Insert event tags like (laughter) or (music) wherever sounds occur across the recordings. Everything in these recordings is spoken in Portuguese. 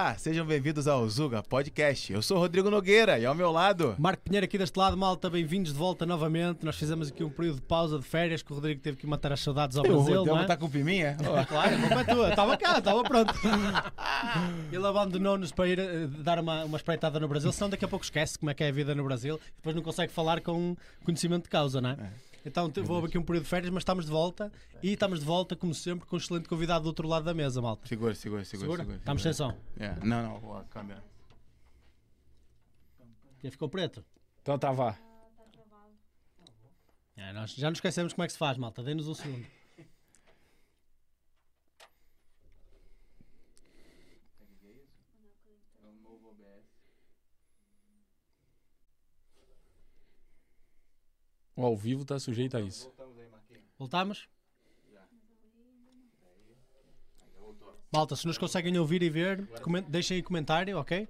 Olá, sejam bem-vindos ao Zuga Podcast. Eu sou o Rodrigo Nogueira e ao meu lado. Marco Pinheiro aqui deste lado, malta, bem-vindos de volta novamente. Nós fizemos aqui um período de pausa de férias que o Rodrigo teve que matar as saudades ao (laughs) o Brasil, Rodrigo não é? tá com piminha? (laughs) Oh, claro, a culpa é tua. Estava cá, estava pronto. (laughs) Ele abandonou-nos para ir eh, dar uma, uma espreitada no Brasil, senão daqui a pouco esquece como é que é a vida no Brasil. Depois não consegue falar com conhecimento de causa, não é? Então vou aqui um período de férias, mas estamos de volta e estamos de volta, como sempre, com um excelente convidado do outro lado da mesa, malta. Segura, segura, segura. Segura? segura, Estamos sem som. É, Não, não, a câmera. Já ficou preto? Então tá, vá. É, nós já nos esquecemos como é que se faz, malta. Dê-nos um segundo. O ao vivo tá sujeito a isso. Voltamos? Malta, se nos conseguem ouvir e ver, deixem aí comentário, ok?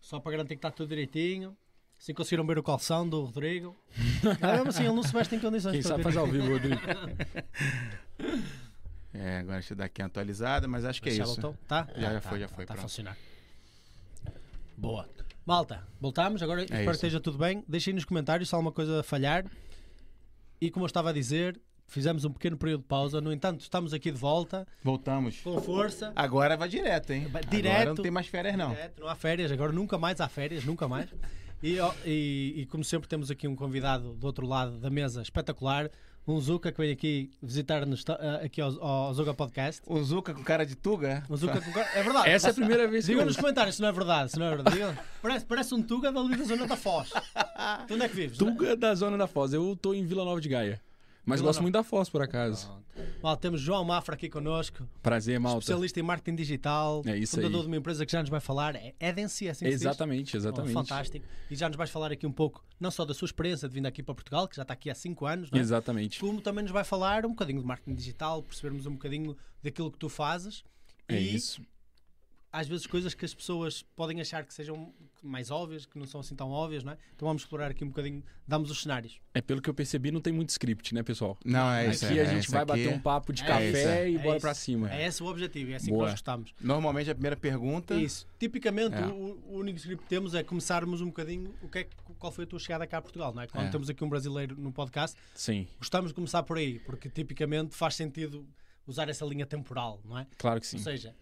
Só para garantir que está tudo direitinho. Se conseguiram ver o calção do Rodrigo. (laughs) Ah, mesmo assim, ele não se veste em condições Quem sabe faz ao vivo, Rodrigo. (laughs) É, agora deixa eu dar aqui uma atualizada, mas acho que é já isso. voltou? Tá? Já, já tá, foi, já tá, foi, Está a pronto. funcionar. Boa. Malta, voltamos. Agora espero que isso. esteja tudo bem. Deixem nos comentários se há alguma coisa a falhar. E como eu estava a dizer, fizemos um pequeno período de pausa. No entanto, estamos aqui de volta, Voltamos. com força. Agora vai direto, hein? Vai Agora direto. não tem mais férias, não. Direto, não há férias, agora nunca mais há férias, nunca mais. E, e- e como sempre temos aqui um convidado do outro lado da mesa espetacular, um Zuka que vem aqui visitar-nos ah, aqui ao, ao Zuka Podcast. O Zuka com cara de tuga. Um Zuka com... É verdade. Essa é a primeira vez Digam eu nos comentários se não é verdade, se não é verdade. Parece, parece um Tuga dali da zona da Foz. Tu onde é que vives? Tuga da Zona da Foz. Eu tô em Vila Nova de Gaia. Mas gosto muito da Foz, por acaso. Mal, temos João Mafra aqui connosco, Prazer, malta. especialista em marketing digital, É isso fundador aí. de uma empresa que já nos vai falar, é Edency, é assim que se diz? Exatamente, Oh, exatamente. fantástico. E já nos vais falar aqui um pouco, não só da sua experiência de vir aqui para Portugal, que já está aqui há 5 anos, não é? Exatamente. como também nos vai falar um bocadinho de marketing digital, percebermos um bocadinho daquilo que tu fazes. É e isso. Às vezes coisas que as pessoas podem achar que sejam mais óbvias, que não são assim tão óbvias, não é? Então vamos explorar aqui um bocadinho, damos os cenários. É pelo que eu percebi, não tem muito script, né, pessoal? Não, é isso. aqui é, a gente vai aqui. bater um papo de É café isso, é. e É bora isso. pra cima. É esse o objetivo, é assim Boa. que nós gostamos. Normalmente a primeira pergunta. Isso. Tipicamente, É. o, o único script que temos é começarmos um bocadinho o que é, que- qual foi a tua chegada cá a Portugal, não é? Quando É. temos aqui um brasileiro no podcast, Sim, gostamos de começar por aí, porque tipicamente faz sentido usar essa linha temporal, não é? claro que sim. Ou seja,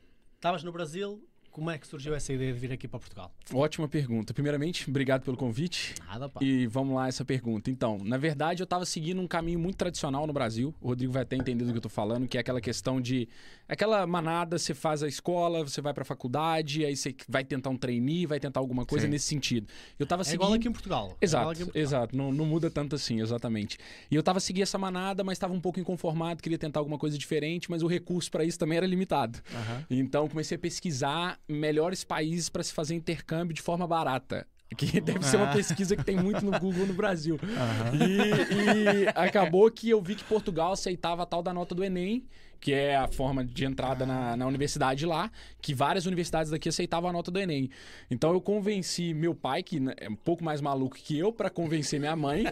estavas no Brasil, como é que surgiu essa ideia de vir aqui para Portugal? Ótima pergunta. Primeiramente, obrigado pelo convite. Nada, pá. E vamos lá essa pergunta. Então, na verdade, eu estava seguindo um caminho muito tradicional no Brasil. O Rodrigo vai até entender do que eu tô falando, que é aquela questão de aquela manada, você faz a escola, você vai para a faculdade, aí você vai tentar um trainee, vai tentar alguma coisa Sim. nesse sentido. Eu tava É seguindo igual aqui em Portugal. É Exato, aqui em Portugal. exato. Não, não muda tanto assim, exatamente. E eu tava seguindo essa manada, mas estava um pouco inconformado, queria tentar alguma coisa diferente, mas o recurso para isso também era limitado. Aham. Então comecei a pesquisar melhores países para se fazer intercâmbio de forma barata. Que (laughs) deve ser uma Ah. pesquisa que tem muito no Google no Brasil. Aham. E, e acabou que eu vi que Portugal aceitava a tal da nota do Enem, que é a forma de entrada na, na universidade lá, que várias universidades daqui aceitavam a nota do Enem. Então eu convenci meu pai, que né, é um pouco mais maluco que eu, para convencer minha mãe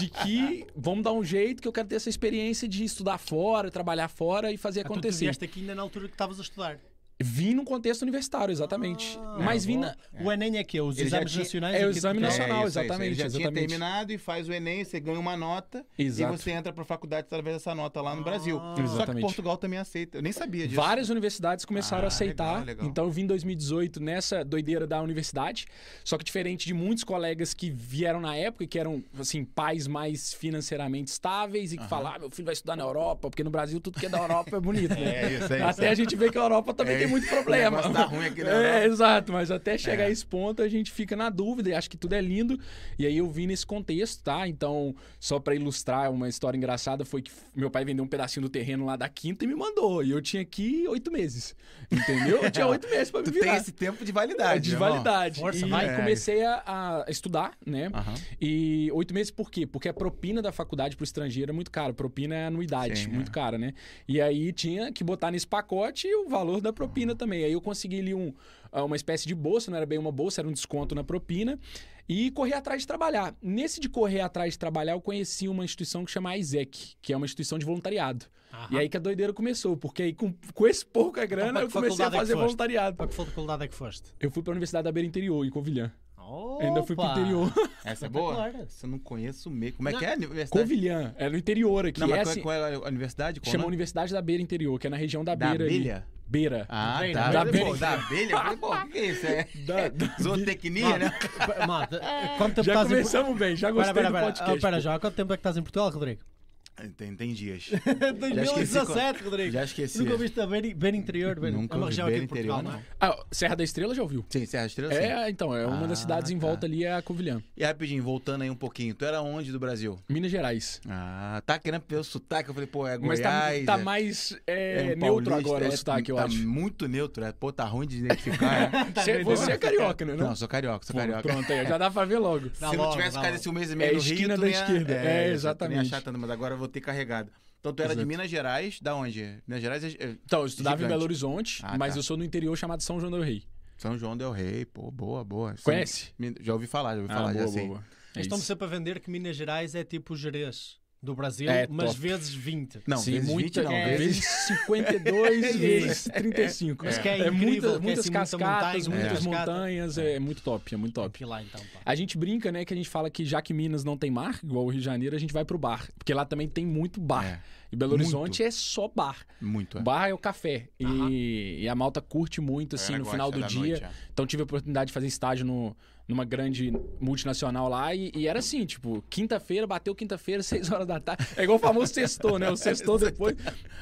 de que vamos dar um jeito, que eu quero ter essa experiência de estudar fora, trabalhar fora e fazer Ah, tu- Tu acontecer. vieste aqui ainda na altura que estavas a estudar. Vim num contexto universitário, exatamente. Ah, Mas vim boa. na... O Enem é que Os Ele exames tinha- nacionais? é o exame nacional. isso, é isso. exatamente, Ele já tinha exatamente. terminado e faz o Enem, você ganha uma nota Exato. e você entra pra faculdade através dessa nota lá no Brasil. Ah. Só que Exatamente. Portugal também aceita. Eu nem sabia disso. Várias universidades começaram Ah, a aceitar. legal, legal. Então eu vim em 2018 nessa doideira da universidade. Só que diferente de muitos colegas que vieram na época e que eram assim pais mais financeiramente estáveis e que falavam, ah, meu filho vai estudar na Europa, porque no Brasil tudo que é da Europa é bonito, (laughs) né? É isso, é isso. Até a gente vê que a Europa também É, tem muito (laughs) problema. tá ruim aqui Europa. É, exato, mas até chegar É. a esse ponto a gente fica na dúvida e acha que tudo é lindo. E aí eu vim nesse contexto, tá? Então, só pra ilustrar uma história engraçada, foi que meu pai vendeu um pedacinho do terreno lá da quinta e me mandou. E eu tinha aqui oito meses. Entendeu? Eu tinha oito meses pra (laughs) me Tu virar. tem esse tempo de validade. de meu irmão. validade. Força, e vai. comecei a, a estudar, né? Aham. E oito meses por quê? Porque a propina da faculdade pro estrangeiro é muito cara. Propina é anuidade, Sim, muito é. cara, né? E aí tinha que botar nesse pacote o valor da propina propina também. Aí eu consegui ali um, ah, uma espécie de bolsa, não era bem uma bolsa, era um desconto na propina. E correr atrás de trabalhar. Nesse de correr atrás de trabalhar, eu conheci uma instituição que chama ISEC, que é uma instituição de voluntariado. Aham. E aí que a doideira começou, porque aí com, com esse pouca grana pra eu comecei a é fazer voluntariado. Para que faculdade é que foste? Eu fui pra Universidade da Beira Interior, em Covilhã. Opa! Ainda fui pro interior. (laughs) Essa é boa? Essa eu não conheço mesmo. Como é Não. que é a universidade? Covilhã, é no interior aqui. Não, mas é qual, é- assim- qual é a universidade? Qual o chama nome? Universidade da Beira Interior, que é na região da, Da Beira. ali. abelha? Beira. Ah, Beira, tá. da abelha. Da abelha? Falei, pô, o que é isso? É (laughs) Da- da- (laughs) zootecnia, né? Malta, quanto tempo Já em começamos bem, já Pera, gostei pera, do pera. podcast. Oh, pera já, quanto tempo é que estás em Portugal, Rodrigo? Tem, tem dias. 2017, Rodrigo. Já esqueci. Nunca ouviste a Beira Beira Interior? Beira- Nunca é uma região aqui de Portugal, Interior, não é? Ah, Serra da Estrela já ouviu? Sim, Serra Estrela, sim. É, então, é uma das Ah, cidades em tá. volta ali, é a Covilhã. E rapidinho, voltando aí um pouquinho. Tu era onde do Brasil? Minas Gerais. Ah, tá querendo ver o sotaque. Eu falei, pô, é Mas tá, Goiás. tá é- mais é, é neutro paulista, agora é- o sotaque, eu tá acho. muito neutro. É, pô, tá ruim de identificar. é. (laughs) Tá Você, você é carioca, né? não, Não, sou carioca, sou Pô, carioca. Pronto, aí, já dá pra ver logo. Dá Se não tivesse dá ficado esse um mês e É meio a no Rio, esquina tu da não esquerda. É, não ia exatamente. achar tanto, mas agora eu vou ter carregado. Então tu era de Exato. Minas Gerais, da onde? Minas Gerais é é Então, eu estudava em Gigante. Belo Horizonte, Ah, mas tá. eu sou no interior chamado São João del Rei. São João del Rei, pô, boa, boa. Conhece? Já ouvi falar, já ouvi Ah, falar, boa, já sei. boa, boa. É Estão-me isso. sempre a vender que Minas Gerais é tipo o Jerez do Brasil, É, mas top. vezes 20. Não, Sim, vezes muita, 20 não, é, vezes... vezes 52, (laughs) vezes 35. Mas que é é incrível, muita- que é muitas assim, muita cascatas, montanha, muitas muita cascata. montanhas, é, muito top, é muito top. lá então. A gente brinca, né, que a gente fala que já que Minas não tem mar, igual o Rio de Janeiro, a gente vai pro bar. Porque lá também tem muito bar. É, E Belo Muito. Horizonte é só bar. muito. é. Bar é o café. E, e a malta curte muito, assim, no final do dia. noite, é. Então tive a oportunidade de fazer estágio no, numa grande multinacional lá e, e era assim, tipo, quinta-feira, bateu quinta-feira, (laughs) seis horas da tarde. É igual o famoso sextou, né? O (laughs) sextou depois.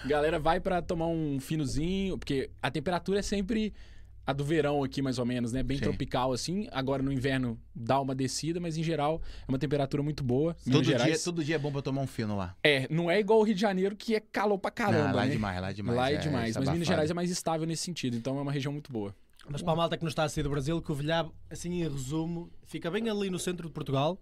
Galera vai pra tomar um finozinho, porque a temperatura é sempre a do verão aqui, mais ou menos, né? Bem Sim. tropical, assim. Agora no inverno dá uma descida, mas em geral é uma temperatura muito boa. Minas Todo dia, Gerais. todo dia é bom pra tomar um fino lá. É, não é igual o Rio de Janeiro, que é calor pra caramba, Não, lá é né? demais, lá é demais. Lá é demais, isso mas Minas. Gerais é mais estável nesse sentido, então é uma região muito boa. Mas para a malta que nos está a sair do Brasil, Covilhã, assim em resumo, fica bem ali no centro de Portugal,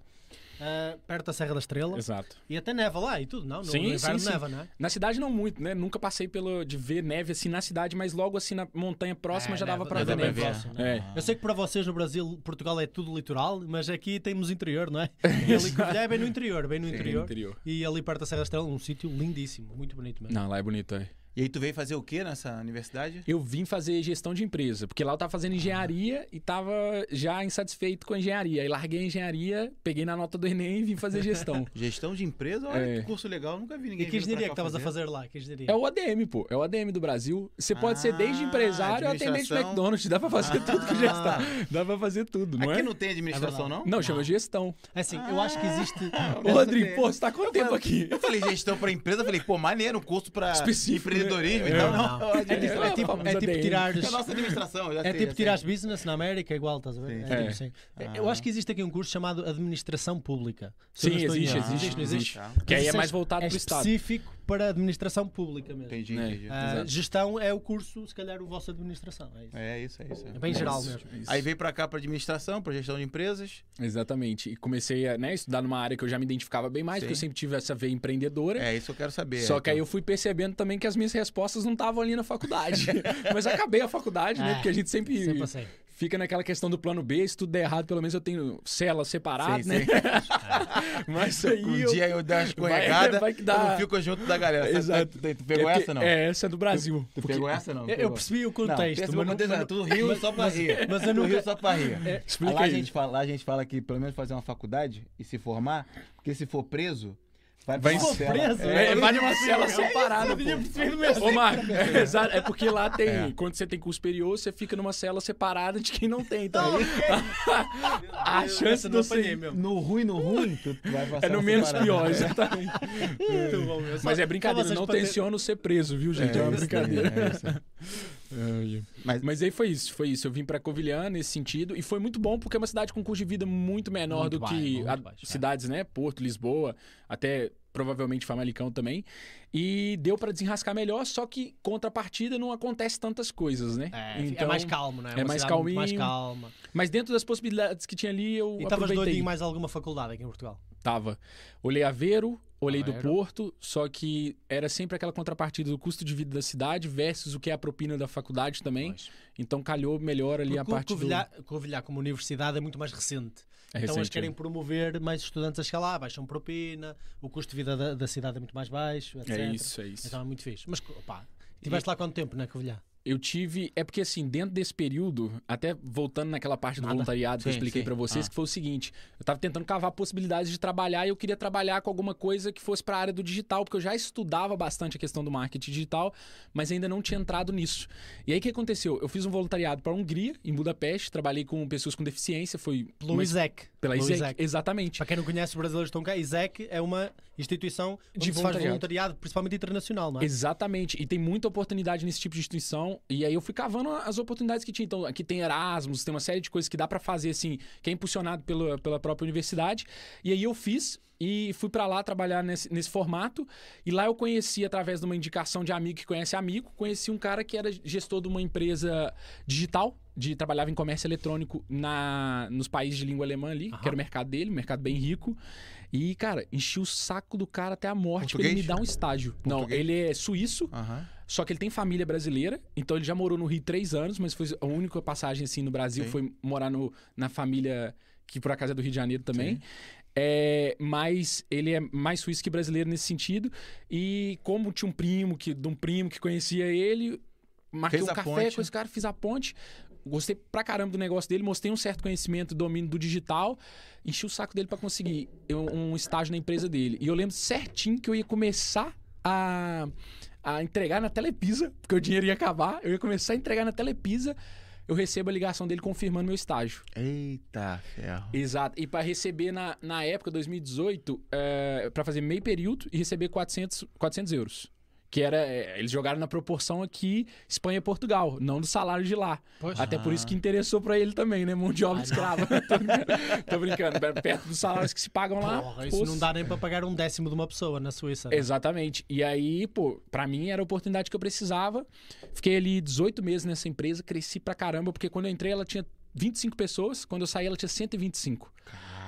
ah, perto da Serra da Estrela. Exato. E até neva lá e tudo, não? No, Sim, no inverno sim, neva, não é? Na cidade não muito, né? Nunca passei pelo de ver neve assim na cidade, mas logo assim na montanha próxima É, já dava neva ver neve. próximo, né? É. Eu sei que para vocês no Brasil, Portugal é tudo litoral, mas aqui temos interior, não é? (laughs) E ali Covilhã é bem no interior, bem no Sim, interior. interior. E ali perto da Serra da Estrela, um sítio lindíssimo, muito bonito mesmo. Não, lá é bonito, é. E aí tu veio fazer o que nessa universidade? Eu vim fazer gestão de empresa, porque lá eu tava fazendo engenharia e tava já insatisfeito com a engenharia. Aí larguei a engenharia, peguei na nota do Enem e vim fazer gestão. (laughs) Gestão de empresa? Olha É. que curso legal, nunca vi E ninguém que vindo engenharia que estavas a fazer lá? Que engenharia? É o ADM, pô. É o ADM do Brasil. Você pode ser desde Ah, empresário ou atendente de. McDonald's. Dá pra fazer tudo com gestão. Ah. Dá pra fazer tudo, não Aqui é? não tem administração, É não? Não, chama gestão. É assim, eu acho que existe. Ô, Rodrigo, pô, você tá quanto tempo aqui? Eu falei gestão pra empresa, eu falei, pô, maneiro, um curso pra Específico, empreendedororismo né? e tal. É. Não, Não, é tipo, é tipo, é tipo. É a nossa administração, já É sei, tipo sei. business na América, igual, estás a ver? Sim. É tipo É. assim. Eu acho que existe aqui um curso chamado Administração Pública. Sim, existe, existe, não existe. Tá. Que aí é mais voltado é pro Estado. específico para administração pública mesmo. Entendi, É. entendi. Ah, gestão é o curso, se calhar, o vosso administração. É isso. É isso, é isso. É bem geral Isso, mesmo. isso. Aí veio pra cá pra administração, pra gestão de empresas. Exatamente. E comecei a né, estudar numa área que eu já me identificava bem mais, Sim. porque eu sempre tive essa veia empreendedora. É isso que eu quero saber. Só é, que aí eu fui percebendo também que as minhas respostas não estavam ali na faculdade. (laughs) Mas acabei a faculdade, né? É, Porque a gente sempre, Sempre assim. Fica naquela questão do plano B. Se tudo der errado, pelo menos eu tenho células separadas, Sim, né? sim. (laughs) Mas aí Um eu... dia eu dei uma Vai- escorregada, vai eu dá. não fico junto da galera. Exato. Tu, tu pegou é essa, não? É, essa é do Brasil. Tu Porque- pegou essa, não? Eu, eu Pegou? percebi o Não, contexto, no mas não- contexto, não. Tu riu só pra rir. mas eu Tu nunca- riu só pra rir. Explica lá, a aí. gente fala, lá a gente fala que pelo menos fazer uma faculdade e se formar, porque se for preso, vai Vai uma se cela. preso? É, É, vai numa cela Eu separada. Ô, Marco, exato, é porque lá tem. É. Quando você tem curso superior, você fica numa cela separada de quem não tem. Então, (laughs) a chance de não você. No ruim, no ruim, tu vai pra É no menos separada. pior, exatamente. (laughs) Muito bom mesmo. Mas é brincadeira, não tenciono ser preso, viu, gente? É, uma isso brincadeira. É. É, Mas, Mas aí foi isso, foi isso. Eu vim pra Covilhã nesse sentido e foi muito bom porque é uma cidade com custo de vida muito menor Muito do baixo, que a- baixo, é. cidades, né? Porto, Lisboa, até provavelmente Famalicão também. E deu pra desenrascar melhor, só que contrapartida não acontece tantas coisas, né? É, é mais calmo, não é? é mais muito mais calminho. calma. Mas dentro das possibilidades que tinha ali, eu E estavas aproveitei. doido em mais alguma faculdade aqui em Portugal? Tava. Olhei Aveiro, olhei do. Porto, só que era sempre aquela contrapartida do custo de vida da cidade versus o que é a propina da faculdade também. Pois. Então calhou melhor ali a Porque parte o Covilhã, Covilhã como universidade é muito mais recente. do... É então eles recente, querem né? promover mais estudantes a chegar lá, baixam propina, o custo de vida da, da cidade é muito mais baixo, etc. É isso, é isso. Então é muito fixe. Mas, pá, estiveste lá quanto tempo na Covilhã? Eu tive. É porque, assim, dentro desse período, até voltando naquela parte do Nada. voluntariado que eu Sim, expliquei sim. pra vocês, Ah. que foi o seguinte: eu tava tentando cavar possibilidades de trabalhar e eu queria trabalhar com alguma coisa que fosse pra área do digital, porque eu já estudava bastante a questão do marketing digital, mas ainda não tinha entrado nisso. E aí o que aconteceu? Eu fiz um voluntariado pra Hungria, em Budapeste, trabalhei com pessoas com deficiência, foi. Pelo uma-. Pela Pelo ISEC, exatamente. Para quem não conhece, os brasileiros estão cá. ISEC é uma instituição De se faz voluntariado. voluntariado, principalmente internacional, não é? Exatamente. E tem muita oportunidade nesse tipo de instituição. E aí eu fui cavando as oportunidades que tinha. Então, aqui tem Erasmus, tem uma série de coisas que dá pra fazer, assim, que é impulsionado pela, pela própria universidade. E aí eu fiz e fui pra lá trabalhar nesse, nesse formato. E lá eu conheci, através de uma indicação de amigo que conhece amigo, conheci um cara que era gestor de uma empresa digital. De, trabalhava em comércio eletrônico na, nos países de língua alemã ali, que era o mercado dele, um mercado bem rico. E, cara, enchi o saco do cara até a morte pra ele me Português? dar um estágio. Não, Português? ele é suíço, Aham. só que ele tem família brasileira, então ele já morou no Rio três anos, mas foi a única passagem assim no Brasil Sim. foi morar no, na família que por acaso é do Rio de Janeiro também. É, mas ele é mais suíço que brasileiro nesse sentido. E como tinha um primo que de um primo que conhecia ele, marquei Fez um café ponte. com esse cara, fiz a ponte. Gostei pra caramba do negócio dele, mostrei um certo conhecimento e domínio do digital, enchi o saco dele pra conseguir um estágio na empresa dele. E eu lembro certinho que eu ia começar a, a entregar na Telepisa, porque o dinheiro ia acabar, eu ia começar a entregar na Telepisa, eu recebo a ligação dele confirmando meu estágio. Eita, ferro. Exato. E para receber na, na época, 2018, é, para fazer meio período e receber 400, 400 euros. Que era. é, eles jogaram na proporção aqui Espanha e Portugal, não do salário de lá. Pois. Até por isso que interessou para ele também, né? Mão de obra de escrava. (laughs) Tô brincando. Perto dos salários que se pagam lá. Porra, isso pô, não dá nem para pagar um décimo de uma pessoa na Suíça. né? Exatamente. E aí, pô, pra mim era a oportunidade que eu precisava. Fiquei ali 18 meses nessa empresa, cresci pra caramba, porque quando eu entrei ela tinha 25 pessoas, quando eu saí ela tinha 125.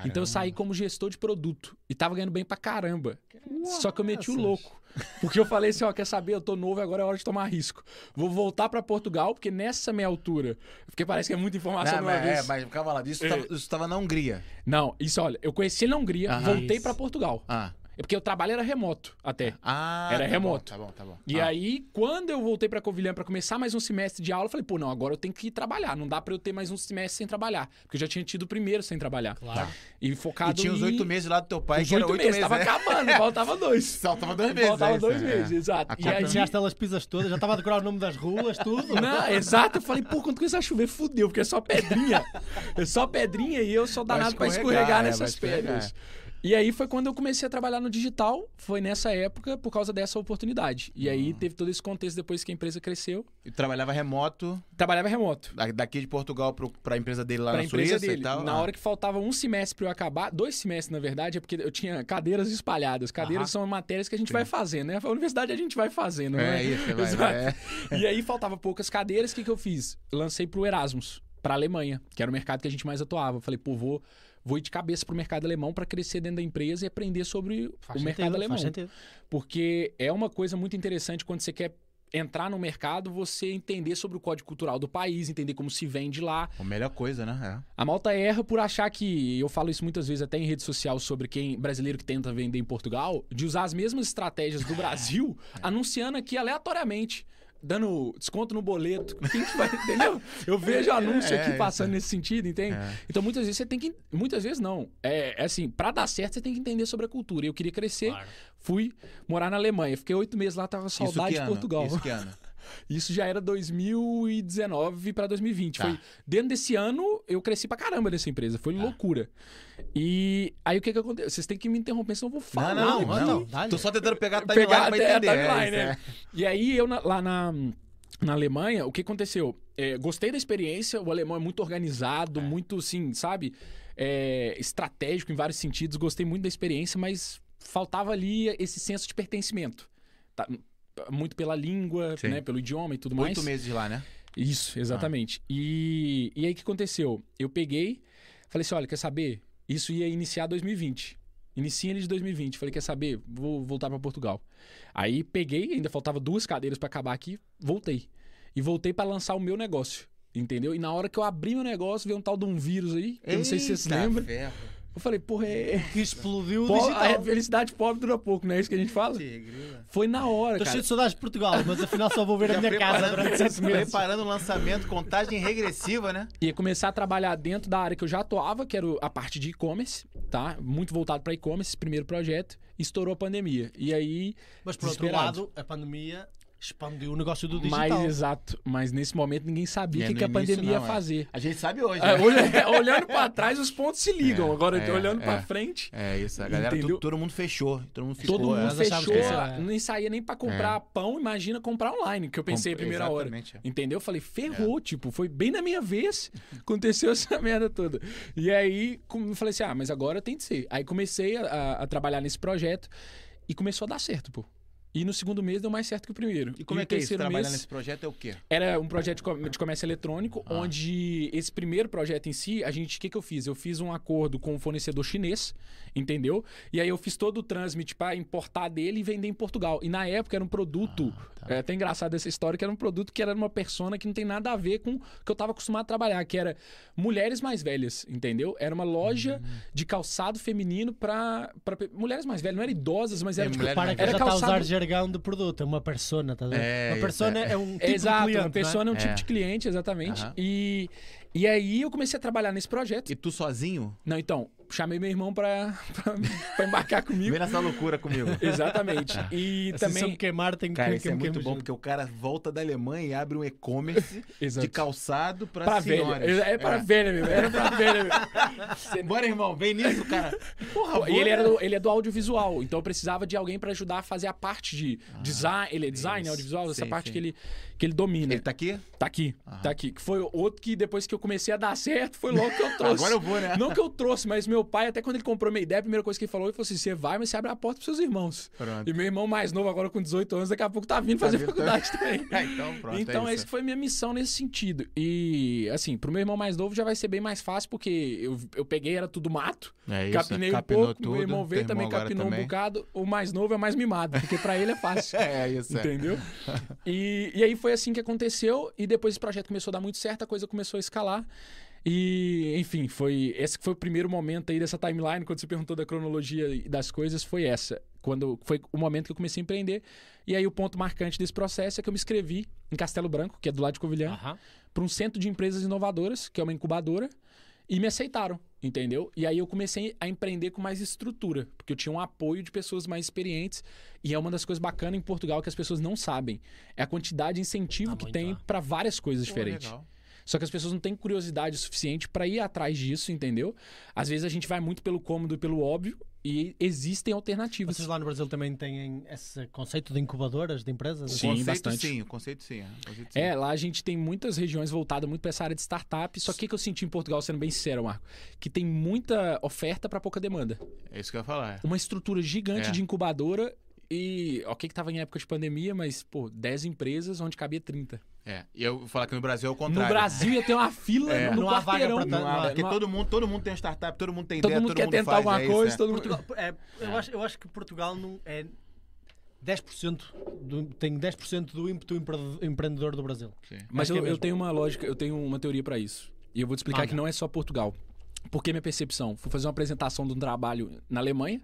Então eu saí como gestor de produto e tava ganhando bem pra caramba. Só que eu meti o Nossa. louco. Porque eu falei assim, ó, quer saber, eu tô novo, agora é hora de tomar risco. Vou voltar pra Portugal, porque nessa minha altura, porque parece que é muita informação Não, mas, é, vez. mas calma lá, isso tava, isso tava na Hungria. Não, isso, olha, eu conheci ele na Hungria, Aham. voltei pra Portugal. Ah. É porque o trabalho era remoto até. Ah, Era tá remoto. Bom, tá bom, tá bom. E Ah. aí, quando eu voltei pra Covilhã pra começar mais um semestre de aula, eu falei, pô, não, agora eu tenho que ir trabalhar. Não dá pra eu ter mais um semestre sem trabalhar. Porque eu já tinha tido o primeiro sem trabalhar. Claro. E E focado tinha os em- oito meses lá do teu pai, Os que era oito oito meses. meses. Tava né? acabando, faltava (laughs) dois. Faltava dois meses. faltava é dois isso, meses, é. exato. Aqui E Já aí, pensaste elas pisas todas, já estava a decorar o nome das ruas, tudo. não, exato. Eu falei, pô, quando começar a chover, fudeu, porque é só pedrinha. é só pedrinha e eu sou danado pra escorregar, escorregar é, nessas pedras. E aí foi quando eu comecei a trabalhar no digital, foi nessa época, por causa dessa oportunidade. E aí Hum. teve todo esse contexto depois que a empresa cresceu. E trabalhava remoto, Trabalhava remoto. da- daqui de Portugal pro, pra empresa dele lá Pra na empresa Suíça dele. e tal. Na Ah. hora que faltava um semestre pra eu acabar, dois semestres na verdade, é porque eu tinha cadeiras espalhadas. Cadeiras são matérias que a gente vai fazendo, né? A universidade a gente vai fazendo, É né? isso, você vai, Exato. vai, é. E aí faltava poucas cadeiras, o que, que eu fiz? Lancei pro Erasmus, pra Alemanha, que era o mercado que a gente mais atuava. Falei, pô, vou, vou ir de cabeça pro mercado alemão pra crescer dentro da empresa e aprender sobre Faz o mercado sentido, alemão. Faz sentido. Porque é uma coisa muito interessante quando você quer entrar no mercado, você entender sobre o código cultural do país, entender como se vende lá. A melhor coisa, né? A malta erra por achar que, eu falo isso muitas vezes até em rede social sobre quem brasileiro que tenta vender em Portugal, de usar as mesmas estratégias do Brasil, (laughs) anunciando aqui aleatoriamente. Dando desconto no boleto. (laughs) Quem que vai, entendeu? Eu vejo anúncio É, aqui isso. passando nesse sentido, entende? É. Então muitas vezes você tem que. Muitas vezes não. É, é assim, pra dar certo, você tem que entender sobre a cultura. Eu queria crescer, Claro. fui morar na Alemanha. Fiquei oito meses lá, tava saudade de? Portugal. Isso que ano? (laughs) Isso já era 2019 para 2020. Tá. Foi dentro desse ano eu cresci pra caramba nessa empresa, foi loucura. E aí o que que aconteceu? Vocês têm que me interromper, senão eu vou falar. não, não, não. então, dá-lhe. Tô só tentando pegar a timeline Pegar pra a entender. é timeline, né? é. E aí eu na- lá na na Alemanha, o que aconteceu? É, gostei da experiência, o alemão é muito organizado, muito assim, sabe? É, estratégico em vários sentidos, gostei muito da experiência, mas faltava ali esse senso de pertencimento. Tá? Muito pela língua, Sim. né? Pelo idioma e tudo mais. Oito meses lá, né? Isso, exatamente. E, e aí o que aconteceu? Eu peguei, falei assim: olha, quer saber? Isso ia iniciar 2020. Inicia ele de 2020. Falei, quer saber? Vou voltar pra Portugal. Aí peguei, ainda faltava duas cadeiras pra acabar aqui, voltei. E voltei pra lançar o meu negócio. Entendeu? E na hora que eu abri meu negócio, veio um tal de um vírus aí, eu não sei se vocês lembram. ferro. Eu falei, porra, é. (laughs) Que explodiu digital. a felicidade pobre dura pouco, não é isso que a gente fala? Tigrila. Foi na hora, cara. cheio de saudades de Portugal, mas afinal só vou ver a minha casa preparando- durante sete meses. Preparando o lançamento, contagem regressiva, né? Ia começar a trabalhar dentro da área que eu já atuava, que era a parte de e-commerce, tá? Muito voltado para e-commerce, esse primeiro projeto. Estourou a pandemia. E aí. Mas por outro lado, a pandemia expandiu o negócio do Mais digital. exato. Mas nesse momento ninguém sabia É, o que, no que a pandemia não, ia é. fazer. A gente sabe hoje, É, né? olha- olhando para trás, os pontos se ligam. É, Agora, é, olhando é. para frente. É isso, a galera, tu- todo mundo fechou. Todo mundo ficou. Todo mundo é. Fechou, que era- não saía nem pra comprar pão, imagina comprar online, que eu pensei a Com- primeira hora. é. Entendeu? Eu falei, ferrou, tipo, foi bem na minha vez, (laughs) aconteceu essa (laughs) merda toda. E aí, eu falei assim, ah, mas agora tem de ser. Aí comecei a, a- a trabalhar nesse projeto e começou a dar certo, pô. E no segundo mês deu mais certo que o primeiro. E como o é que é isso? terceiro Trabalhar mês nesse projeto é o quê? Era um projeto de com- de comércio eletrônico, Ah. onde esse primeiro projeto em si, a gente, o que, que eu fiz? Eu fiz um acordo com um fornecedor chinês, entendeu? E aí eu fiz todo o transmit para importar dele e vender em Portugal. E na época era um produto, Ah, tá. é até engraçado essa história, que era um produto que era uma persona que não tem nada a ver com o que eu estava acostumado a trabalhar, que era mulheres mais velhas, entendeu? Era uma loja Hum. de calçado feminino para mulheres mais velhas, não eram idosas, mas É, era tipo, mulheres Para Era a calçado- usar jargão de produto, é uma persona, a ver? É, uma isso, persona é. é, um tipo Exato, de cliente, uma pessoa é um é? tipo É. de cliente, exatamente. E, e aí eu comecei a trabalhar nesse projeto. E tu sozinho? Não, então, chamei meu irmão (laughs) pra embarcar comigo. Vem nessa loucura comigo. (laughs) Exatamente. E (laughs) se eu também. me queimar, tem que Cara, quem- isso é muito bom, junto. porque o cara volta da Alemanha e abre um e-commerce de calçado pra, Pra velha. senhoras. É pra velha mesmo. Era pra velha mesmo. Bora, irmão, vem nisso, cara. Porra, E ele, era do, ele é do audiovisual, então eu precisava de alguém pra ajudar a fazer a parte de design. Ele é design, Ah, isso. audiovisual, essa Sim, parte sim. que ele, que ele domina. Ele tá aqui? Tá aqui, Aham. tá aqui. Que foi outro que depois que eu comecei a dar certo, foi logo que eu (laughs) trouxe. Agora eu vou, né? Não que eu trouxe, mas meu pai, até quando ele comprou minha ideia, a primeira coisa que ele falou, ele falou assim: você vai, mas você abre a porta pros seus irmãos. Pronto. E meu irmão mais novo, agora com 18 anos, daqui a pouco tá vindo fazer vindo faculdade também. (laughs) É, então, pronto. então, é essa foi minha missão nesse sentido. E, assim, pro meu irmão mais novo já vai ser bem mais fácil, porque eu, eu peguei, era tudo mato, É isso, capinei um pouco, tudo, meu irmão veio também irmão capinou um também. bocado. O mais novo é mais mimado, porque pra ele é fácil. (laughs) É, isso. é. Entendeu? E, e aí foi assim que aconteceu, e depois esse projeto começou a dar muito certo, a coisa começou a escalar. E, enfim, foi esse que foi o primeiro momento aí dessa timeline, quando você perguntou da cronologia das coisas, foi essa. Quando foi o momento que eu comecei a empreender. E aí o ponto marcante desse processo é que eu me inscrevi em Castelo Branco, que é do lado de Covilhã, Aham. para um centro de empresas inovadoras, que é uma incubadora, e me aceitaram, entendeu? E aí eu comecei a empreender com mais estrutura, porque eu tinha um apoio de pessoas mais experientes, e é uma das coisas bacanas em Portugal que as pessoas não sabem, é a quantidade de incentivo Ah, que tem ah. para várias coisas Pô, diferentes. legal. Só que as pessoas não têm curiosidade o suficiente para ir atrás disso, entendeu? Às vezes a gente vai muito pelo cômodo e pelo óbvio, e existem alternativas. Vocês lá no Brasil também têm esse conceito de incubadoras de empresas? Sim, o conceito bastante. sim, o conceito sim. é, o conceito sim. É, lá a gente tem muitas regiões voltadas muito para essa área de startup. Só que o que eu senti em Portugal, sendo bem sincero, Marco? Que tem muita oferta para pouca demanda. É isso que eu ia falar. Uma estrutura gigante É. de incubadora e, ok que tava em época de pandemia, mas, pô, 10 empresas onde cabia 30. É. E eu vou falar que no Brasil é o contrário. No Brasil ia ter uma fila É. no Não há vaga quarteirão. pra há- porque há- todo mundo, todo mundo tem startup, todo mundo tem todo ideia, mundo todo quer mundo tentar faz, alguma é isso, coisa, é. todo. Portugal, é, eu, acho, eu acho que Portugal não é 10% do, tem 10% do ímpeto empre- empreendedor do Brasil. Sim. Mas é eu, eu tenho uma lógica, eu tenho uma teoria para isso. E eu vou te explicar Manda. que não é só Portugal. Porque minha percepção? Fui fazer uma apresentação de um trabalho na Alemanha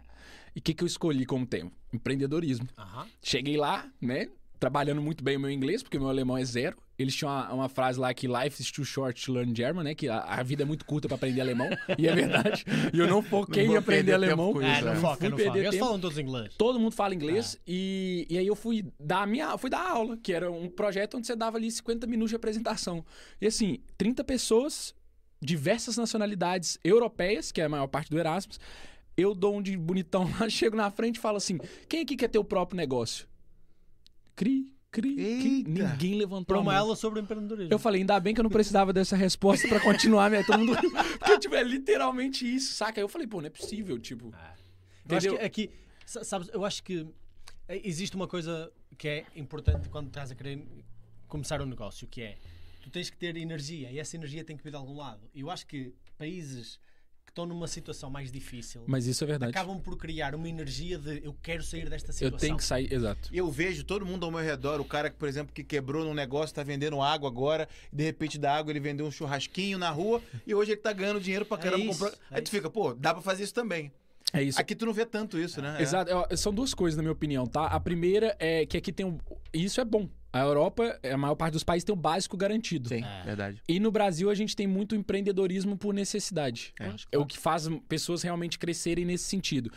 e o que, que eu escolhi como tema? Empreendedorismo. Aham. Cheguei lá, né? Trabalhando muito bem o meu inglês, porque meu alemão é zero. Eles tinham uma, uma frase lá que life is too short to learn German, né? Que a, a vida é muito curta para aprender alemão. (laughs) e é verdade. E eu não foquei Não em aprender alemão. com É, Isso, não é. foca, Fui não foca. Eles falam todos inglês. Todo mundo fala inglês e, e aí eu fui dar a minha, fui dar aula, que era um projeto onde você dava ali 50 minutos de apresentação. E assim, 30 pessoas, diversas nacionalidades europeias, que é a maior parte do Erasmus. Eu dou um de bonitão lá, (laughs) chego na frente e falo assim: quem aqui quer ter o próprio negócio? Cri, cri, cri. Eita. Ninguém levantou Para a uma mão. aula sobre empreendedorismo. Eu falei, ainda bem que eu não precisava dessa resposta pra continuar, né? Todo mundo. (laughs) Porque, tipo, é literalmente isso, saca? Aí eu falei, pô, não é possível, tipo. Eu acho Entendeu? que aqui, sa- sabes, eu acho que existe uma coisa que é importante quando estás a querer começar um negócio, que é tu tens que ter energia e essa energia tem que vir de algum lado. E eu acho que países estão numa situação mais difícil Mas isso é verdade. acabam por criar uma energia de eu quero sair desta Eu situação. tenho que sair, exato. E eu vejo todo mundo ao meu redor, o cara que, por exemplo, que quebrou num negócio, tá vendendo água agora, e de repente da água ele vendeu um churrasquinho na rua e hoje ele tá ganhando dinheiro pra É caramba. isso, comprando- é Aí tu fica, pô, dá pra fazer isso também. É isso. Aqui tu não vê tanto isso, né? É. Exato. Ó, São duas coisas, na minha opinião, tá? A primeira é que aqui tem um. Isso é bom. A Europa, a maior parte dos países tem o básico garantido. Sim, É. verdade. E no Brasil a gente tem muito empreendedorismo por necessidade. É. É, o que faz pessoas realmente crescerem nesse sentido.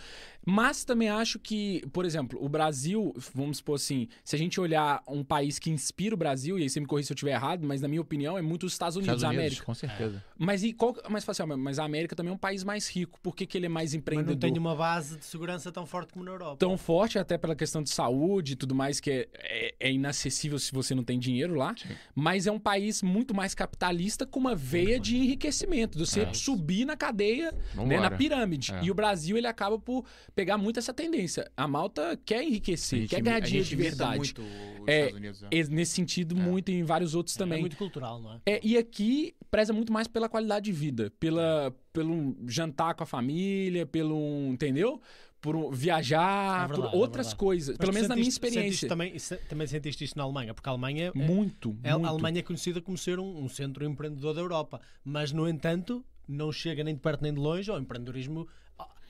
Mas também acho que, por exemplo, o Brasil, vamos supor assim, se a gente olhar um país que inspira o Brasil, e aí você me corrija se eu estiver errado, mas na minha opinião é muito os Estados Unidos, Estados a Unidos, América. com certeza. Mas e qual, mas, assim, mas a América também é um país mais rico. Por que, que ele é mais Mas empreendedor? não tem uma base de segurança tão forte como na Europa. tão forte, até pela questão de saúde e tudo mais, que é, é- é inacessível se você não tem dinheiro lá. Sim. Mas é um país muito mais capitalista com uma veia de enriquecimento, de você É. subir na cadeia, né, na pirâmide. É. E o Brasil, ele acaba por pegar muito essa tendência. A Malta quer enriquecer, quer ganhar dinheiro de verdade. muito os É, Unidos. né? Nesse sentido, muito em vários outros É também. muito cultural, não é? É, e aqui preza muito mais pela qualidade de vida, pela, pelo jantar com a família, pelo entendeu? Por viajar, É verdade, por é outras verdade. coisas. Pelo menos na minha sentiste experiência. Também, se- também sentiste isto na Alemanha, porque a Alemanha é, Muito, é- a muito. Alemanha é conhecida como ser um, um centro empreendedor da Europa, mas no entanto não chega nem de perto nem de longe ao empreendedorismo.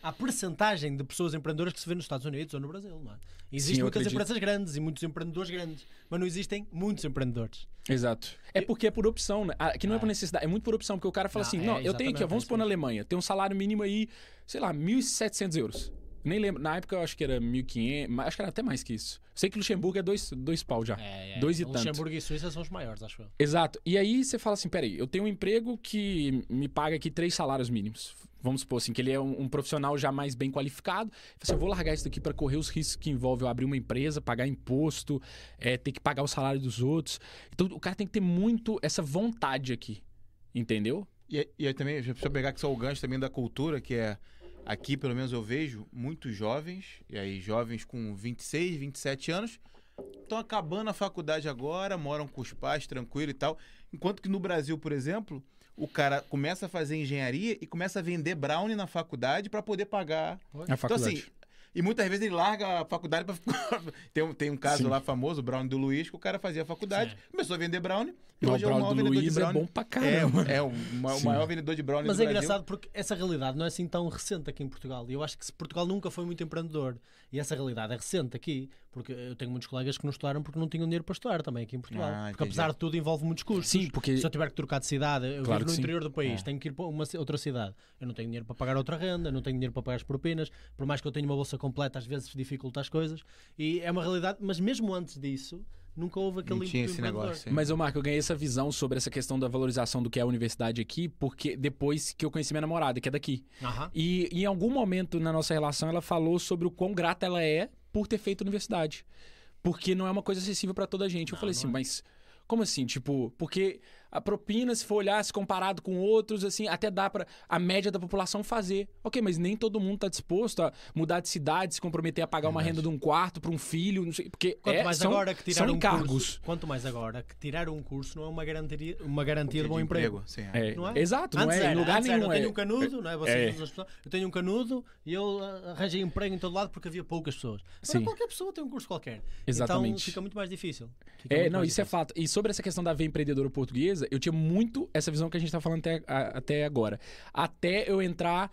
À percentagem de pessoas empreendedoras que se vê nos Estados Unidos ou no Brasil, não é? Existem Sim, muitas acredito. empresas grandes e muitos empreendedores grandes, mas não existem muitos empreendedores. Exato. É porque é por opção, né? Aqui não é É. por necessidade, é muito por opção, porque o cara fala Não, assim: é, não, eu tenho exatamente, vamos é supor na isso Alemanha, tem um salário mínimo aí, sei lá, 1.700 euros. Nem lembro, na época eu acho que era 1.500, mas acho que era até mais que isso. Sei que Luxemburgo é dois, dois pau já. É, Dois e Luxemburgo e Suíça são os maiores, acho eu. Exato. E aí você fala assim: peraí, eu tenho um emprego que me paga aqui três salários mínimos. Vamos supor assim, que ele é um, um profissional já mais bem qualificado. Fala assim, eu vou largar isso daqui para correr os riscos que envolve eu abrir uma empresa, pagar imposto, é, ter que pagar o salário dos outros. Então o cara tem que ter muito essa vontade aqui. Entendeu? E, e aí também, deixa eu pegar aqui só o gancho também da cultura, que é aqui, pelo menos eu vejo, muitos jovens, e aí jovens com 26, 27 anos, estão acabando a faculdade agora, moram com os pais, tranquilo e tal. Enquanto que no Brasil, por exemplo, o cara começa a fazer engenharia e começa a vender brownie na faculdade para poder pagar. A Então, faculdade. assim, e muitas vezes ele larga a faculdade para (laughs) tem, um, tem um caso Sim. lá famoso, o brownie do Luiz, que o cara fazia a faculdade, Sim. começou a vender brownie, e Não, o hoje é o maior do vendedor de Luiz é brownie. bom pra É, caramba. é o, (laughs) ma- o Sim. maior vendedor de brownie Mas do é Brasil. engraçado porque essa realidade não é assim tão recente aqui em Portugal. E eu acho que se Portugal nunca foi muito empreendedor. E essa realidade é recente aqui. Porque eu tenho muitos colegas que não estudaram porque não tinham dinheiro para estudar também aqui em Portugal. Ah, porque entendi. apesar de tudo envolve muitos custos. Sim, porque- Se eu tiver que trocar de cidade, eu Claro vivo que no sim. interior do país, É. tenho que ir para uma ci- outra cidade. Eu não tenho dinheiro para pagar outra renda, não tenho dinheiro para pagar as propinas. Por mais que eu tenha uma bolsa completa, às vezes dificulta as coisas. E é uma realidade. Mas mesmo antes disso, nunca houve aquele Não tinha esse negócio. Mas, ô Marco, eu ganhei essa visão sobre essa questão da valorização do que é a universidade aqui, porque depois que eu conheci minha namorada, que é daqui. Aham. E em algum momento na nossa relação ela falou sobre o quão grata ela é por ter feito universidade. Porque não é uma coisa acessível pra toda a gente. eu Não, falei não assim, é. mas como assim? Tipo, porque a propina, se for olhar, se comparado com outros, assim, até dá pra a média da população fazer. Ok, mas nem todo mundo tá disposto a mudar de cidade, se comprometer a pagar uma renda de um quarto pra um filho, não sei, porque Quanto é, mais são, agora que tirar um encargos. curso, quanto mais agora que tirar um curso não é uma garantia, uma garantia de bom emprego. Sim, é. É, Não é? Exato, não Antes é em era, lugar antes era, nenhum. eu tenho é- um canudo, não é? Vocês é. usam as pessoas, eu tenho um canudo e eu ah, arranjei emprego em todo lado porque havia poucas pessoas. Agora Sim. qualquer pessoa tem um curso qualquer. Então Exatamente. fica muito mais difícil. Fica É, não, isso é difícil. fato. E sobre essa questão da veia empreendedora portuguesa, eu tinha muito essa visão que a gente tá falando até, a- até agora. Até eu entrar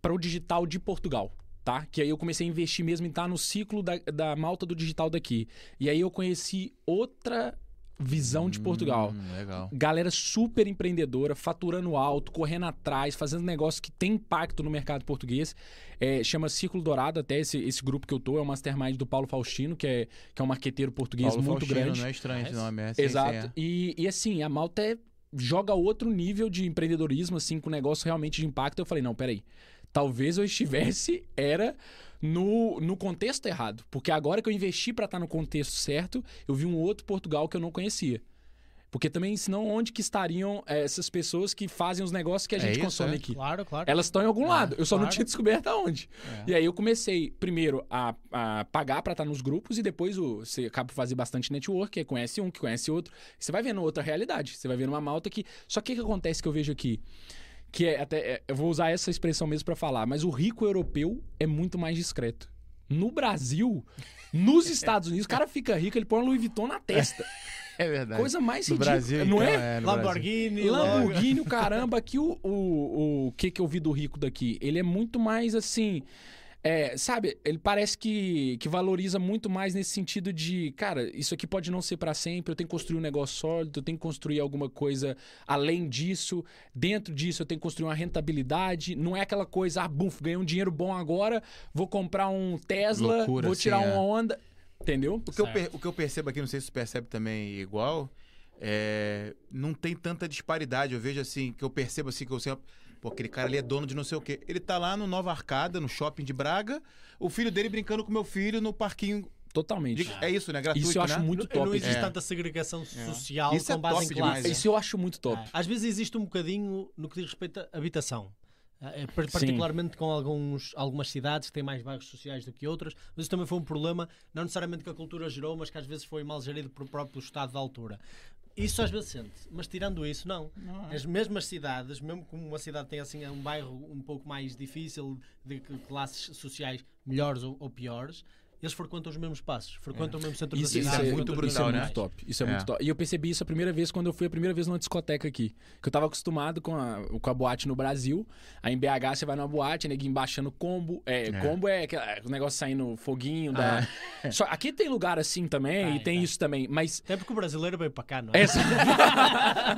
para o digital de Portugal. Tá? Que aí eu comecei a investir mesmo em estar no ciclo da, da malta do digital daqui. E aí eu conheci outra visão de Portugal. Hum, legal. Galera super empreendedora, faturando alto, correndo atrás, fazendo negócio que tem impacto no mercado português. É, chama Círculo Dourado, até esse, esse grupo que eu tô, é o Mastermind do Paulo Faustino, que é, que é um marqueteiro português Paulo muito Faustino, grande. Não é estranho esse nome, é. sim, Exato. é. E, e assim, a malta é- joga outro nível de empreendedorismo, assim, com negócio realmente de impacto. Eu falei, não, peraí. Talvez eu estivesse, era no, no contexto errado. Porque agora que eu investi pra estar no contexto certo, eu vi um outro Portugal que eu não conhecia. Porque também, senão, onde que estariam eh, essas pessoas que fazem os negócios que a É gente isso, consome é. aqui? Claro, claro. Elas estão em algum lado. Eu só não claro. tinha descoberto aonde. É. E aí eu comecei, primeiro, a, a pagar pra estar nos grupos e depois o, você acaba por fazer bastante network, que conhece um, que conhece outro. Você vai vendo outra realidade. Você vai vendo uma malta que. Só que o que acontece que eu vejo aqui? Que é até. é, eu vou usar essa expressão mesmo pra falar, mas o rico europeu é muito mais discreto. No Brasil, nos (laughs) Estados Unidos, o cara fica rico, ele põe um Louis Vuitton na testa. (laughs) É verdade. Coisa mais no ridícula, Brasil, não então, é? no Brasil. Lamborghini. Lamborghini, o caramba, aqui o, o, o que que eu vi do rico daqui? Ele é muito mais assim. É, sabe, ele parece que, que valoriza muito mais nesse sentido de, cara, isso aqui pode não ser pra sempre, eu tenho que construir um negócio sólido, eu tenho que construir alguma coisa além disso, dentro disso eu tenho que construir uma rentabilidade, não é aquela coisa, ah, buf, ganhei um dinheiro bom agora, vou comprar um Tesla, Loucura, vou assim, tirar é. uma onda, entendeu? O que, eu per- o que eu percebo aqui, não sei se você percebe também igual, é, não tem tanta disparidade. Eu vejo assim, que eu percebo assim, que eu sempre. Pô, aquele cara ali é dono de não sei o quê. Ele tá lá no Nova Arcada, no shopping de Braga, o filho dele brincando com meu filho no parquinho. Totalmente. de- é isso, né? Gratuito, Isso eu acho né? muito top. não existe É. tanta segregação social Isso é com base top em demais, classe. Isso eu acho muito top. É. Às vezes existe um bocadinho no que diz respeito à habitação. É, par- Particularmente com alguns, algumas cidades que têm mais bairros sociais do que outras, mas isso também foi um problema, não necessariamente que a cultura gerou, mas que às vezes foi mal gerido pelo próprio Estado da altura. Isso às vezes sente, mas tirando isso, não. é. As mesmas cidades, mesmo que uma cidade tenha assim um bairro um pouco mais difícil, de classes sociais melhores ou, ou piores, eles frequentam os mesmos passos, frequentam o mesmo centro Isso, da isso é muito brutal, isso é né? muito top. Isso é, É. muito top. E eu percebi isso a primeira vez quando eu fui a primeira vez numa discoteca aqui. Que eu tava acostumado com a, com a boate no Brasil. Aí em BH você vai numa boate, neguinho baixando combo. É, combo é, é o negócio saindo foguinho. Da... (laughs) Só, aqui tem lugar assim também, e tem tem. isso também. Mas. Até porque o brasileiro veio para cá, não é?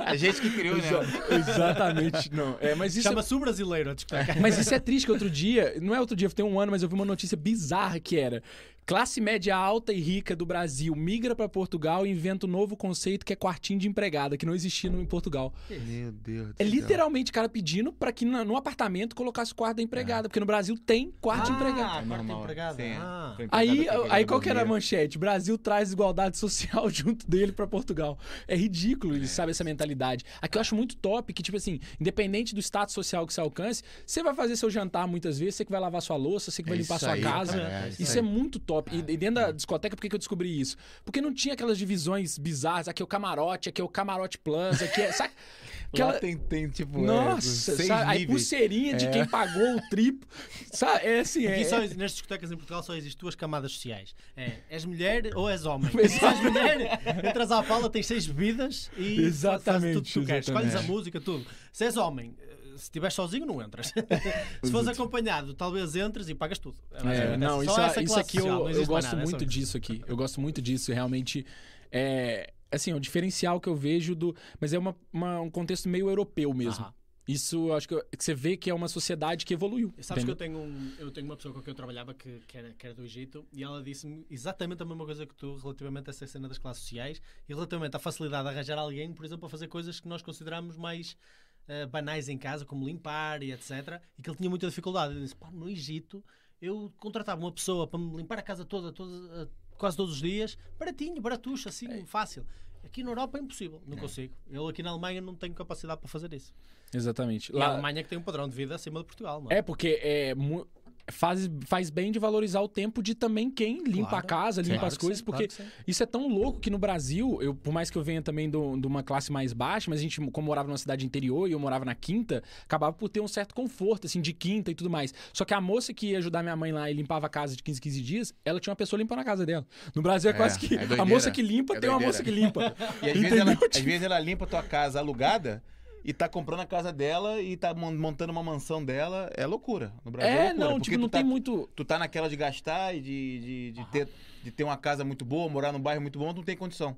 A (laughs) gente que criou, né? Exatamente, não. É, mas isso. Chama-se o brasileiro a discoteca. Mas isso é triste que outro dia, não é outro dia, tem um ano, mas eu vi uma notícia bizarra que era classe média alta e rica do Brasil migra pra Portugal e inventa um novo conceito que é quartinho de empregada, que não existia no, em Portugal. Meu Deus do É literalmente cara pedindo pra que na- no apartamento colocasse quarto da empregada, porque no Brasil tem quarto de empregada. Ah, quarto normal. empregada. Sim, é. Ah. Empregada Aí, aí qual que era a manchete? Brasil traz igualdade (laughs) social junto dele pra Portugal. É ridículo, ele sabe essa mentalidade. Aqui eu acho muito top que, tipo assim, independente do status social que você alcance, você vai fazer seu jantar muitas vezes, você que vai lavar sua louça, você que vai É limpar sua aí, casa. cara, é isso isso é muito top. E, e dentro da discoteca, por que, que eu descobri isso? Porque não tinha aquelas divisões bizarras. Aqui é o camarote, aqui é o camarote plus, aqui é. Sabe? (laughs) Lá Aquela- tem, tem, tipo. é, Nossa, seis sabe? aí pulseirinha de É. quem pagou o triplo. Sabe? É assim, é. Aqui só, nas discotecas em Portugal só existem duas camadas sociais. É, és mulher ou és homem. Se és mulher, entras à fala, tens seis bebidas e Exatamente, fazes tudo que tu queres. Escolhes a música, tudo. Se és homem, se estiveres sozinho, não entras. (laughs) se fores acompanhado, talvez entres e pagas tudo. É É, não, essa- isso, é- isso aqui social, eu, eu gosto nada, é muito isso. disso aqui. Eu gosto muito disso, realmente. É, assim, é um diferencial que eu vejo do. Mas é uma, uma- um contexto meio europeu mesmo. Aham. Isso acho que, eu- que você vê que é uma sociedade que evoluiu. Sabes que eu tenho, um- eu tenho uma pessoa com quem eu trabalhava que, que, era, que era do Egito e ela disse-me exatamente a mesma coisa que tu relativamente a essa cena das classes sociais e relativamente à facilidade de arranjar alguém, por exemplo, a fazer coisas que nós consideramos mais eh, banais em casa, como limpar e etc. E que ele tinha muita dificuldade. Ele disse: pá, no Egito eu contratava uma pessoa para me limpar a casa toda, toda eh, quase todos os dias, baratinho, baratucho, assim, É. fácil. Aqui na Europa é impossível, não consigo. Eu aqui na Alemanha não tenho capacidade para fazer isso. Exatamente. E a Lá- Alemanha que tem um padrão de vida acima de Portugal, não é? É, porque é, mu- faz, faz bem de valorizar o tempo de também quem limpa Claro. a casa, limpa Claro as coisas, sim, porque claro isso é tão louco que no Brasil, eu, por mais que eu venha também de uma classe mais baixa, mas a gente, como morava numa cidade interior e eu morava na quinta, acabava por ter um certo conforto, assim, de quinta e tudo mais. Só que a moça que ia ajudar minha mãe lá e limpava a casa de 15, 15 dias, ela tinha uma pessoa limpando a casa dela. No Brasil é, É, quase que é a moça que limpa É tem uma moça que limpa. (laughs) E às vezes, ela, às vezes ela limpa a tua casa alugada e tá comprando a casa dela e tá mon- montando uma mansão dela. É loucura. No Brasil é, É, loucura, não, tipo, não tá, tem muito... Tu tá naquela de gastar e de, de, de ter, de ter uma casa muito boa, morar num bairro muito bom, tu não tem condição.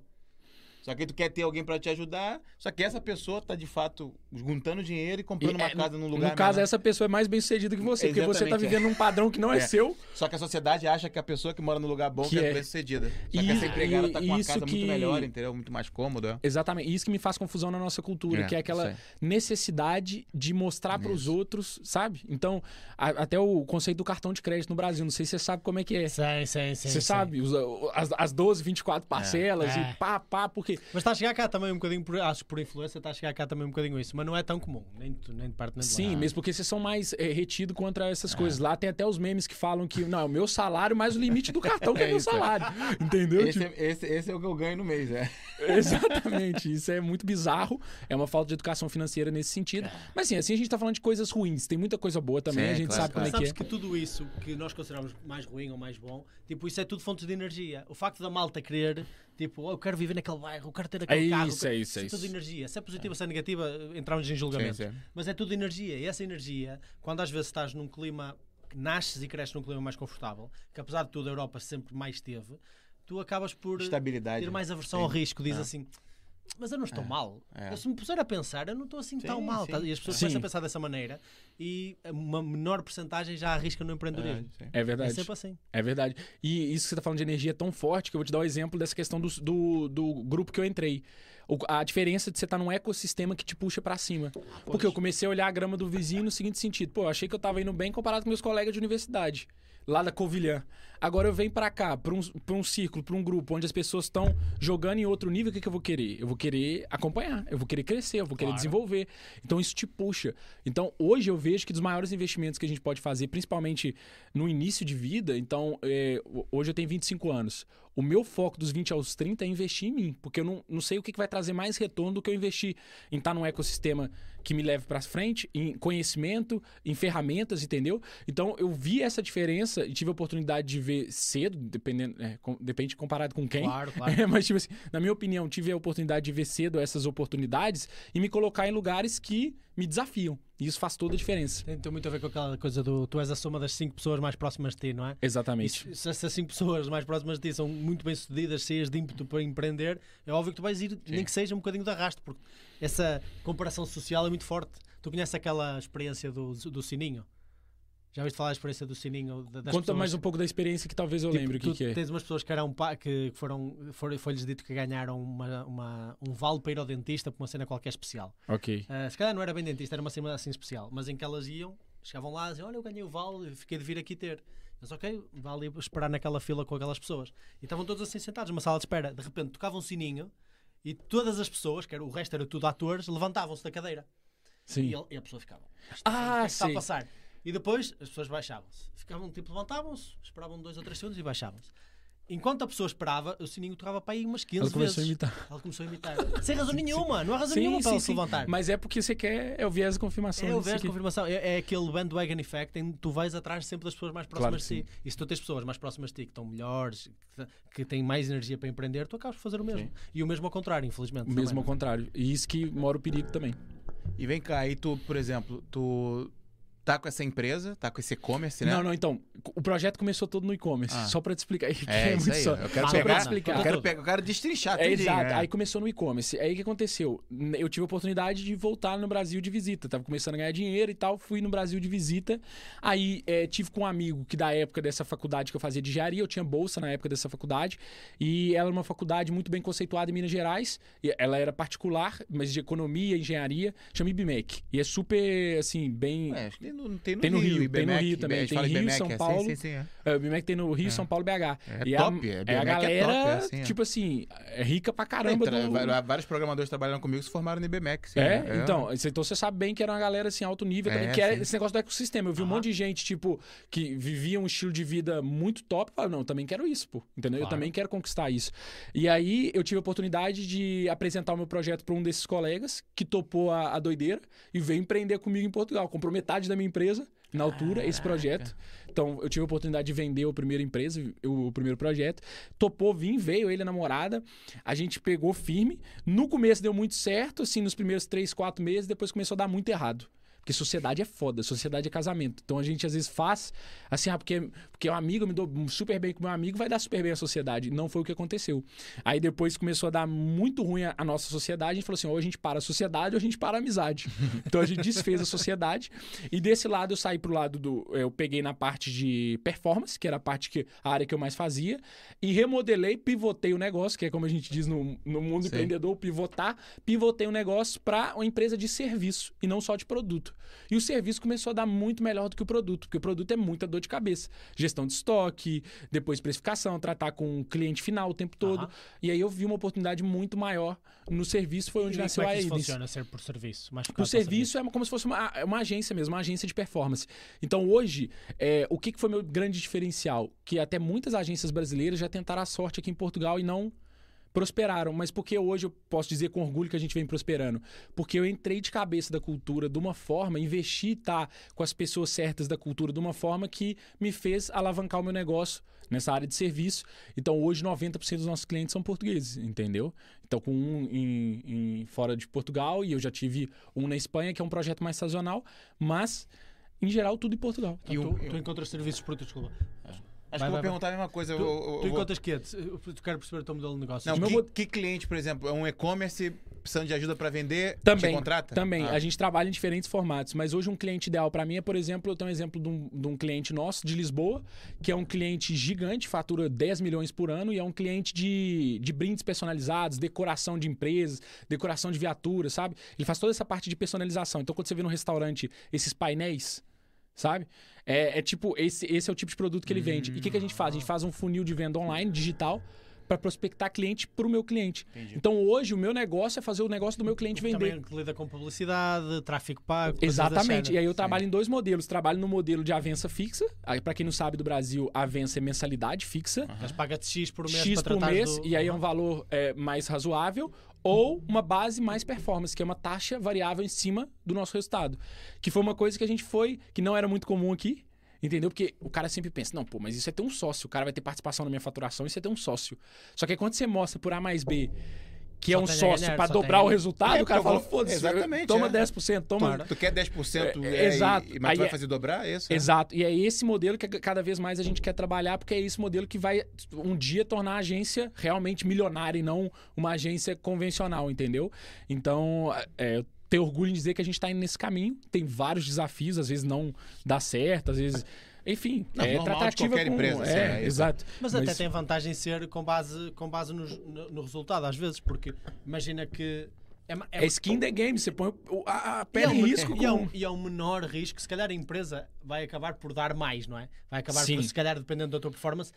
Só que tu quer ter alguém pra te ajudar, só que essa pessoa tá de fato juntando dinheiro e comprando E, uma é, casa num no lugar caso, menor. essa pessoa é mais bem sucedida que você, porque você tá Exatamente, é. vivendo num padrão que não é, É. seu. Só que a sociedade acha que a pessoa que mora num lugar bom Que é é. bem sucedida. Só E- que essa empregada tá com uma casa que- muito melhor, entendeu? Muito mais cômoda. Exatamente. E isso que me faz confusão na nossa cultura, É, que é aquela necessidade de mostrar para os outros, sabe? Então, a- até o conceito do cartão de crédito no Brasil, não sei se você sabe como é que é. Sim, sim, sim. Você sim. sabe, os- as, as 12, 24 parcelas É. e pá, pá, porque Mas está a chegar cá também um bocadinho, por, acho que por influência, está a chegar cá também um bocadinho isso. Mas não é tão comum, nem, de- nem de parte nem de Sim, lado. mesmo porque vocês são mais é, retidos contra essas É. coisas. Lá tem até os memes que falam que, não, é o meu salário mais o limite do cartão que é, (laughs) É meu é. salário. Entendeu? Esse, Tipo, é, esse, esse é o que eu ganho no mês, é. (laughs) Exatamente, isso é muito bizarro. É uma falta de educação financeira nesse sentido. Mas assim, assim a gente tá falando de coisas ruins. Tem muita coisa boa também, Sim, a gente claro, sabe claro. como é que que tudo isso que nós consideramos mais ruim ou mais bom, tipo, isso é tudo fontes de energia. O facto da malta querer, tipo, oh, eu quero viver naquele bairro, eu quero ter aquele É carro. isso, é quero- isso, é tudo isso. energia. Se é positiva, se é negativa, entramos em julgamento. Sim, sim. Mas é tudo energia. E essa energia, quando às vezes estás num clima que nasces e cresces num clima mais confortável, que apesar de tudo a Europa sempre mais teve, tu acabas por ter mais aversão ao risco. Diz É. assim. Mas eu não estou mal. é. Eu, se me puser a pensar, eu não estou assim Sim, tão mal. sim. tá? E as pessoas Sim. começam a pensar dessa maneira e uma menor porcentagem já arrisca no empreendedorismo. É, é É, verdade. sempre assim. É verdade. E isso que você tá falando de energia é tão forte que eu vou te dar o exemplo dessa questão do, do, do grupo que eu entrei. O- a diferença de você estar num ecossistema que te puxa pra cima. Porque eu comecei a olhar a grama do vizinho no seguinte sentido. Pô, eu achei que eu tava indo bem comparado com meus colegas de universidade. Lá da Covilhã. Agora eu venho pra cá, pra um, pra um círculo, pra um grupo, onde as pessoas estão jogando em outro nível, o que, que eu vou querer? Eu vou querer acompanhar, eu vou querer crescer, eu vou querer Claro. desenvolver. Então isso te puxa. Então hoje eu vejo que dos maiores investimentos que a gente pode fazer, principalmente no início de vida, então é, hoje eu tenho 25 anos. O meu foco dos 20 aos 30 é investir em mim, porque eu não, não sei o que que vai trazer mais retorno do que eu investir em estar num ecossistema que me leve para frente, em conhecimento, em ferramentas, entendeu? Então eu vi essa diferença e tive a oportunidade de ver cedo, dependendo, é, com- depende comparado com quem. Claro, (laughs) claro. É, mas, tipo assim, na minha opinião, tive a oportunidade de ver cedo essas oportunidades e me colocar em lugares que me desafiam. E isso faz toda a diferença. Tem, tem muito a ver com aquela coisa do tu és a soma das cinco pessoas mais próximas de ti, não é? Exatamente. E se, essas cinco pessoas mais próximas de ti são muito bem sucedidas, cheias de ímpeto para empreender, é óbvio que tu vais ir, nem que seja um bocadinho de arrasto, porque essa comparação social é muito forte. Tu conheces aquela experiência do, do sininho? Já ouviste falar da experiência do sininho? da- Das Conta pessoas- mais um pouco da experiência que talvez eu Tipo, lembre o que, que é. Tens umas pessoas que eram que foram, foi- foi-lhes dito que ganharam uma, uma- um vale para ir ao dentista por uma cena qualquer especial. Ok. Ah, se calhar não era bem dentista, era uma cena assim especial, mas em que elas iam, chegavam lá e diziam: Olha, eu ganhei o vale, fiquei de vir aqui ter. Mas ok, vale esperar naquela fila com aquelas pessoas. E estavam todos assim sentados numa sala de espera. De repente tocava um sininho e todas as pessoas, que era, o resto era tudo atores, levantavam-se da cadeira. Sim. E, ele- e a pessoa ficava. "Isto Ah, é que está a passar? E depois as pessoas baixavam-se. Ficavam tipo, levantavam-se, esperavam dois ou três segundos e baixavam-se. Enquanto a pessoa esperava, o sininho tocava para aí umas 15 Ela começou a vezes. imitar. Ela começou a imitar. Sem razão nenhuma, não há razão nenhuma para ela se levantar. Mas é porque você quer. É o viés de confirmação. É o viés de confirmação, é, é aquele bandwagon effect em que tu vais atrás sempre das pessoas mais Claro próximas que de ti. E se tu tens pessoas mais próximas de ti que estão melhores, que, que têm mais energia para empreender, tu acabas por fazer o mesmo. Sim. E o mesmo ao contrário, infelizmente. Mesmo também. ao contrário. E isso que mora o perigo também. E vem cá, aí tu, por exemplo, tu tá com essa empresa, tá com esse e-commerce, né? Não, não, então. O projeto começou todo no e-commerce. Ah. Só pra te explicar. que (laughs) É, isso aí. só- Eu quero Só pegar, te explicar. eu quero, Tudo. pegar, eu quero destrinchar É, tudinho, exato. né? Aí começou no e-commerce. Aí o que aconteceu? Eu tive a oportunidade de voltar no Brasil de visita. Tava começando a ganhar dinheiro e tal. Fui no Brasil de visita. Aí é, tive com um amigo que da época dessa faculdade que eu fazia de engenharia, eu tinha bolsa na época dessa faculdade. E ela era uma faculdade muito bem conceituada em Minas Gerais. E ela era particular, mas de economia, engenharia. Chama IBMEC. E é super, assim, bem. É, acho que no, tem no Tem no Rio, tem no Rio também, tem Rio, São é, sim, Paulo. Sim, sim, é. É, o BMEC tem no Rio, São Paulo BH. É e top, a, é, a BMEC é galera, top, assim, tipo assim, é rica pra caramba. do... Vários programadores trabalhando comigo se formaram no IBMEC. sim, É, então, então você sabe bem que era uma galera assim, alto nível que sim. esse negócio do ecossistema. Eu vi um monte de gente, tipo, que vivia um estilo de vida muito top. Falava, não, eu também quero isso, pô. Entendeu? Eu Claro. também quero conquistar isso. E aí eu tive a oportunidade de apresentar o meu projeto para um desses colegas que topou a, a doideira e veio empreender comigo em Portugal. Comprou metade da minha empresa na altura, esse projeto. Então, eu tive a oportunidade de vender a primeira empresa, o, o primeiro projeto. Topou, vim, veio ele, a namorada. A gente pegou firme. No começo deu muito certo, assim, nos primeiros três, quatro meses. Depois começou a dar muito errado. Porque sociedade é foda, sociedade é casamento. Então a gente às vezes faz assim, ah, porque, porque o amigo me dou super bem com meu amigo, vai dar super bem a sociedade. Não foi o que aconteceu. Aí depois começou a dar muito ruim a, a nossa sociedade. A gente falou assim: ou a gente para a sociedade ou a gente para a amizade. (laughs) então a gente desfez a sociedade. E desse lado eu saí pro lado do. Eu peguei na parte de performance, que era a parte que a área que eu mais fazia, e remodelei, pivotei o negócio, que é como a gente diz no, no mundo Sim. empreendedor, pivotar, pivotei o negócio para uma empresa de serviço e não só de produto. E o serviço começou a dar muito melhor do que o produto, porque o produto é muita dor de cabeça. Gestão de estoque, depois precificação, tratar com o cliente final o tempo todo. Aham. E aí eu vi uma oportunidade muito maior no serviço, foi onde E nasceu como é a que isso Avis. funciona, ser por serviço? O para serviço é como se fosse uma, uma agência mesmo, uma agência de performance. Então hoje, é, o que, que foi meu grande diferencial? Que até muitas agências brasileiras já tentaram a sorte aqui em Portugal e não prosperaram. Mas porque hoje eu posso dizer com orgulho que a gente vem prosperando? Porque eu entrei de cabeça da cultura de uma forma, investi estar com as pessoas certas da cultura de uma forma que me fez alavancar o meu negócio nessa área de serviço. Então hoje 90% dos nossos clientes são portugueses, entendeu? Então com um em, em- fora de Portugal e eu já tive um na Espanha que é um projeto mais sazonal, mas em geral tudo em Portugal. E Então, o- tu, tu encontras serviços por desculpa. Acho Vai, que eu vou vai, perguntar a mesma coisa. Tu, eu- eu- eu tu vou- encontras quê? Tu quero perceber o teu modelo de negócio. Não, Meu que, mo- que cliente, por exemplo, é um e-commerce precisando de ajuda para vender, Também, te contrata? Também. Ah. A gente trabalha em diferentes formatos, mas hoje um cliente ideal para mim é, por exemplo, eu tenho um exemplo de um, de um cliente nosso de Lisboa, que é um cliente gigante, fatura 10 milhões por ano e é um cliente de, de brindes personalizados, decoração de empresas, decoração de viaturas, sabe? Ele faz toda essa parte de personalização. Então, quando você vê no restaurante esses painéis, sabe? É, é tipo, esse, esse é o tipo de produto que ele vende. E o que, que a gente faz? A gente faz um funil de venda online, digital, para prospectar cliente para o meu cliente. Entendi. Então hoje o meu negócio é fazer o negócio do meu cliente vender. Também lida com publicidade, tráfego pago. Exatamente. E aí eu género. trabalho em dois modelos. Trabalho no modelo de avença fixa. Aí, para quem não sabe do Brasil, a avença é mensalidade fixa. Mas paga-te X por mês X por mês, do... e aí é um Uhum. valor é, mais razoável, ou uma base mais performance, que é uma taxa variável em cima do nosso resultado. Que foi uma coisa que a gente foi, que não era muito comum aqui, entendeu? Porque o cara sempre pensa, não, pô, mas isso é ter um sócio, o cara vai ter participação na minha faturação, isso é ter um sócio. Só que aí quando você mostra por A mais B que Só é um a sócio para só dobrar o resultado, É, o cara eu fala, foda-se, Exatamente, toma é. 10%, toma... Claro. Tu quer 10%, É, é, exato. E, mas Aí tu vai é- fazer dobrar é isso? né? Exato. E é esse modelo que cada vez mais a gente quer trabalhar, porque é esse modelo que vai um dia tornar a agência realmente milionária e não uma agência convencional, entendeu? Então, é, eu tenho orgulho em dizer que a gente está indo nesse caminho. Tem vários desafios, às vezes não dá certo, às vezes. Enfim, Não, é normal de qualquer com... empresa, assim, é, é exato. Mas, até tem vantagem ser com base, com base nos- no, no resultado, às vezes, porque imagina que. É, ma- É skin in the game, você põe o- a, a E é, pele em um, risco e, é com... um, e é um menor risco, se calhar a empresa vai acabar por dar mais, não é? Vai acabar Sim. por, se calhar, dependendo da tua performance,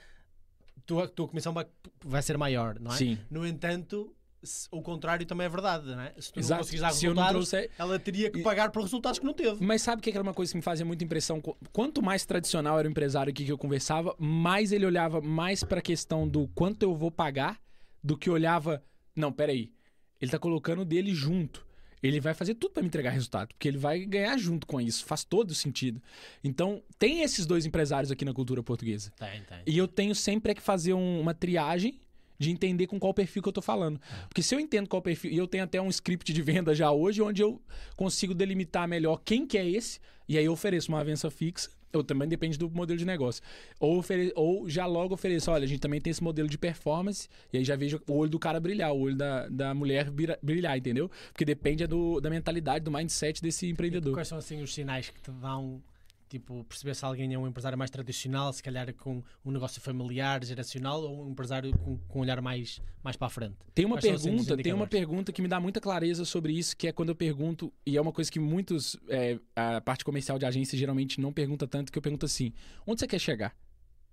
tua, tua comissão vai, vai ser maior, não é? Sim. No entanto, se- o contrário também é verdade, não é? Se tu não Exato. conseguires dar Se eu não resultados, trouxer... ela teria que pagar por resultados que não teve. Mas sabe o que era uma coisa que me fazia muita impressão? Qu- Quanto mais tradicional era o empresário aqui que eu conversava, mais ele olhava mais para a questão do quanto eu vou pagar do que olhava, não, peraí, ele tá colocando o dele junto. Ele vai fazer tudo para me entregar resultado, porque ele vai ganhar junto com isso. Faz todo sentido. Então, tem esses dois empresários aqui na cultura portuguesa. Tem, tem. E eu tenho sempre é que fazer um- uma triagem de entender com qual perfil que eu tô falando. Porque se eu entendo qual perfil, e eu tenho até um script de venda já hoje, onde eu consigo delimitar melhor quem que é esse, e aí eu ofereço uma avença fixa, ou também depende do modelo de negócio. Ou, ou já logo ofereço, olha, a gente também tem esse modelo de performance, e aí já vejo o olho do cara brilhar, o olho da, da mulher brilhar, entendeu? Porque depende é do, da mentalidade, do mindset desse empreendedor. Quais são assim os sinais que te dão, tipo, perceber se alguém é um empresário mais tradicional, se calhar com um negócio familiar, geracional, ou um empresário com, com um olhar mais, mais para a frente? Tem uma Quais pergunta, tem uma pergunta que me dá muita clareza sobre isso, que é quando eu pergunto, e é uma coisa que muitos, é, a parte comercial de agência geralmente não pergunta tanto, que eu pergunto assim, onde você quer chegar?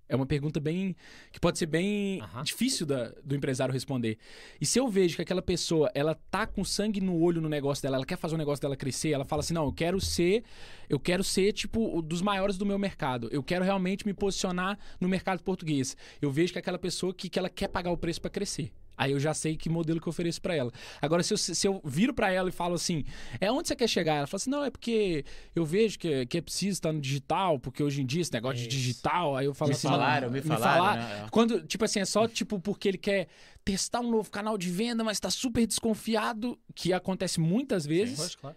É uma pergunta bem. que pode ser bem Aham. difícil da- do empresário responder. E se eu vejo que aquela pessoa, ela tá com sangue no olho no negócio dela, ela quer fazer o negócio dela crescer, ela fala assim: não, eu quero ser, eu quero ser, tipo, dos maiores do meu mercado. Eu quero realmente me posicionar no mercado português. Eu vejo que aquela pessoa que, que ela quer pagar o preço para crescer. Aí eu já sei que modelo que eu ofereço para ela. Agora, se eu, se eu viro para ela e falo assim, é onde você quer chegar? Ela fala assim, não, é porque eu vejo que, que é preciso estar no digital, porque hoje em dia esse negócio de Isso. digital, aí eu falo Me assim... falaram, me falaram, né? Quando, tipo assim, é só tipo porque ele quer testar um novo canal de venda, mas tá super desconfiado, que acontece muitas vezes. Pois, claro.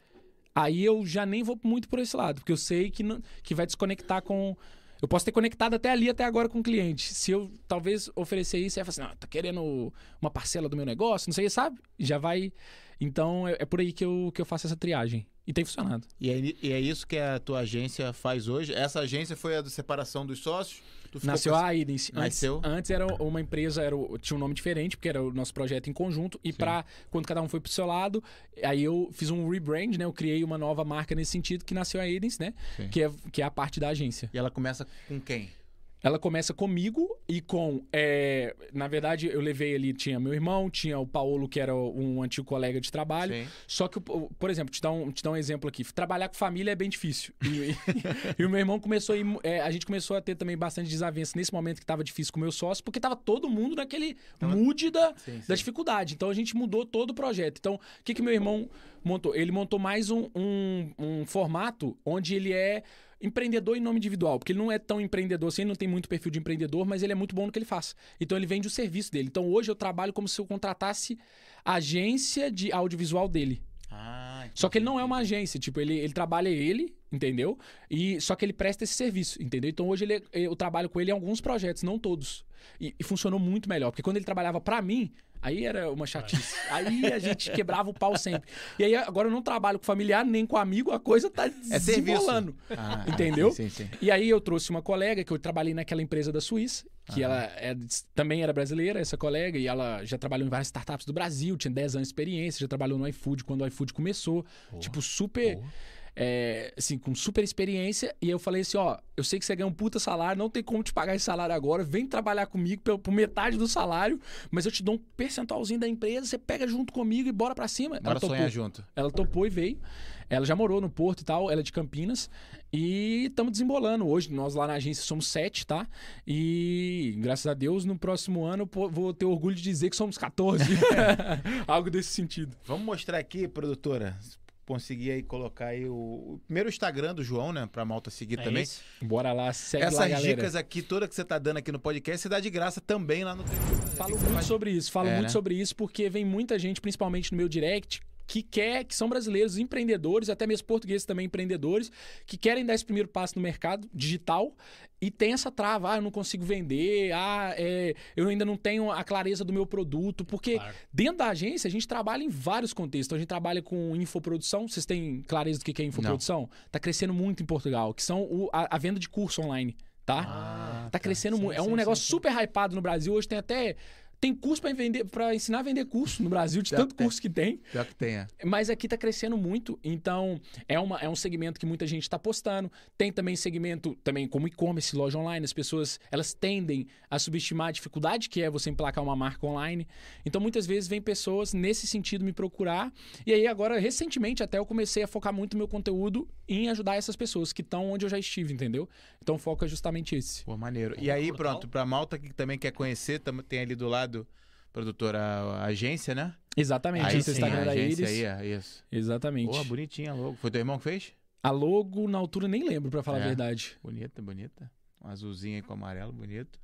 Aí eu já nem vou muito por esse lado, porque eu sei que, não, que vai desconectar com. Eu posso ter conectado até ali, até agora com o cliente. Se eu talvez oferecer isso, aí falar assim, não, tá querendo uma parcela do meu negócio, não sei, sabe? Já vai. Então é, é por aí que eu, que eu faço essa triagem. E tem funcionado. E é, e é isso que a tua agência faz hoje? Essa agência foi a de separação dos sócios? Nasceu com a. Antes, Nasceu? antes era uma empresa, era, tinha um nome diferente, porque era o nosso projeto em conjunto. E para quando cada um foi pro seu lado, aí eu fiz um rebrand, né? Eu criei uma nova marca nesse sentido, que nasceu a Aidens, né? Sim. Que é, que é a parte da agência. E ela começa com quem? Ela começa comigo e com. é, na verdade, eu levei ali, tinha meu irmão, tinha o Paulo, que era um antigo colega de trabalho. Sim. Só que, por exemplo, te dar, um, te dar um exemplo aqui. Trabalhar com família é bem difícil. E, (laughs) e o meu irmão começou a ir, é, A gente começou a ter também bastante desavença nesse momento que tava difícil com o meu sócio, porque tava todo mundo naquele Tava- mood da, Sim, sim. da dificuldade. Então a gente mudou todo o projeto. Então, o que, que meu irmão montou? Ele montou mais um, um, um formato onde ele é empreendedor em nome individual, porque ele não é tão empreendedor assim, ele não tem muito perfil de empreendedor, mas ele é muito bom no que ele faz. Então ele vende o serviço dele. Então hoje eu trabalho como se eu contratasse a agência de audiovisual dele. Ah, Só que ele não é uma agência, tipo, ele, ele trabalha ele, entendeu? E só que ele presta esse serviço, entendeu? Então hoje ele, eu trabalho com ele em alguns projetos, não todos. E, e funcionou muito melhor, porque quando ele trabalhava pra mim, aí era uma chatice. Aí a gente quebrava o pau sempre. E aí agora eu não trabalho com familiar nem com amigo, a coisa tá É serviço. desenrolando. Ah, Entendeu? Sim, sim. E aí eu trouxe uma colega que eu trabalhei naquela empresa da Suíça, que ela é- também era brasileira, essa colega, e ela já trabalhou em várias startups do Brasil, tinha 10 anos de experiência, já trabalhou no iFood quando o iFood começou. tipo, super. É, assim, com super experiência. E eu falei assim: ó, eu sei que você ganha um puta salário, não tem como te pagar esse salário agora, vem trabalhar comigo por, por metade do salário, mas eu te dou um percentualzinho da empresa, você pega junto comigo e bora pra cima. Bora topou. sonhar junto. Ela topou e veio. Ela já morou no Porto e tal, ela é de Campinas. E estamos desembolando. Hoje, nós lá na agência somos sete, tá? E graças a Deus, no próximo ano, pô, vou ter orgulho de dizer que somos 14. (laughs) (laughs) Algo desse sentido. Vamos mostrar aqui, produtora. Se Conseguir aí colocar aí o, o primeiro Instagram do João, né? Pra malta seguir É também. isso? Bora lá, segue Essas lá, galera. dicas aqui, toda que você tá dando aqui no podcast, você dá de graça também lá no. Falo muito sobre isso, falo É, muito né? sobre isso porque vem muita gente, principalmente no meu direct, que quer, que são brasileiros empreendedores, até mesmo portugueses também empreendedores, que querem dar esse primeiro passo no mercado digital e tem essa trava, ah, eu não consigo vender, ah, é, eu ainda não tenho a clareza do meu produto, porque Claro. dentro da agência a gente trabalha em vários contextos. Então, a gente trabalha com infoprodução, vocês têm clareza do que é infoprodução? Tá crescendo muito em Portugal, que são o- a, a venda de curso online, tá? Ah, Tá crescendo Sim, muito. É um sim, negócio sim, sim. super hypado no Brasil. Hoje tem até. Tem curso para vender, para ensinar a vender curso no Brasil, de Pior que tanto tem. curso que tem. Pior que tenha. Mas aqui tá crescendo muito, então é, uma, é um segmento que muita gente está postando. Tem também segmento, também como e-commerce, loja online. As pessoas elas tendem a subestimar a dificuldade que é você emplacar uma marca online. Então muitas vezes vem pessoas nesse sentido me procurar. E aí agora, recentemente, até eu comecei a focar muito meu conteúdo em ajudar essas pessoas que estão onde eu já estive, entendeu? Então o foco é justamente esse. Pô, maneiro. E aí, pronto, pra malta que também quer conhecer, tem ali do lado, produtora, a agência, né? Exatamente, aí esse o Instagram a da Iris. aí, é isso. Exatamente. Pô, bonitinha logo. Foi teu irmão que fez? A logo, na altura, nem lembro, pra falar É. a verdade. Bonita, bonita. Um azulzinho com amarelo, bonito.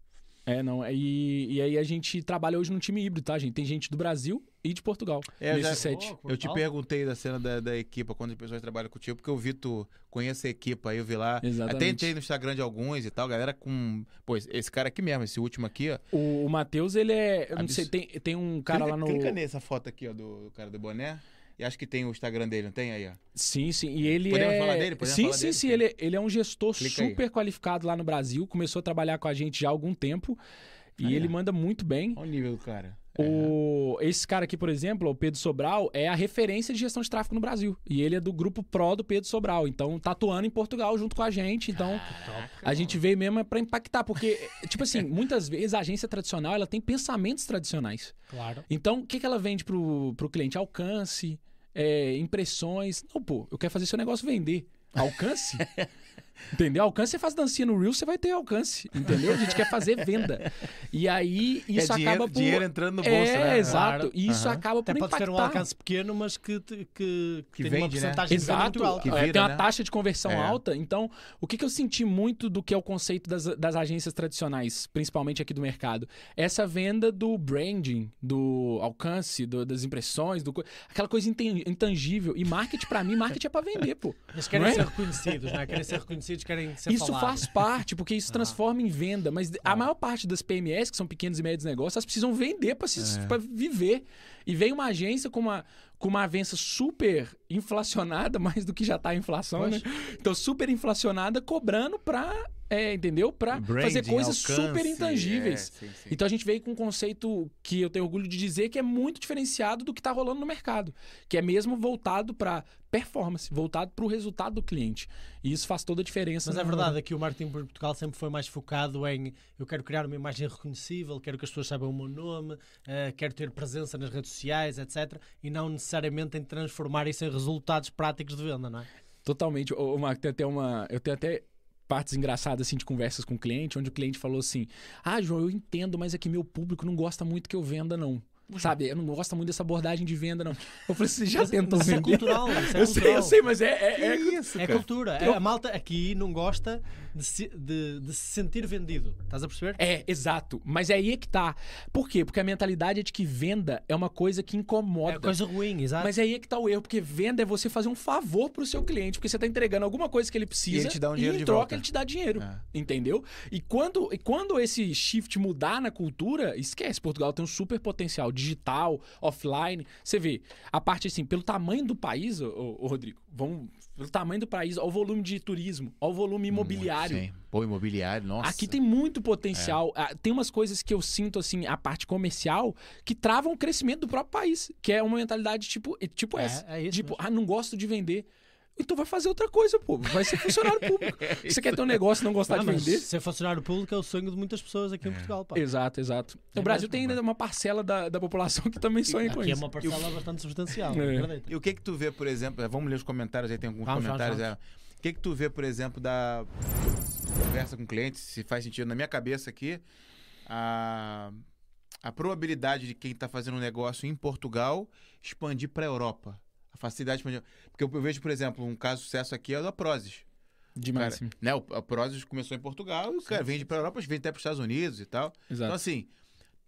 É, não. E, e aí a gente trabalha hoje num time híbrido, tá, gente? Tem gente do Brasil e de Portugal. É, eu nesse já- set. Pô, Eu te perguntei da cena da, da equipa, quando as pessoas trabalham contigo, porque eu vi tu conhece a equipa, aí eu vi lá. Exatamente. Até entrei no Instagram de alguns e tal, galera com. Pô, esse cara aqui mesmo, esse último aqui, ó. O, o Matheus, ele é. Eu não Abs- sei, tem, tem um cara clica, lá no. clica nessa foto aqui, ó, do, do cara do boné. E acho que tem o Instagram dele, não tem aí, ó? Sim, sim. E ele Podemos é. falar dele? Podemos sim, falar sim, dele? sim. Ele, ele é um gestor Clica aí. super qualificado lá no Brasil. Começou a trabalhar com a gente já há algum tempo. E Aí, ele ó. manda muito bem. Olha o nível do cara. O, esse cara aqui, por exemplo, o Pedro Sobral, é a referência de gestão de tráfego no Brasil. E ele é do grupo Pro do Pedro Sobral. Então, tá atuando em Portugal junto com a gente. Então, a gente veio mesmo pra impactar. Porque, (laughs) tipo assim, muitas vezes a agência tradicional ela tem pensamentos tradicionais. Claro. Então, o que, que ela vende pro, pro cliente? Alcance, é, impressões. Não, pô, eu quero fazer seu negócio vender. Alcance? (laughs) Entendeu? Alcance, você faz dancinha no Reels, você vai ter alcance. Entendeu? A gente quer fazer venda. E aí, isso é dinheiro, acaba por. dinheiro entrando no bolso, é, né? exato. E isso Aham. acaba por Até pode impactar. ser um alcance pequeno, mas que, que, Que tem vende, uma né? porcentagem venda Exato. muito alta. Que É, vira, tem uma né? taxa de conversão É. alta. Então, o que, que eu senti muito do que é o conceito das, das agências tradicionais, principalmente aqui do mercado? Essa venda do branding, do alcance, do- das impressões, do, aquela coisa intangível. E marketing, pra mim, marketing é pra vender, pô. Eles querem é? ser reconhecidos, não é? Querem ser reconhecidos, querem ser Isso falados. faz parte, porque isso (laughs) Ah. transforma em venda. Mas a maior parte das PMS, que são pequenos e médios negócios, elas precisam vender para É. viver. E vem uma agência com uma, com uma avença super inflacionada, (laughs) mais do que já está a inflação, né? Então, super inflacionada, cobrando para, entendeu? Para fazer coisas alcance, super intangíveis. é, sim, sim. Então a gente veio com um conceito que eu tenho orgulho de dizer que é muito diferenciado do que está rolando no mercado, que é mesmo voltado para performance, voltado para o resultado do cliente. E isso faz toda a diferença. Mas é verdade, aqui o marketing por Portugal sempre foi mais focado em eu quero criar uma imagem reconhecível, quero que as pessoas saibam o meu nome, eh, quero ter presença nas redes sociais, etc. E não necessariamente em transformar isso em resultados práticos de venda, não é? Totalmente. Ô, Marco, tem até uma. Eu tenho até partes engraçadas assim de conversas com o cliente, onde o cliente falou assim: Ah, João, eu entendo, mas é que meu público não gosta muito que eu venda, não. Sabe, eu não gosto muito dessa abordagem de venda, não. Eu falei, você já Mas- tentou mas isso é vender? cultural, isso é eu sei, cultural. eu sei, mas é. é, é- isso, É cara? cultura. Eu- A malta aqui não gosta de se, de- de se sentir vendido. Estás a perceber? É, exato. Mas é aí é que tá. Por quê? Porque a mentalidade é de que venda é uma coisa que incomoda. É coisa ruim, exato. Mas é aí é que tá o erro, porque venda é você fazer um favor pro seu cliente, porque você tá entregando alguma coisa que ele precisa E ele te dá um dinheiro em de troca volta. ele te dá dinheiro, É. entendeu? E quando, e quando esse shift mudar na cultura, esquece, Portugal tem um super potencial digital, offline. Você vê, a parte assim, pelo tamanho do país, ô, ô, ô, Rodrigo, vamos, pelo tamanho do país, ao volume de turismo, ao volume imobiliário. Sim. Pô, imobiliário, nossa. Aqui tem muito potencial. Ah, Tem umas coisas que eu sinto, assim, a parte comercial, que travam o crescimento do próprio país. Que é uma mentalidade tipo, tipo É, essa. é isso tipo, mesmo. ah, não gosto de vender. Então vai fazer outra coisa, pô. Vai ser funcionário público. (laughs) Você quer ter um negócio e não gostar Não, de mas vender? ser funcionário público é o sonho de muitas pessoas aqui em Portugal. Pá. Exato, exato. É o Brasil mesmo, tem ainda uma parcela da, da população que também sonha com Aqui é isso. uma parcela bastante substancial, É. E o que que tu vê, por exemplo, é, vamos ler os comentários aí, tem alguns Vamos, vamos, comentários. vamos. é. O que que tu vê, por exemplo, da conversa com clientes, se faz sentido na minha cabeça aqui, a, a probabilidade de quem está fazendo um negócio em Portugal expandir para a Europa. A facilidade de expandir. Porque eu, vejo, por exemplo, um caso de sucesso aqui é o da Prozis. Demais, Cara, né, o, a Prozis começou em Portugal e o cara vende para a Europa, vende até para os Estados Unidos e tal. Então, Exato. assim,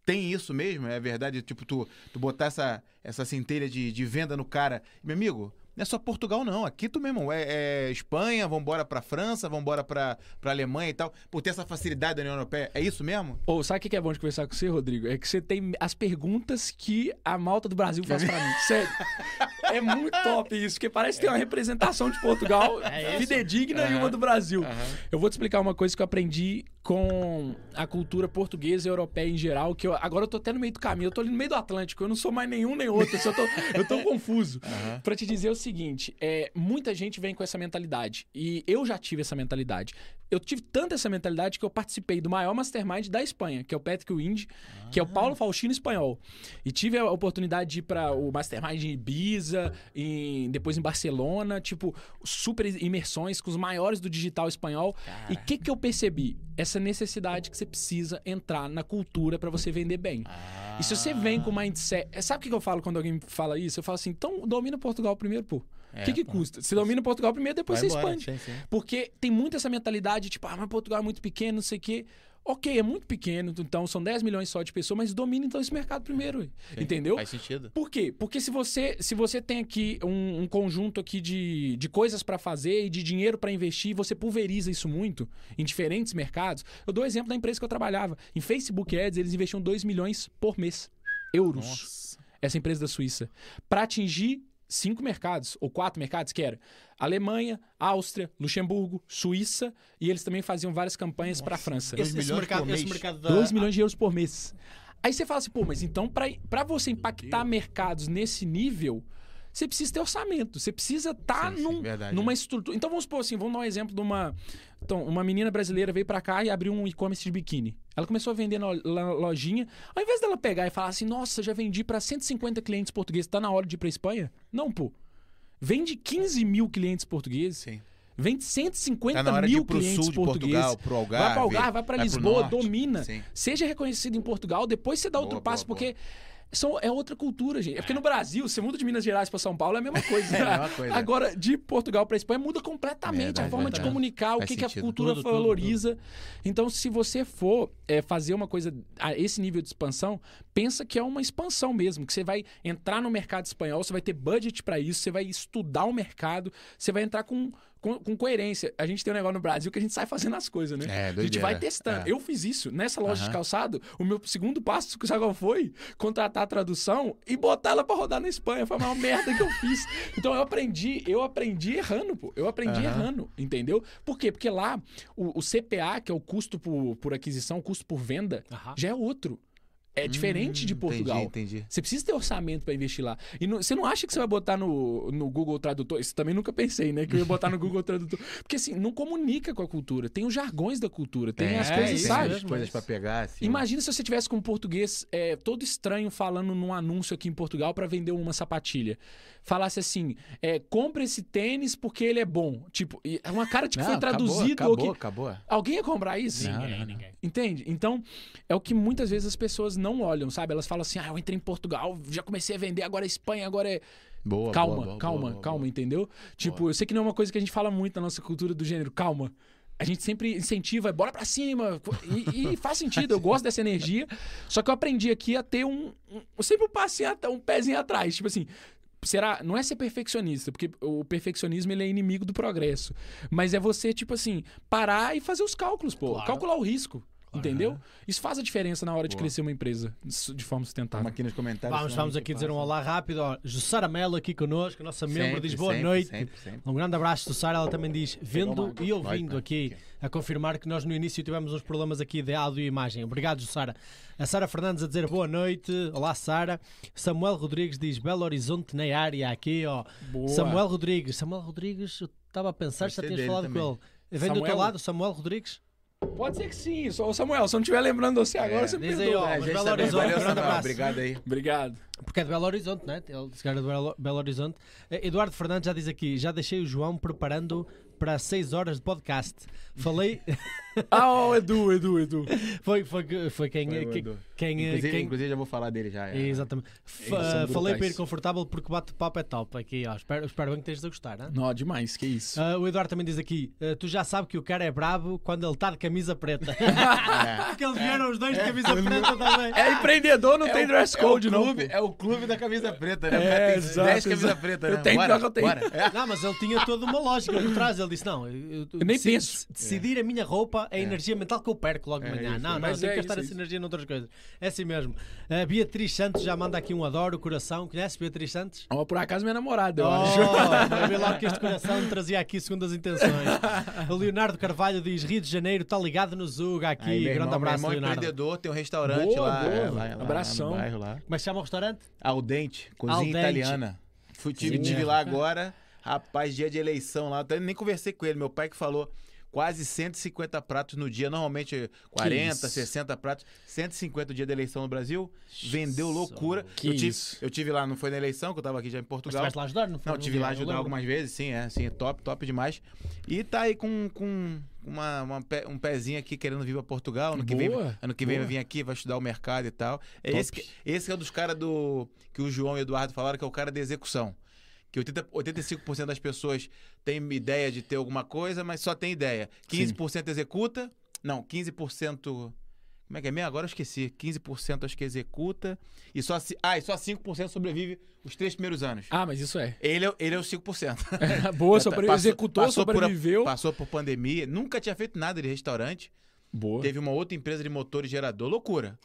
tem isso mesmo? É verdade? Tipo, tu, tu botar essa, essa centelha de, de venda no cara. Meu amigo, não é só Portugal, não. Aqui tu mesmo. É, é Espanha, vambora pra França, vambora pra, pra Alemanha e tal. Por ter essa facilidade da União Europeia. É isso mesmo? Ou sabe o que é bom de conversar com você, Rodrigo? É que você tem as perguntas que a malta do Brasil faz pra mim. Sério. (laughs) É muito top isso, porque parece que tem uma representação de Portugal É fidedigna e Aham. uma do Brasil. Aham. Eu vou te explicar uma coisa que eu aprendi com a cultura portuguesa e europeia em geral, que eu, agora eu tô até no meio do caminho, eu tô ali no meio do Atlântico, eu não sou mais nenhum nem outro, eu, só tô, eu tô (laughs) confuso. Aham. Pra te dizer o seguinte, é, muita gente vem com essa mentalidade, e eu já tive essa mentalidade. Eu tive tanta essa mentalidade que eu participei do maior mastermind da Espanha, que é o Patrick Wind, que é o Paulo Faustino espanhol. E tive a oportunidade de ir para o mastermind em Ibiza, em- depois em Barcelona, tipo, super imersões com os maiores do digital espanhol. E o que, que eu percebi? Essa necessidade que você precisa entrar na cultura para você vender bem. E se você vem com mindset. Sabe o que que eu falo quando alguém fala isso? Eu falo assim, então domina Portugal primeiro, pô. O É, que, que pô. custa? Você domina Portugal primeiro, depois Vai você embora. expande. Sim, sim. Porque tem muito essa mentalidade, tipo, ah, mas Portugal é muito pequeno, não sei o quê. Ok, é muito pequeno, então são 10 milhões só de pessoas, mas domina então esse mercado primeiro. Sim, entendeu? Faz sentido. Por quê? Porque se você, se você tem aqui um, um conjunto aqui de, de coisas para fazer e de dinheiro para investir, você pulveriza isso muito em diferentes mercados. Eu dou o exemplo da empresa que eu trabalhava. Em Facebook Ads, eles investiam 2 milhões por mês. Euros Nossa. essa empresa da Suíça, para atingir cinco mercados, ou quatro mercados, que era Alemanha, Áustria, Luxemburgo, Suíça, e eles também faziam várias campanhas para a França. Dois Esse, esse milhões mercado, por esse mercado da. 2 milhões de euros por mês. Aí você fala assim, pô, mas então para você impactar mercados nesse nível, você precisa ter orçamento, você precisa estar sim, num, numa né? estrutura. Então vamos supor assim, vamos dar um exemplo de uma. Então, uma menina brasileira veio pra cá e abriu um e-commerce de biquíni. Ela começou a vender na lojinha. Ao invés dela pegar e falar assim, nossa, já vendi pra 150 clientes portugueses, tá na hora de ir pra Espanha? Não, pô. Vende 15 mil clientes portugueses. Sim. Vende 150 Tá na hora de ir mil clientes sul de portugueses. Portugal, pro Algarve. Vai pra Algarve, vai pra pro Lisboa, domina. Sim. Seja reconhecido em Portugal, depois você dá outro Boa, passo, boa, porque são, é outra cultura, gente. É porque no Brasil, você muda de Minas Gerais pra São Paulo, é a mesma coisa. (laughs) É a mesma coisa. Agora, de Portugal pra Espanha, muda completamente Verdade, a forma de verdade. comunicar, o Faz que, que a cultura Tudo, tudo, valoriza. Então, se você for é, fazer uma coisa a esse nível de expansão, pensa que é uma expansão mesmo, que você vai entrar no mercado espanhol, você vai ter budget pra isso, você vai estudar o mercado, você vai entrar com, com, com coerência. A gente tem um negócio no Brasil que a gente sai fazendo as coisas, né? É, a gente vai testando. É. Eu fiz isso. Nessa loja de calçado, o meu segundo passo, (laughs) sabe qual foi? Contratar a tradução e botar ela pra rodar na Espanha. Foi a maior merda que eu fiz. (laughs) Então eu aprendi, eu aprendi errando, pô. Eu aprendi errando, entendeu? Por quê? Porque lá, o, o CPA, que é o custo por, por aquisição, o custo por venda, já é outro. É diferente de Hum, Portugal. Entendi, entendi. Você precisa ter orçamento pra investir lá. E não- você não acha que você vai botar no, no Google Tradutor? Isso também nunca pensei, né? Que eu ia botar no (laughs) Google Tradutor. Porque assim, não comunica com a cultura. Tem os jargões da cultura. Tem as É, coisas, isso sabe? mesmo. coisas pra pegar, assim. Imagina se você tivesse com um português é, todo estranho falando num anúncio aqui em Portugal pra vender uma sapatilha. Falasse assim: é, compre esse tênis porque ele é bom. Tipo, é uma cara de que Não, foi acabou, traduzido. ou Acabou, que... acabou. Alguém ia comprar isso? Ninguém, não, não. ninguém. Entende? Então, é o que muitas vezes as pessoas não olham, sabe? Elas falam assim: ah, eu entrei em Portugal, já comecei a vender, agora é Espanha, agora é. Boa, calma, boa, boa, calma, boa, calma, entendeu? Tipo, eu sei que não é uma coisa que a gente fala muito na nossa cultura do gênero, calma. A gente sempre incentiva, bora pra cima. E, e faz sentido, eu gosto dessa energia. Só que eu aprendi aqui a ter um. um sempre um passinho, um pezinho atrás. Tipo assim. Será, não é ser perfeccionista, porque o perfeccionismo ele é inimigo do progresso. Mas é você, tipo assim, parar e fazer os cálculos, pô. Claro. Calcular o risco. Entendeu? Isso faz a diferença na hora de Boa. crescer uma empresa de forma Vamos sustentável. aqui nos comentários. Vamos, vamos aqui dizer um olá rápido. Ó, Jussara Melo aqui connosco, a nossa membro, Sempre, diz boa sempre, noite. Sempre, sempre. Um grande abraço, Jussara. Ela também diz vendo e ouvindo aqui, a confirmar que nós no início tivemos uns problemas aqui de áudio e imagem. Obrigado, Jussara. A Sara Fernandes a dizer boa noite. Olá, Sara. Samuel Rodrigues diz Belo Horizonte na área aqui, ó. Boa. Samuel Rodrigues. Samuel Rodrigues, eu estava a pensar, Pode já tinhas falado também. com ele. Vem do teu Samuel? lado, Samuel Rodrigues? Pode ser que sim. Só, Samuel, se eu não estiver lembrando você agora, É. você me Diz aí, perdoa. ó. É, mas Belo também. Horizonte, Valeu, grande Samuel. abraço. Obrigado aí. Obrigado. Porque é de Belo Horizonte, né? Ele disse que era de Belo, Belo Horizonte. Eh, Eduardo Fernandes já diz aqui: já deixei o João preparando para 6 horas de podcast. Falei. Ah, o Edu, Edu, Edu. foi, foi, foi quem. Foi o quem, Edu. quem, Inclusive, quem- inclusive, já vou falar dele já. é. Exatamente. Falei para ir confortável porque bate-papo é top. Aqui, ó. Espero, espero bem que estejas a gostar, né? Não, demais, que isso. Ah, o Eduardo também diz aqui: ah, tu já sabes que o cara é brabo quando ele está de camisa preta. (laughs) É. (laughs) porque eles vieram os dois de camisa preta também. É empreendedor, não tem o- dress é code, não. clube, pô. É o clube da camisa preta, né? É, tem exato, 10 camisas exato. pretas, Eu né? tenho, Bora, eu tenho. bora. É. Não, mas ele tinha toda uma lógica por trás. Ele disse: Não, eu, Eu nem penso. Decidir a minha roupa é a energia mental que eu perco logo de É manhã. isso, não, não, mas tenho é que gastar é essa energia noutras coisas. É assim mesmo. A Beatriz Santos já manda aqui um adoro, coração. Conhece Beatriz Santos? Ó, por acaso minha namorada, eu Oh, acho. (laughs) vê lá o que este (laughs) coração trazia aqui segundo as intenções. O Leonardo Carvalho diz: Rio de Janeiro está ligado no Zuga aqui. Aí, Grande irmão, abraço, meu irmão empreendedor, tem um restaurante Boa, lá, boa. é, lá, lá, Abração. lá é se chama o restaurante? Al dente, cozinha Al dente. italiana. Fui, tive, tive lá agora, rapaz, dia de eleição lá. Até nem conversei com ele, meu pai que falou. Quase 150 pratos no dia, normalmente 40, isso. 60 pratos, 150 o dia da eleição no Brasil. Vendeu loucura. Que eu, tive, isso. eu tive lá, não foi na eleição, que eu tava aqui já em Mas Portugal. estiveste lá ajudar, não foi? Não, tive dia, lá ajudar lembro. algumas vezes, sim, é, sim, é top, top demais. E tá aí com, com uma, uma pé- um pezinho aqui querendo vir pra Portugal. Ano que vem, Boa, ano que vem vai vir aqui, vai estudar o mercado e tal. É Top. esse, esse é um dos caras do. que o João e o Eduardo falaram, que é o cara da execução. Que 80, 85% das pessoas têm ideia de ter alguma coisa, mas só tem ideia. 15% executa. Não, 15%. Como é que é mesmo? Agora eu esqueci. 15% acho que executa. E só, ah, e só 5% sobrevive os três primeiros anos. Ah, mas isso é. Ele é, ele é os (laughs) 5%. Boa, (laughs) sobre... Passou- executou, passou por sobreviveu. Passou por pandemia, nunca tinha feito nada de restaurante. Boa. Teve uma outra empresa de motor e gerador, loucura.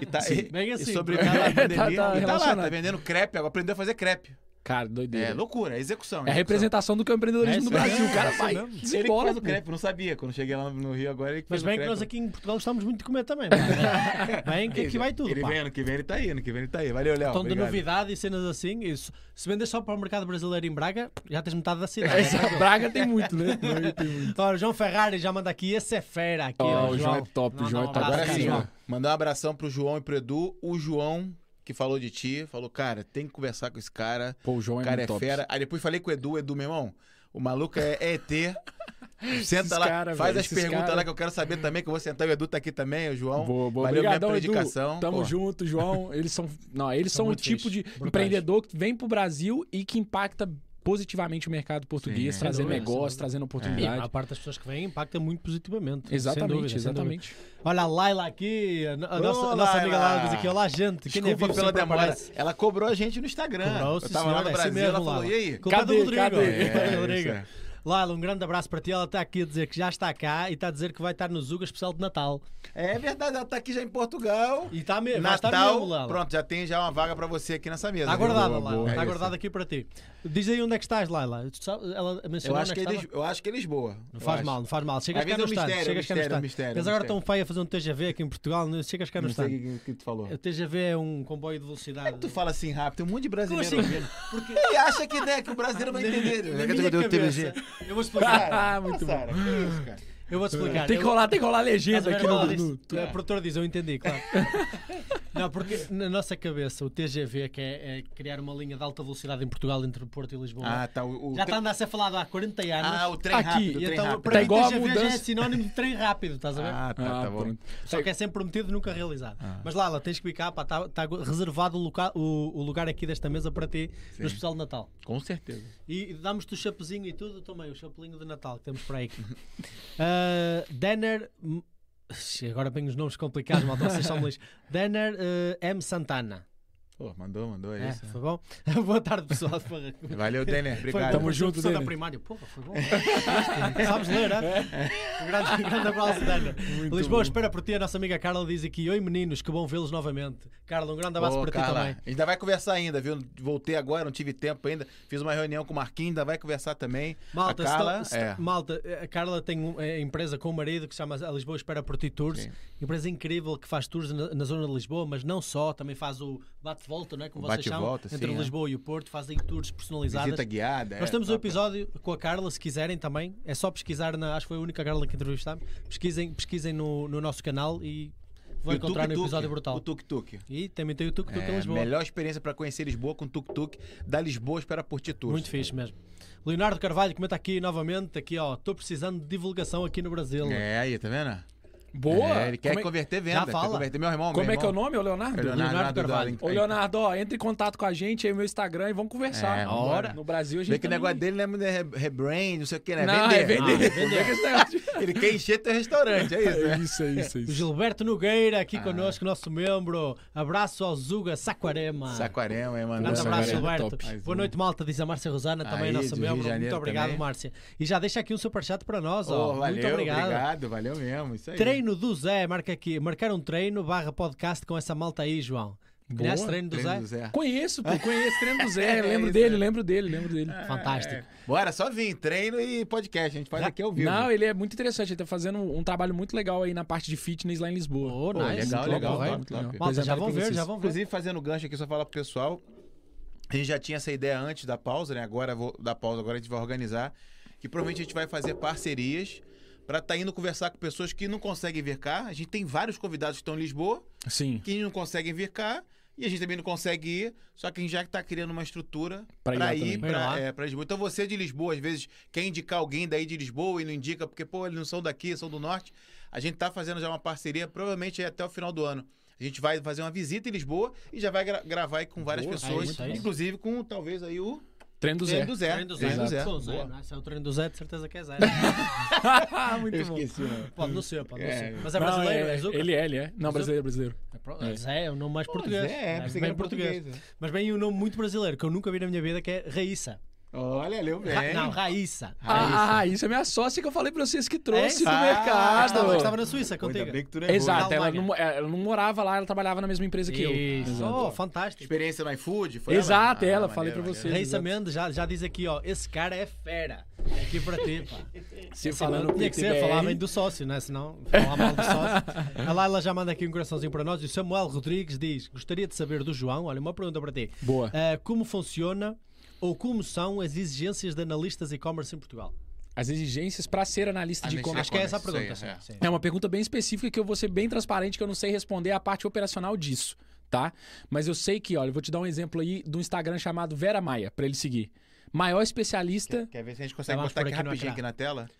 E, tá, e, Bem e assim, sobreviveu tá à lá, (laughs) pandemia. tá- tá e tá lá, tá vendendo crepe, agora aprendeu a fazer crepe. Cara, doideira. É loucura, é execução. É a representação do que é o empreendedorismo É no Brasil. o cara é vai, mesmo. Ele o crepe, não sabia. Quando cheguei lá no Rio agora, ele Mas o bem que nós aqui em Portugal gostamos muito de comer também. (laughs) Bem que aqui vai tudo. Ele vem ano que vem, ele tá aí, ano que vem ele tá aí. Valeu, Léo. Então, de novidade e cenas assim, isso. se vender só para o mercado brasileiro em Braga, já tens metade da cidade. Essa Braga tem muito, né? Braga tem muito. Ora, João Ferrari já manda aqui, esse é fera aqui. O João é top, o João é top. Agora sim. Mandar um abração pro João e pro Edu. O João, que falou de ti, falou, cara, tem que conversar com esse cara. Pô, o João O é cara é muito top. fera. Aí depois falei com o Edu, Edu, meu irmão, o maluco é, é ET. (laughs) Senta Esses lá, cara, faz velho, as perguntas cara- lá que eu quero saber também, que eu vou sentar. O Edu tá aqui também, o João. Boa, boa. Valeu Obrigadão, mesmo pela Edu. indicação. Tamo Pô. junto, João. Eles são. Não, eles São são, o tipo fixe, de brutais. empreendedor que vem pro Brasil e que impacta positivamente o mercado português, Sim, trazendo dúvida, negócio, trazendo a oportunidade. maior parte das pessoas que vêm impacta muito positivamente. sem Exatamente, dúvida, exatamente. Olha a Laila aqui, a, a nossa, a Ô, nossa amiga Laila. Laila aqui: Olá, gente. Quem é Desculpa vivo pela demora. aparece. Ela cobrou a gente no Instagram. Cobrou, eu tava lá senhor, no é assim Brasil, ela mesmo, falou, Laila. e aí? Cadê? do Rodrigo. Cadê? É, Rodrigo. É. Laila, um grande abraço para ti. Ela está aqui a dizer que já está cá e está a dizer que vai estar no Zuga especial de Natal. É verdade, ela tá aqui já em Portugal. E está mesmo, Natal, mesmo, Laila. pronto, já tem já uma vaga pra você aqui nessa mesa. Está guardada, Laila. Está É guardada aqui para ti. Diz aí onde é que estás, Laila. Ela Eu mencionou acho, onde que é é que Lis- estava. eu acho que é Lisboa. Não eu faz acho. mal, não faz mal. Chegas Às cá no é um estado. mistério, Chegas cá no estado. Eles agora estão feio a fazer um TGV aqui em Portugal. Chegas cá no Não sei estado. o que, que tu falou. O TGV é um comboio de velocidade. Tu fala assim rápido, tem um monte de brasileiro assim? ouvindo. (laughs) Porque ele acha que, né, que o brasileiro vai entender. Na É que minha eu tenho cabeça. Eu vou explicar. (laughs) Ah, muito bom. Sara, que isso, cara? Eu vou-te explicar. Tem que Eu- rolar, tem que rolar legenda a aqui ver? no. Ela no- disse- A produtora diz, eu entendi, claro. (laughs) Não, porque na nossa cabeça o TGV, que é, é criar uma linha de alta velocidade em Portugal entre Porto e Lisboa, Ah, tá. O, o já está a ser falado há 40 anos. Ah, o trem Aqui. rápido. o trem então, rápido. para Tá mim, TGV já é mudança. sinónimo de trem rápido, estás a ver? Ah, tá, Ah, tá bom. pronto. Só que é sempre prometido, nunca realizado. Mas lá, lá, tens que ficar, pá, está tá reservado o, loca- o- o lugar aqui desta mesa para ti Sim. no especial de Natal. Com certeza. E damos-te o chapezinho e tudo também, o chapelinho de Natal que temos por aí. uh, (laughs) Denner. Agora vem os nomes complicados, malta, vocês são lixo. Denner uh, M. Santana. Pô, mandou, mandou, é É, isso. foi bom? (laughs) Boa tarde, pessoal. (laughs) Valeu, Denner. Foi Obrigado. Tamo junto, professor da Denner. primária. Porra, foi bom. (laughs) Sabes ler, é? Um grande, grande abraço, Denner. Lisboa, espera por ti. A nossa amiga Carla diz aqui: Oi meninos, que bom vê-los novamente. Carla, um grande abraço Ô, para ti Carla, também. A gente ainda vai conversar ainda, viu? Voltei agora, não tive tempo ainda. Fiz uma reunião com o Marquinhos, ainda vai conversar também. Malta, a Carla, é. malta, a Carla tem uma empresa com o marido que se chama a Lisboa Espera por Ti Tours. Sim. Empresa incrível que faz tours na, na zona de Lisboa, mas não só, também faz o bate-volta, não é? Como vocês chamam, entre sim, é. Lisboa e o Porto, fazem tours personalizadas. Visita guiada. Nós é, temos um top. episódio com a Carla, se quiserem também. É só pesquisar, na, acho que foi a única Carla que entrevistámos. Pesquisem, pesquisem no, no nosso canal e vão encontrar no tuk-tuk, episódio brutal. O tuk-tuk. E também tem o Tuk Tuk em É, Lisboa. melhor experiência para conhecer Lisboa com tuk-tuk da Lisboa Espera por Ti. Muito fixe mesmo. Leonardo Carvalho comenta aqui novamente, aqui ó, estou precisando de divulgação aqui no Brasil. É, aí, tá vendo? Boa! É, ele quer é- converter venda. Já quer fala. converter meu irmão. Como meu é que é o irmão. nome, Leonardo? É Leonardo do- Carvalho. do- Ô, Leonardo, ó, entre em contato com a gente aí no meu Instagram e vamos conversar. É, vambora. No Brasil a gente Vê que o também- negócio dele não é re- rebrand, não sei o que, né? Não, vender. é vender. Ah, vender. Vender esse (laughs) negócio. Ele quer encher teu restaurante, é isso, É né? isso, é isso, é O isso. Gilberto Nogueira aqui Ah. connosco, nosso membro. Abraço ao Zuga Saquarema. Saquarema, hein, mano? Grande Nossa, abraço, galera, Gilberto. Boa noite, malta, diz a Márcia Rosana, também Aí, de membro. Muito obrigado. Márcia. E já deixa aqui um superchat para nós, ó. Muito obrigado. obrigado, valeu mesmo, isso aí. Treino do Zé, marca aqui. Marcar um treino barra podcast com essa malta aí, João. Conhece Boa. treino do Treino Zé? do Zé. Conheço, pô, conheço o treino do (laughs) Zé. É lembro isso, dele, é. lembro dele, lembro dele. (laughs) Fantástico. Bora, só vir, treino e podcast, a gente faz aqui ao vivo. Não, ele é muito interessante. Ele tá fazendo um trabalho muito legal aí na parte de fitness lá em Lisboa. Oh, Pô, nice. legal, Top, legal, vai. top, top. Malta, já Apresentar vão ver, vocês. já vão ver. Inclusive, fazendo gancho aqui, só falar pro pessoal. A gente já tinha essa ideia antes da pausa, né? Agora vou da pausa, agora a gente vai organizar. Que provavelmente a gente vai fazer parcerias para estar indo conversar com pessoas que não conseguem vir cá. A gente tem vários convidados que estão em Lisboa, Sim. que não conseguem vir cá. E a gente também não consegue ir, só que a gente já está criando uma estrutura para ir para é, Lisboa. Então você de Lisboa, às vezes, quer indicar alguém daí de Lisboa e não indica porque, pô, eles não são daqui, são do norte. A gente tá fazendo já uma parceria, provavelmente é até o final do ano. A gente vai fazer uma visita em Lisboa e já vai gra- gravar aí com várias Boa, pessoas, é isso, é isso. inclusive com talvez aí o Treino do Zé. treino do Zé. Treino do Zé. Treino do Zé. Zé, não é? Se é o treino do Zé, de certeza que é Zé. (laughs) muito Eu bom. esqueci, né? Pode não ser, pode não É. ser. Mas é Não, brasileiro, é, é Zuca? Ele é, ele é. Não, brasileiro, brasileiro. É É. Zé é o nome mais português. Zé, é, que bem português. Mas bem um nome muito brasileiro, que eu nunca vi na minha vida, que é Raíssa. Olha, leu bem. Ra- não, Raíssa. Ah, isso é minha sócia que eu falei pra vocês que trouxe É? do Ah, Ela mercado. estava, estava na Suíça ainda contigo. bem que tu lembrou. Exato, Na ela não, ela não morava lá, ela trabalhava na mesma empresa que eu. Isso. Exato. Oh, fantástico. Experiência no iFood? Foi Exato, ela? ela, Ah, falei pra maneiro, você. Raíssa. Mendes já, já diz aqui, ó, esse cara é fera. É aqui para ti, pá. Se falando tinha que ser, bem do sócio, né? Senão, falar mal do sócio. (laughs) A Laila já manda aqui um coraçãozinho para nós. E o Samuel Rodrigues diz: Gostaria de saber do João, olha, uma pergunta para ti. Boa. Ah, como funciona ou como são as exigências de analistas e-commerce em Portugal? As exigências pra ser analista de Analista e-commerce. Acho que é essa a pergunta. sim, é. sim. É uma pergunta bem específica que eu vou ser bem transparente, que eu não sei responder a parte operacional disso, tá? Mas eu sei que, olha, eu vou te dar um exemplo aí do Instagram chamado Vera Maia, pra ele seguir. Maior especialista. Quer ver se a gente consegue por aqui aqui rapidinho aqui na tela?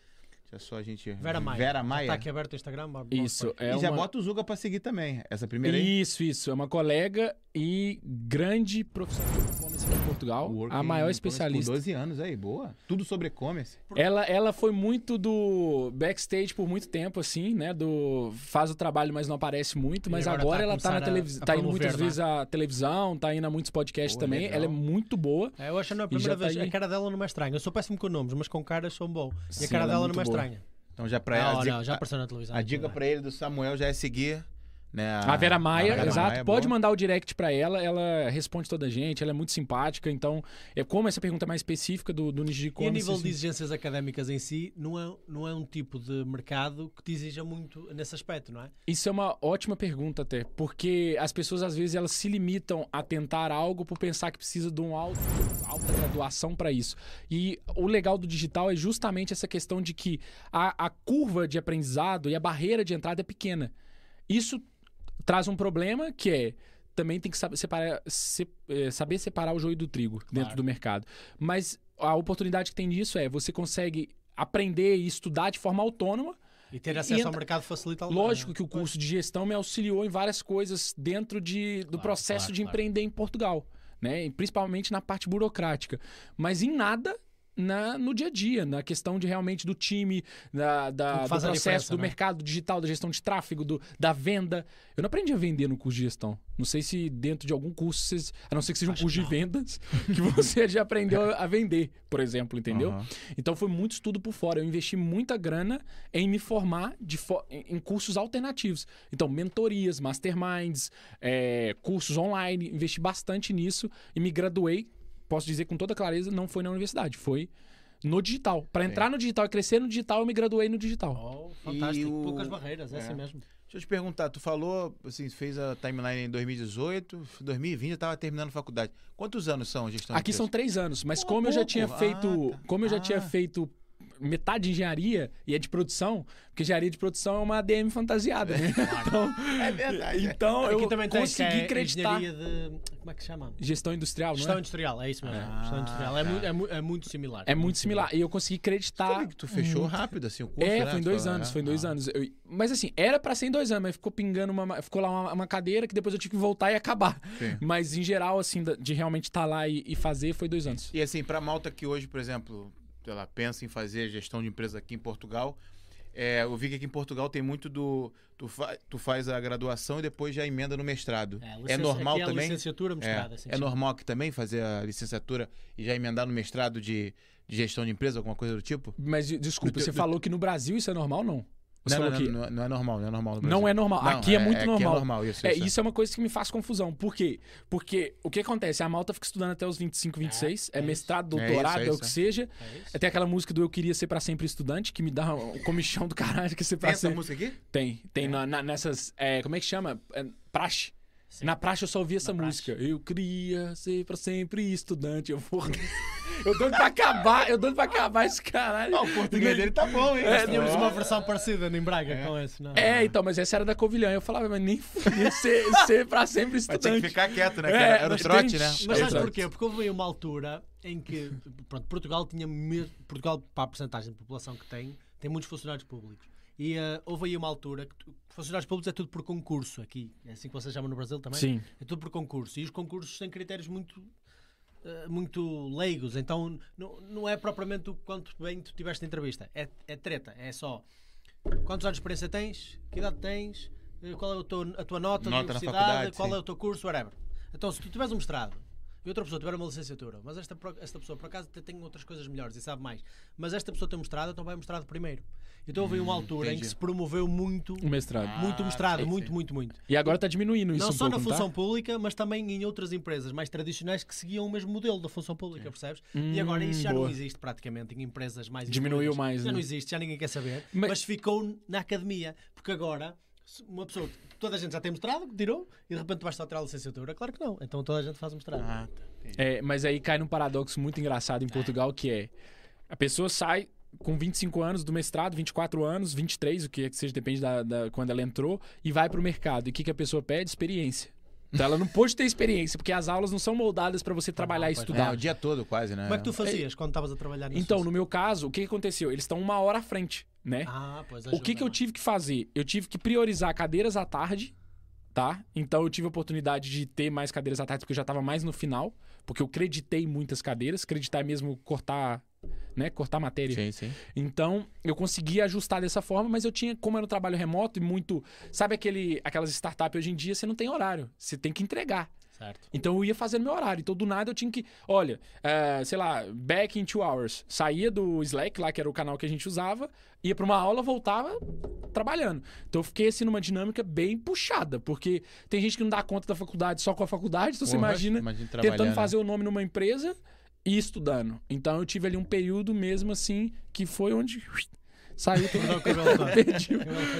Deixa só a gente... Vera Maia. Vera Já Maia. Está aqui aberto o Instagram. Isso, é e já uma... bota o Zuga pra seguir também. Essa primeira aí. Isso, isso. É uma colega e grande profissional de e-commerce aqui em Portugal, Working a maior com especialista. 12 anos aí, boa. Tudo sobre e-commerce. Ela, ela foi muito do backstage por muito tempo, assim, né? Do faz o trabalho, mas não aparece muito. E Mas agora agora, tá a ela tá na a- televisão. a Tá indo muitas não é? vezes à televisão, tá indo a muitos podcasts Pô, também. legal. Ela é muito boa. É, eu acho que não é a primeira tá vez. aí. A cara dela não é estranha. Eu sou péssimo com nomes, mas com caras são bom. E a Sim, cara ela é dela muito não é boa. estranha. Então já pra Não, a, dica- não, já apareceu na televisão. a dica pra ele do Samuel já é seguir, né? A Vera Maia, a Vera exato. Maia, pode boa. mandar o direct pra ela, ela responde toda a gente, ela é muito simpática. Então, é como essa pergunta é mais específica do, do nicho de E a nível de exigências académicas em si, não é, não é um tipo de mercado que te exija muito nesse aspecto, não é? Isso é uma ótima pergunta até, porque as pessoas às vezes elas se limitam a tentar algo por pensar que precisa de uma alta, alta graduação para isso. E o legal do digital é justamente essa questão de que a, a curva de aprendizado e a barreira de entrada é pequena. Isso traz um problema que é também tem que saber separar, se- eh, saber separar o joio do trigo dentro Claro. do mercado. Mas a oportunidade que tem disso é você consegue aprender e estudar de forma autônoma E ter E acesso ao entra- mercado facilita o Lógico que o curso de gestão me auxiliou em várias coisas dentro de, do Claro, processo claro, de empreender em Portugal, né? E principalmente na parte burocrática. Mas em nada na, no dia a dia, na questão de realmente do time, da, da- do processo, do né? mercado digital, da gestão de tráfego, do, da venda. Eu não aprendi a vender no curso de gestão. Não sei se dentro de algum curso, vocês, a não ser que seja um Acho curso de não. vendas, (laughs) que você já aprendeu a vender, por exemplo, entendeu? Aham. Então foi muito estudo por fora. Eu investi muita grana em me formar de fo- em em cursos alternativos. Então, mentorias, masterminds, é, cursos online. Investi bastante nisso e me graduei. Posso dizer com toda clareza, não foi na universidade, foi no digital. Para entrar no digital e crescer no digital, eu me graduei no digital. Oh, fantástico. E o- Poucas barreiras, é, é. assim mesmo. Deixa eu te perguntar, tu falou, assim, fez a timeline em 2018, 2020 eu tava terminando a faculdade. Quantos anos são a gestão de Aqui são três anos, mas Pô, como eu já tinha Ah, feito, tá. como eu já Ah. tinha feito metade de engenharia e é de produção, porque engenharia de produção é uma ADM fantasiada, né? (laughs) Então, É verdade. então eu também tem que consegui é acreditar. engenharia de... Como é que se chama? Gestão industrial, não Gestão é? industrial, é isso mesmo. Ah, Gestão industrial. É, tá. mu- é mu- é muito similar. É muito similar. E eu consegui acreditar. tu fechou rápido, assim, o curso, É, né? foi em dois anos, é? foi em dois Ah. anos. Eu- mas assim, era pra ser em dois anos, mas ficou pingando uma. Ficou lá uma, uma cadeira que depois eu tive que voltar e acabar. Sim. Mas em geral, assim, de realmente estar lá e, e fazer, foi dois anos. E assim, pra malta que hoje, por exemplo, ela pensa em fazer gestão de empresa aqui em Portugal, é, eu vi que aqui em Portugal tem muito do. Tu, fa- tu faz a graduação e depois já emenda no mestrado. É, licença- normal aqui é a também? licenciatura. É, assim é normal aqui também fazer a licenciatura e já emendar no mestrado de, de gestão de empresa, alguma coisa do tipo? Mas de- desculpa, Do você do- falou que no Brasil isso é normal, não? Você Não, não, falou não, que não, é- não é normal, não é normal. no não é normal. Não, aqui é, muito Aqui normal. é normal, isso. É, isso, isso é uma coisa que me faz confusão. Por quê? Porque o que acontece? A malta fica estudando até os 25, 26, é, é mestrado, É doutorado, isso, é, é o que é. seja. É? Tem aquela música do Eu Queria Ser Pra Sempre Estudante, que me dá um comichão do caralho que ser Tem pra essa sempre. música aqui? Tem, tem na- na- nessas. é, como é que chama? É, praxe. Sim. Na praxe eu só ouvi essa Na música. Eu queria ser pra sempre estudante. Eu vou. (laughs) eu doido pra acabar, eu doido pra acabar esse caralho. o português dele tá bom, hein? Nós tínhamos uma versão parecida em Braga com esse, não É, então, mas essa era da Covilhã. Eu falava, mas nem ser, (laughs) ser pra sempre Mas tinha estudante. que ficar quieto, né? É? Era o trote, tem- né? Mas É, sabes porquê? Porque houve aí uma altura em que pronto, Portugal tinha mesmo. Portugal, para a porcentagem de população que tem, tem muitos funcionários públicos. E eh, houve aí uma altura que tu- funcionários públicos é tudo por concurso aqui. É assim que vocês chamam no Brasil também? Sim. É tudo por concurso. E os concursos têm critérios muito. eh, muito leigos, então não, não é propriamente o quanto bem tu tiveste entrevista, é, é treta, é só quantos anos de experiência tens, que idade tens, eh, qual é o teu- a tua nota, Nota na universidade, qual sim. é o teu curso, whatever. Então, se tu tiveres um mestrado e outra pessoa tiver uma licenciatura, mas esta, esta pessoa por acaso tem outras coisas melhores e sabe mais, mas esta pessoa tem mestrado, então vai mestrado primeiro. Então houve uma altura em entendi. que se promoveu muito, O mestrado. muito Ah, mestrado, sim, muito, sim. muito, muito. E agora tá diminuindo isso Não um só pouco, na não tá? função pública, mas também em outras empresas mais tradicionais que seguiam o mesmo modelo da função pública, percebes? e agora isso já Hum, boa. não existe praticamente em empresas mais Diminuiu mais, Já né? não existe, já ninguém quer saber. Mas- Mas, ficou na academia, porque agora uma pessoa, toda a gente já tem mestrado, que tirou, e de repente tu vais só tirar a licenciatura. Claro que não. Então toda a gente faz mestrado. Ah, tá. É, mas aí cai num paradoxo muito engraçado em Portugal, que é a pessoa sai com 25 anos do mestrado, 24 anos, 23, o que é que seja, depende da, da- quando ela entrou, e vai pro mercado. E o que, que a pessoa pede? Experiência. Então ela não pôde ter experiência, porque as aulas não são moldadas para você trabalhar e É, estudar. o dia todo quase, né? Como é que tu fazias quando estavas a trabalhar nisso? Então, no meu caso, o que, que aconteceu? Eles estão uma hora à frente, né? Ah, pois o que, que eu ajuda, tive que fazer? Eu tive que priorizar cadeiras à tarde tá? Então eu tive a oportunidade de ter mais cadeiras atrás porque eu já estava mais no final, porque eu creditei muitas cadeiras, acreditar mesmo cortar, né, cortar matéria. Sim, sim. Então, eu consegui ajustar dessa forma, mas eu tinha, como era um trabalho remoto e muito, sabe aquele aquelas startups hoje em dia, você não tem horário, você tem que entregar. Certo. Então eu ia fazendo meu horário. Então do nada eu tinha que. Olha, é, sei lá, back in two hours. Saía do Slack, lá que era o canal que a gente usava, ia pra uma aula, voltava trabalhando. Então eu fiquei assim numa dinâmica bem puxada, porque tem gente que não dá conta da faculdade só com a faculdade. Então você Porra, imagina imagina tentando fazer o nome numa empresa e estudando. Então eu tive ali um período mesmo assim que foi onde. Saiu tudo. Não, Perdi.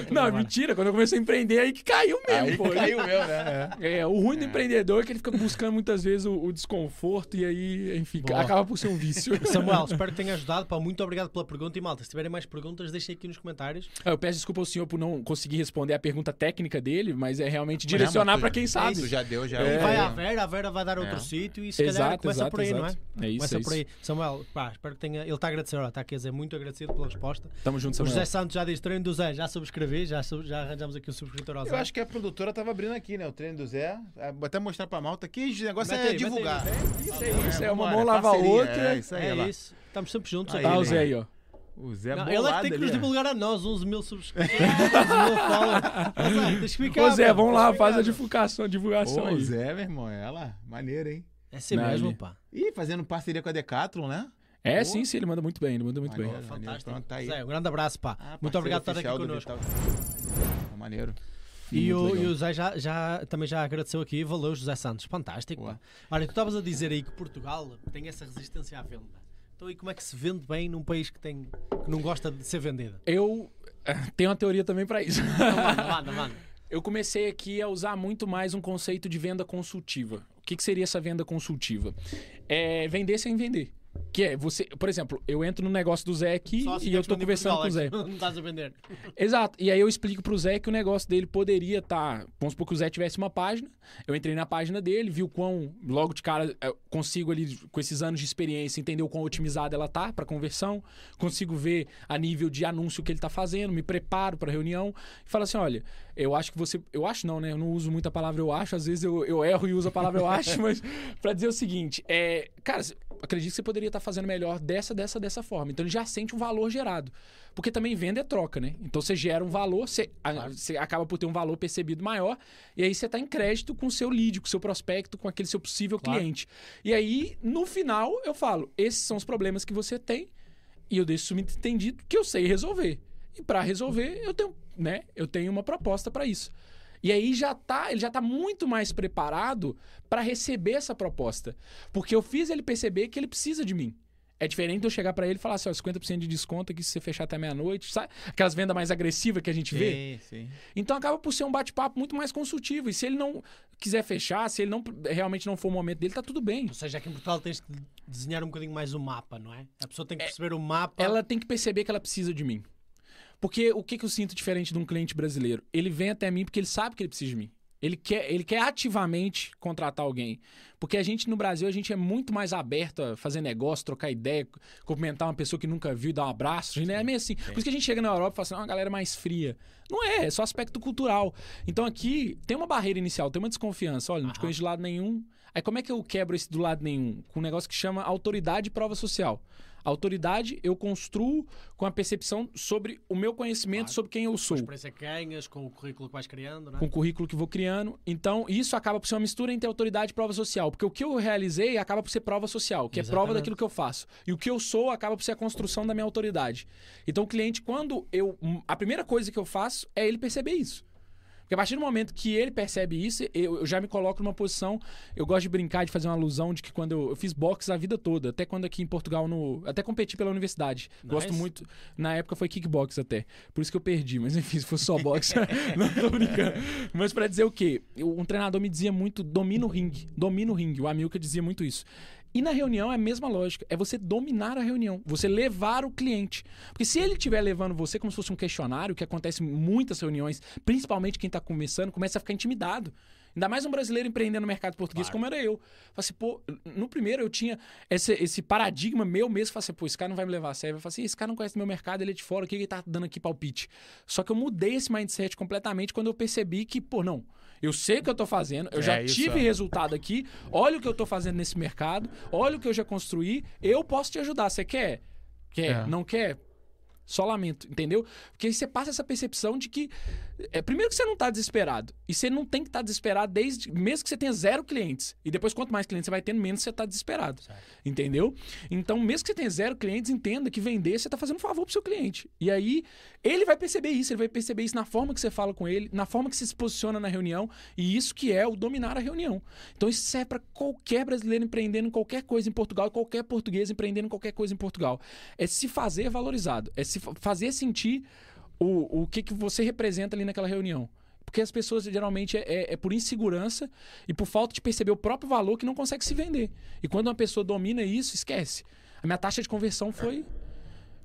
Não, mentira. Quando eu comecei a empreender, aí que caiu mesmo, Aí pô. caiu mesmo, né? É. É, o ruim do empreendedor é que ele fica buscando muitas vezes o, o desconforto e aí, enfim, Boa. acaba por ser um vício. (laughs) Samuel, espero que tenha ajudado. Pá, muito obrigado pela pergunta. E malta, se tiverem mais perguntas, deixem aqui nos comentários. Ah, Eu peço desculpa ao senhor por não conseguir responder a pergunta técnica dele, mas é realmente Mas, direcionar pra tu- quem sabe. Tu já deu, já. É. Vai à Vera, a Vera vai dar outro É. sítio e se calhar Exato, começa exato, por aí, não é? exato. É isso, Começa é por isso. aí. Samuel, pá, espero que tenha. Ele está a agradecer, ó, está aqui a dizer muito agradecido pela resposta. Tamo junto, O Samuel. José Santos já disse treino do Zé, já subscrevi, já, sub- já arranjamos aqui um subscritor ao Zé. Eu acho que a produtora tava abrindo aqui, né? O treino do Zé. É, Vou até mostrar pra malta que o negócio Mete é divulgar. aí. Isso é isso, é uma mão lava a outra. É isso aí, É lá. isso. Estamos sempre juntos Aí Tá aqui. o Zé aí, ó. O Zé Não, ele é que tem que nos ali, ó. divulgar a nós, 11 mil subscritores, 11 mil followers. Zé, Deixa eu ficar. Ô Zé, vamos lá, faz a divulgação, divulgação Ô, aí. Zé, meu irmão, ela. Maneiro, hein? É assim Não, mesmo, pá. Ih, fazendo parceria com a Decathlon, né? É, Boa. sim, sim, ele manda muito bem, ele manda muito bem. Maneiro. Fantástico. Pronto, tá aí. Zé, um grande abraço, pá. Ah, Muito obrigado por estar aqui connosco. Vital. Tá Maneiro. E o, e o Zé já, já, também já agradeceu aqui. Valeu, José Santos. Fantástico. Olha, tu estavas a dizer aí que Portugal tem essa resistência à venda. Então, e como é que se vende bem num país que, tem, que não gosta de ser vendido? Eu eh, tenho uma teoria também pra isso. Então, manda, manda, manda. Eu comecei aqui a usar muito mais um conceito de venda consultiva. O que, que seria essa venda consultiva? É vender sem vender. Que é você, por exemplo, eu entro no negócio do Zé aqui Só se e eu tô conversando com o Zé. (laughs) Não estás a vender. Exato. E aí eu explico pro Zé que o negócio dele poderia estar. vamos supor que o Zé tivesse uma página. Eu entrei na página dele, vi o quão, logo de cara, eu consigo ali, com esses anos de experiência, entender o quão otimizada ela tá para conversão. Consigo ver a nível de anúncio que ele tá fazendo, me preparo para reunião. E falo assim: olha, eu acho que você. Eu acho não, né? Eu não uso muito a palavra eu acho, às vezes eu, eu erro e uso a palavra eu acho, (laughs) mas para dizer o seguinte: é. Cara, acredito que você poderia estar fazendo melhor dessa, dessa, dessa forma. Então ele já sente um valor gerado. Porque também venda é troca, né? Então você gera um valor, você, a- você acaba por ter um valor percebido maior, e aí você está em crédito com o seu lead, com o seu prospecto, com aquele seu possível Claro. cliente. E aí, no final, eu falo: esses são os problemas que você tem, e eu deixo subentendido que eu sei resolver. E para resolver, eu tenho, né? Eu tenho uma proposta para isso. E aí já tá, ele já tá muito mais preparado para receber essa proposta, porque eu fiz ele perceber que ele precisa de mim. É diferente eu chegar para ele e falar assim, ó, 50% de desconto aqui se você fechar até meia-noite, sabe? Aquelas vendas mais agressivas que a gente vê. Sim, sim. Então acaba por ser um bate-papo muito mais consultivo. E se ele não quiser fechar, se ele não realmente não for o momento dele, tá tudo bem. Ou seja, aqui em Portugal tens que desenhar um bocadinho mais o mapa, não é? A pessoa tem que perceber o mapa. Ela tem que perceber que ela precisa de mim. Porque o que, que eu sinto diferente de um cliente brasileiro? Ele vem até mim porque ele sabe que ele precisa de mim. Ele quer, ele quer ativamente contratar alguém. Porque a gente, no Brasil, a gente é muito mais aberto a fazer negócio, trocar ideia, cumprimentar uma pessoa que nunca viu, dar um abraço. A gente é meio assim. Por isso que a gente chega na Europa e fala assim, "Ah, uma galera mais fria. Não é, é só aspecto cultural. Então aqui tem uma barreira inicial, tem uma desconfiança. Olha, não te Aham. conheço de lado nenhum. Aí como é que eu quebro esse do lado nenhum? Com um negócio que chama autoridade e prova social. Autoridade eu construo com a percepção sobre o meu conhecimento Claro. sobre quem eu Com a sou experiência que ganhas, com o currículo que vais criando, não é? com o currículo que vou criando. Então, isso acaba por ser uma mistura entre autoridade e prova social. Porque o que eu realizei acaba por ser prova social, que é prova Exatamente. daquilo que eu faço. E o que eu sou acaba por ser a construção da minha autoridade. Então, o cliente, quando eu. A primeira coisa que eu faço é ele perceber isso. Porque a partir do momento que ele percebe isso, eu, eu já me coloco numa posição. Eu gosto de brincar, de fazer uma alusão de que quando eu, eu fiz boxe a vida toda, até quando aqui em Portugal, no, até competi pela universidade. Gosto Nice. muito. Na época foi kickbox até. Por isso que eu perdi. Mas (laughs) enfim, se fosse só boxe. (laughs) não tô brincando. Mas pra dizer o quê? Eu- Um treinador me dizia muito: domina o ringue. Domina o ringue. O Amilcar dizia muito isso. E na reunião é a mesma lógica. É você dominar a reunião. Você levar o cliente. Porque se ele estiver levando você como se fosse um questionário, que acontece em muitas reuniões, principalmente quem está começando, começa a ficar intimidado. Ainda mais um brasileiro empreendendo no mercado português Claro. como era eu. Falei assim, pô, no primeiro eu tinha esse, esse paradigma meu mesmo. Falei assim, pô, esse cara não vai me levar a sério. Eu falei assim, esse cara não conhece meu mercado, ele é de fora, o que ele tá dando aqui palpite? Só que eu mudei esse mindset completamente quando eu percebi que, pô, não, Eu sei o que eu tô fazendo, eu É, já tive ó. resultado aqui, olha o que eu tô fazendo nesse mercado, olha o que eu já construí, eu posso te ajudar. Você quer? Quer? É. Não quer? Só lamento, entendeu? Porque aí você passa essa percepção de que. É, primeiro que você não tá desesperado. E você não tem que estar desesperado desde. Mesmo que você tenha zero clientes. E depois, quanto mais clientes você vai tendo, menos você tá desesperado. Entendeu? Então, mesmo que você tenha zero clientes, entenda que vender você tá fazendo um favor pro seu cliente. E aí, ele vai perceber isso, ele vai perceber isso na forma que você fala com ele, na forma que você se posiciona na reunião. E isso que é o dominar a reunião. Então, isso serve para qualquer brasileiro empreendendo em qualquer coisa em Portugal e qualquer português empreendendo em qualquer coisa em Portugal. É se fazer valorizado, é se fa- fazer sentir o, o que, que você representa ali naquela reunião. Porque as pessoas geralmente é, é- é por insegurança e por falta de perceber o próprio valor que não consegue se vender. E quando uma pessoa domina isso, esquece. A minha taxa de conversão foi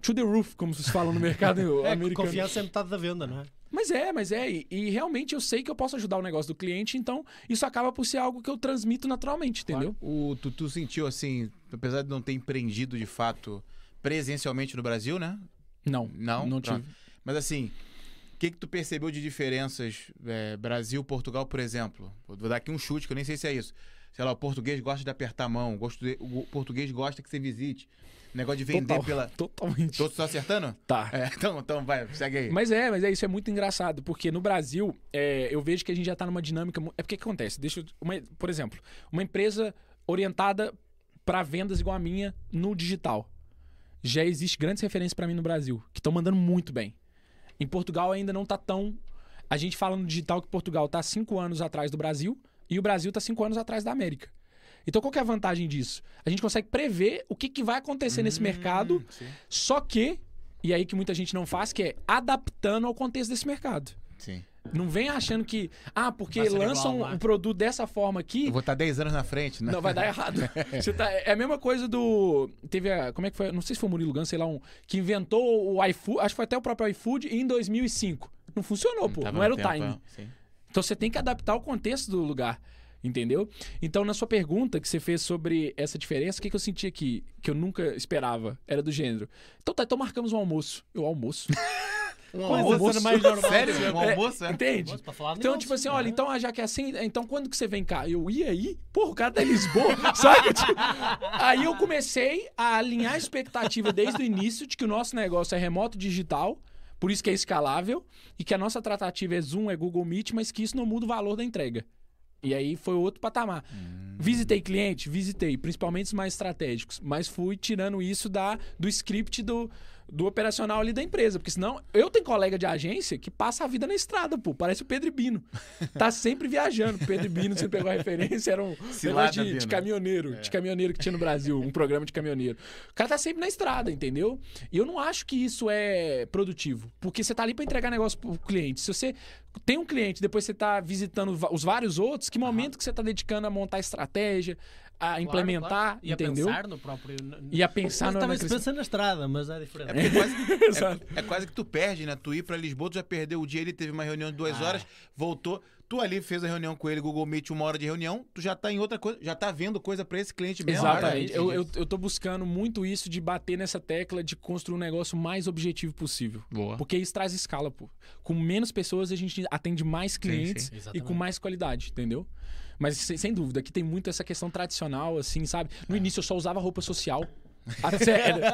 to the roof, como se fala no mercado (laughs) É, americano. confiança é metade da venda, não é? Mas é, mas é. E, e realmente eu sei que eu posso ajudar o negócio do cliente, então isso acaba por ser algo que eu transmito naturalmente, entendeu? O, tu, tu sentiu assim, apesar de não ter empreendido de fato presencialmente no Brasil, né? Não, Não? não tive. Mas assim, o que, que tu percebeu de diferenças é, Brasil, Portugal, por exemplo? Vou dar aqui um chute, que eu nem sei se é isso. Sei lá, o português gosta de apertar a mão, o português gosta que você visite. Negócio de vender Total, pela. (laughs) Totalmente. Tô só acertando? Tá. É, (laughs) então, então vai, segue aí. Mas é, mas é isso é muito engraçado, porque no Brasil, é, eu vejo que a gente já tá numa dinâmica. É porque que acontece? Deixa eu, uma- por exemplo, uma empresa orientada para vendas igual a minha no digital. Já existe grandes referências para mim no Brasil, que estão mandando muito bem. Em Portugal ainda não tá tão. A gente fala no digital que Portugal tá cinco anos atrás do Brasil e o Brasil tá cinco anos atrás da América. Então qual que é a vantagem disso? A gente consegue prever o que, que vai acontecer nesse mercado Hum, sim. só que, e aí que muita gente não faz, que é adaptando ao contexto desse mercado. Sim. Não vem achando que, ah, porque lançam igual, né? um produto dessa forma aqui, Eu vou estar 10 anos na frente, né? não, vai dar (laughs) errado. Você tá- é a mesma coisa do. Teve a. Como é que foi? Não sei se foi o Murilo Gans, sei lá, um. Que inventou o iFood, acho que foi até o próprio iFood em 2005. Não funcionou, pô. Não era o tempo, time. é, sim. Então você tem que adaptar o contexto do lugar. Entendeu? Então, na sua pergunta que você fez sobre essa diferença, o que, que eu senti aqui, que eu nunca esperava, era do gênero. Então tá, então marcamos um almoço. Eu almoço. (laughs) Um Coisa almoço, mais normal. Sério? Um almoço? É. Entende? De Então, negócio, tipo assim, não olha, é? então ah, já que é assim, então quando que você vem cá? Eu ia aí? Porra, o cara tá em Lisboa, (laughs) sabe? Tipo, aí eu comecei a alinhar a expectativa desde o início de que o nosso negócio é remoto digital, por isso que é escalável, e que a nossa tratativa é Zoom, é Google Meet, mas que isso não muda o valor da entrega. E aí foi outro patamar. Visitei cliente? Visitei, principalmente os mais estratégicos. Mas fui tirando isso da, do script do, do operacional ali da empresa. Porque senão, eu tenho colega de agência que passa a vida na estrada, pô. Parece o Pedro Bino. (laughs) Tá sempre viajando. Pedro Bino, você pegou a referência, era um Cilada, de, de caminhoneiro. De caminhoneiro que tinha no Brasil, um programa de caminhoneiro. O cara tá sempre na estrada, entendeu? E eu não acho que isso é produtivo. Porque você tá ali pra entregar negócio pro cliente. Se você tem um cliente, depois você tá visitando os vários outros, que momento que você tá dedicando a montar estratégia, a Claro, implementar, claro. E a entendeu? pensar no próprio. E a pensar no, também na se crescimento. pensa na estrada, mas é diferente. É, quase, (laughs) é, é quase que tu perde, né? Tu ir pra Lisboa, tu já perdeu o dia, ele teve uma reunião de duas Ah. horas, voltou. Tu ali fez a reunião com ele, Google Meet, uma hora de reunião, tu já tá em outra coisa, já tá vendo coisa pra esse cliente mesmo. Exatamente. Eu, eu, eu tô buscando muito isso de bater nessa tecla de construir um negócio mais objetivo possível. Boa. Porque isso traz escala, pô. Com menos pessoas a gente atende mais clientes sim. e Exatamente. com mais qualidade, entendeu? Mas sem, dúvida, aqui tem muito essa questão tradicional, assim, sabe? No É. início eu só usava roupa social. (laughs) Ah, sério.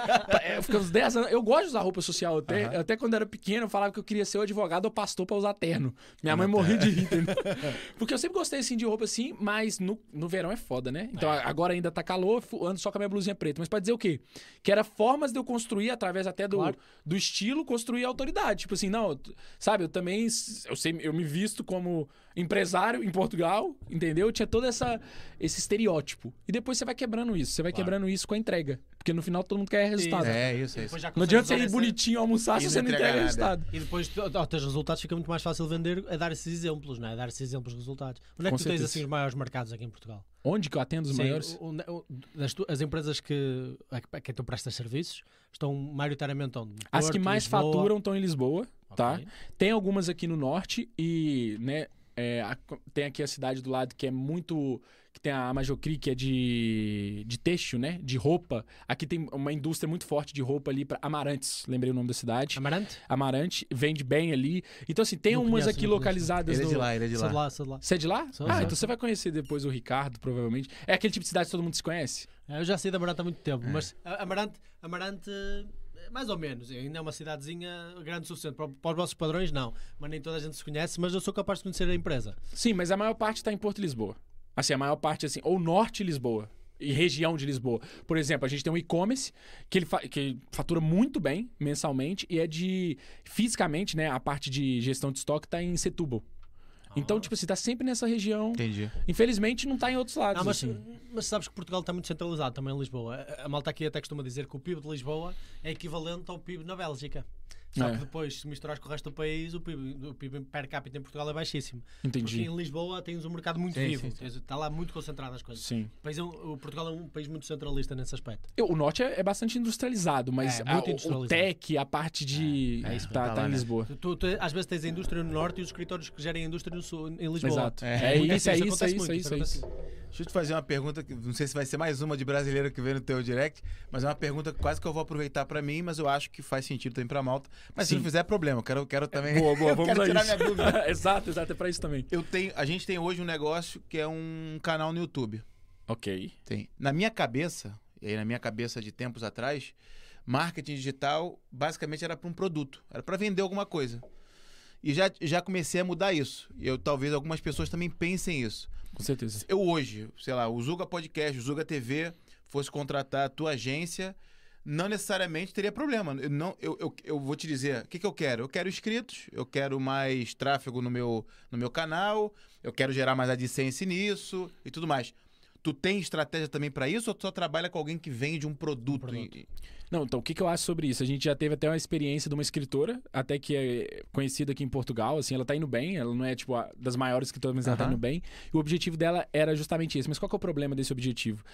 É, Eu fiquei uns 10 anos. Eu gosto de usar roupa social. Até, até quando eu era pequeno, eu falava que eu queria ser ou advogado ou pastor pra usar terno. Minha mãe morria de rir, entendeu? (laughs) Porque eu sempre gostei assim de roupa assim, mas no, no verão é foda, né? Então É. agora ainda tá calor, ando só com a minha blusinha preta. Mas pra dizer o quê? Que era formas de eu construir, através até do, Claro. do estilo, construir autoridade. Tipo assim, não, sabe, eu também, eu sei, eu me visto como empresário em Portugal, entendeu? Tinha todo essa, esse estereótipo. E depois você vai quebrando isso, você vai Claro. quebrando isso com a entrega. Porque no final todo mundo quer resultado. É, isso, é isso. Não adianta você ir bonitinho almoçar se você não entrega resultado. E depois, tu- ao teres resultados, fica muito mais fácil vender a dar esses exemplos, não é? Dar esses exemplos de resultados. Onde é que Com tu tens certeza. assim os maiores mercados aqui em Portugal? Onde que eu atendo os Sim, maiores? o- o- o- das tu- as empresas que, a quem tu prestas serviços estão maioritariamente onde? As Porto, que mais Lisboa? faturam estão em Lisboa, tá? Ok. Tem algumas aqui no norte e, né, é, a- tem aqui a cidade do lado que é muito. que tem a Majocri, que é de, de têxtil, né? De roupa. Aqui tem uma indústria muito forte de roupa ali para Amarantes, lembrei o nome da cidade. Amarante? Amarante, vende bem ali. Então, assim, tem Não umas conheço, aqui localizadas Ele é de lá, ele é de Sou de lá. lá, sou de lá. Você é de lá? Sou, ah, sou. então você vai conhecer depois o Ricardo, provavelmente. É aquele tipo de cidade que todo mundo se conhece. É, Eu já saí de Amarante há muito tempo, É. mas Amarante, Amarante, mais ou menos, ainda é uma cidadezinha grande o suficiente. Para, para os vossos padrões, não. Mas nem toda a gente se conhece, mas eu sou capaz de conhecer a empresa. Sim, mas a maior parte está em Porto Lisboa. Assim, a maior parte, assim, ou norte de Lisboa. E região de Lisboa. Por exemplo, a gente tem um e-commerce que ele que fatura muito bem mensalmente e é de. Fisicamente, né? A parte de gestão de estoque está em Setúbal. Então, tipo assim, tá sempre nessa região. Entendi. Infelizmente, não tá em outros lados. Ah, mas, assim. mas sabes que Portugal está muito centralizado também em Lisboa. A, a malta aqui até costuma dizer que o PIB de Lisboa é equivalente ao PIB na Bélgica. Só É. que depois, se misturares com o resto do país, o PIB, o PIB per capita em Portugal é baixíssimo. Porque Entendi. em Lisboa tens um mercado muito Sim, vivo. sim, sim. Está lá muito concentrado as coisas. Sim. O, país é um- o Portugal é um país muito centralista nesse aspecto. Eu- O norte é, é bastante industrializado, mas É, a- o- tech, a parte de. É, é isso, tá, tá tá lá, em? Lisboa. Tu, tu- tu- às vezes tens a indústria no norte e os escritórios que gerem a indústria no sul, em Lisboa. Exato. É. É, Muito isso, é isso, é isso, muito, é isso, Deixa eu te fazer uma pergunta, que não sei se vai ser mais uma de brasileiro que vem no teu direct, mas é uma pergunta que quase que eu vou aproveitar pra mim, mas eu acho que faz sentido também pra malta. Mas se Sim. não fizer, é problema. Eu quero, quero também. Boa, boa, (laughs) vamos quero tirar isso. minha dúvida. (laughs) exato, exato, é pra isso também. Eu tenho, a gente tem hoje um negócio que é um canal no YouTube. Ok. Tem. Na minha cabeça, e aí na minha cabeça de tempos atrás, marketing digital basicamente era para um produto, era para vender alguma coisa. E já, já comecei a mudar isso. E eu talvez algumas pessoas também pensem isso. Com certeza. Eu hoje, sei lá, o Zuga Podcast, o Zuga TV, fosse contratar a tua agência, não necessariamente teria problema. Eu, não, eu, eu, eu vou te dizer, o que, que eu quero? Eu quero inscritos, eu quero mais tráfego no meu, no meu canal, eu quero gerar mais AdSense nisso e tudo mais. Tu tem estratégia também para isso ou tu só trabalha com alguém que vende um produto? produto. E- Não, então, o que, que eu acho sobre isso? A gente já teve até uma experiência de uma escritora, até que é conhecida aqui em Portugal, assim, ela tá indo bem, ela não é, tipo, a- das maiores escritoras, mas ela tá indo bem. E o objetivo dela era justamente esse. Mas qual que é o problema desse objetivo?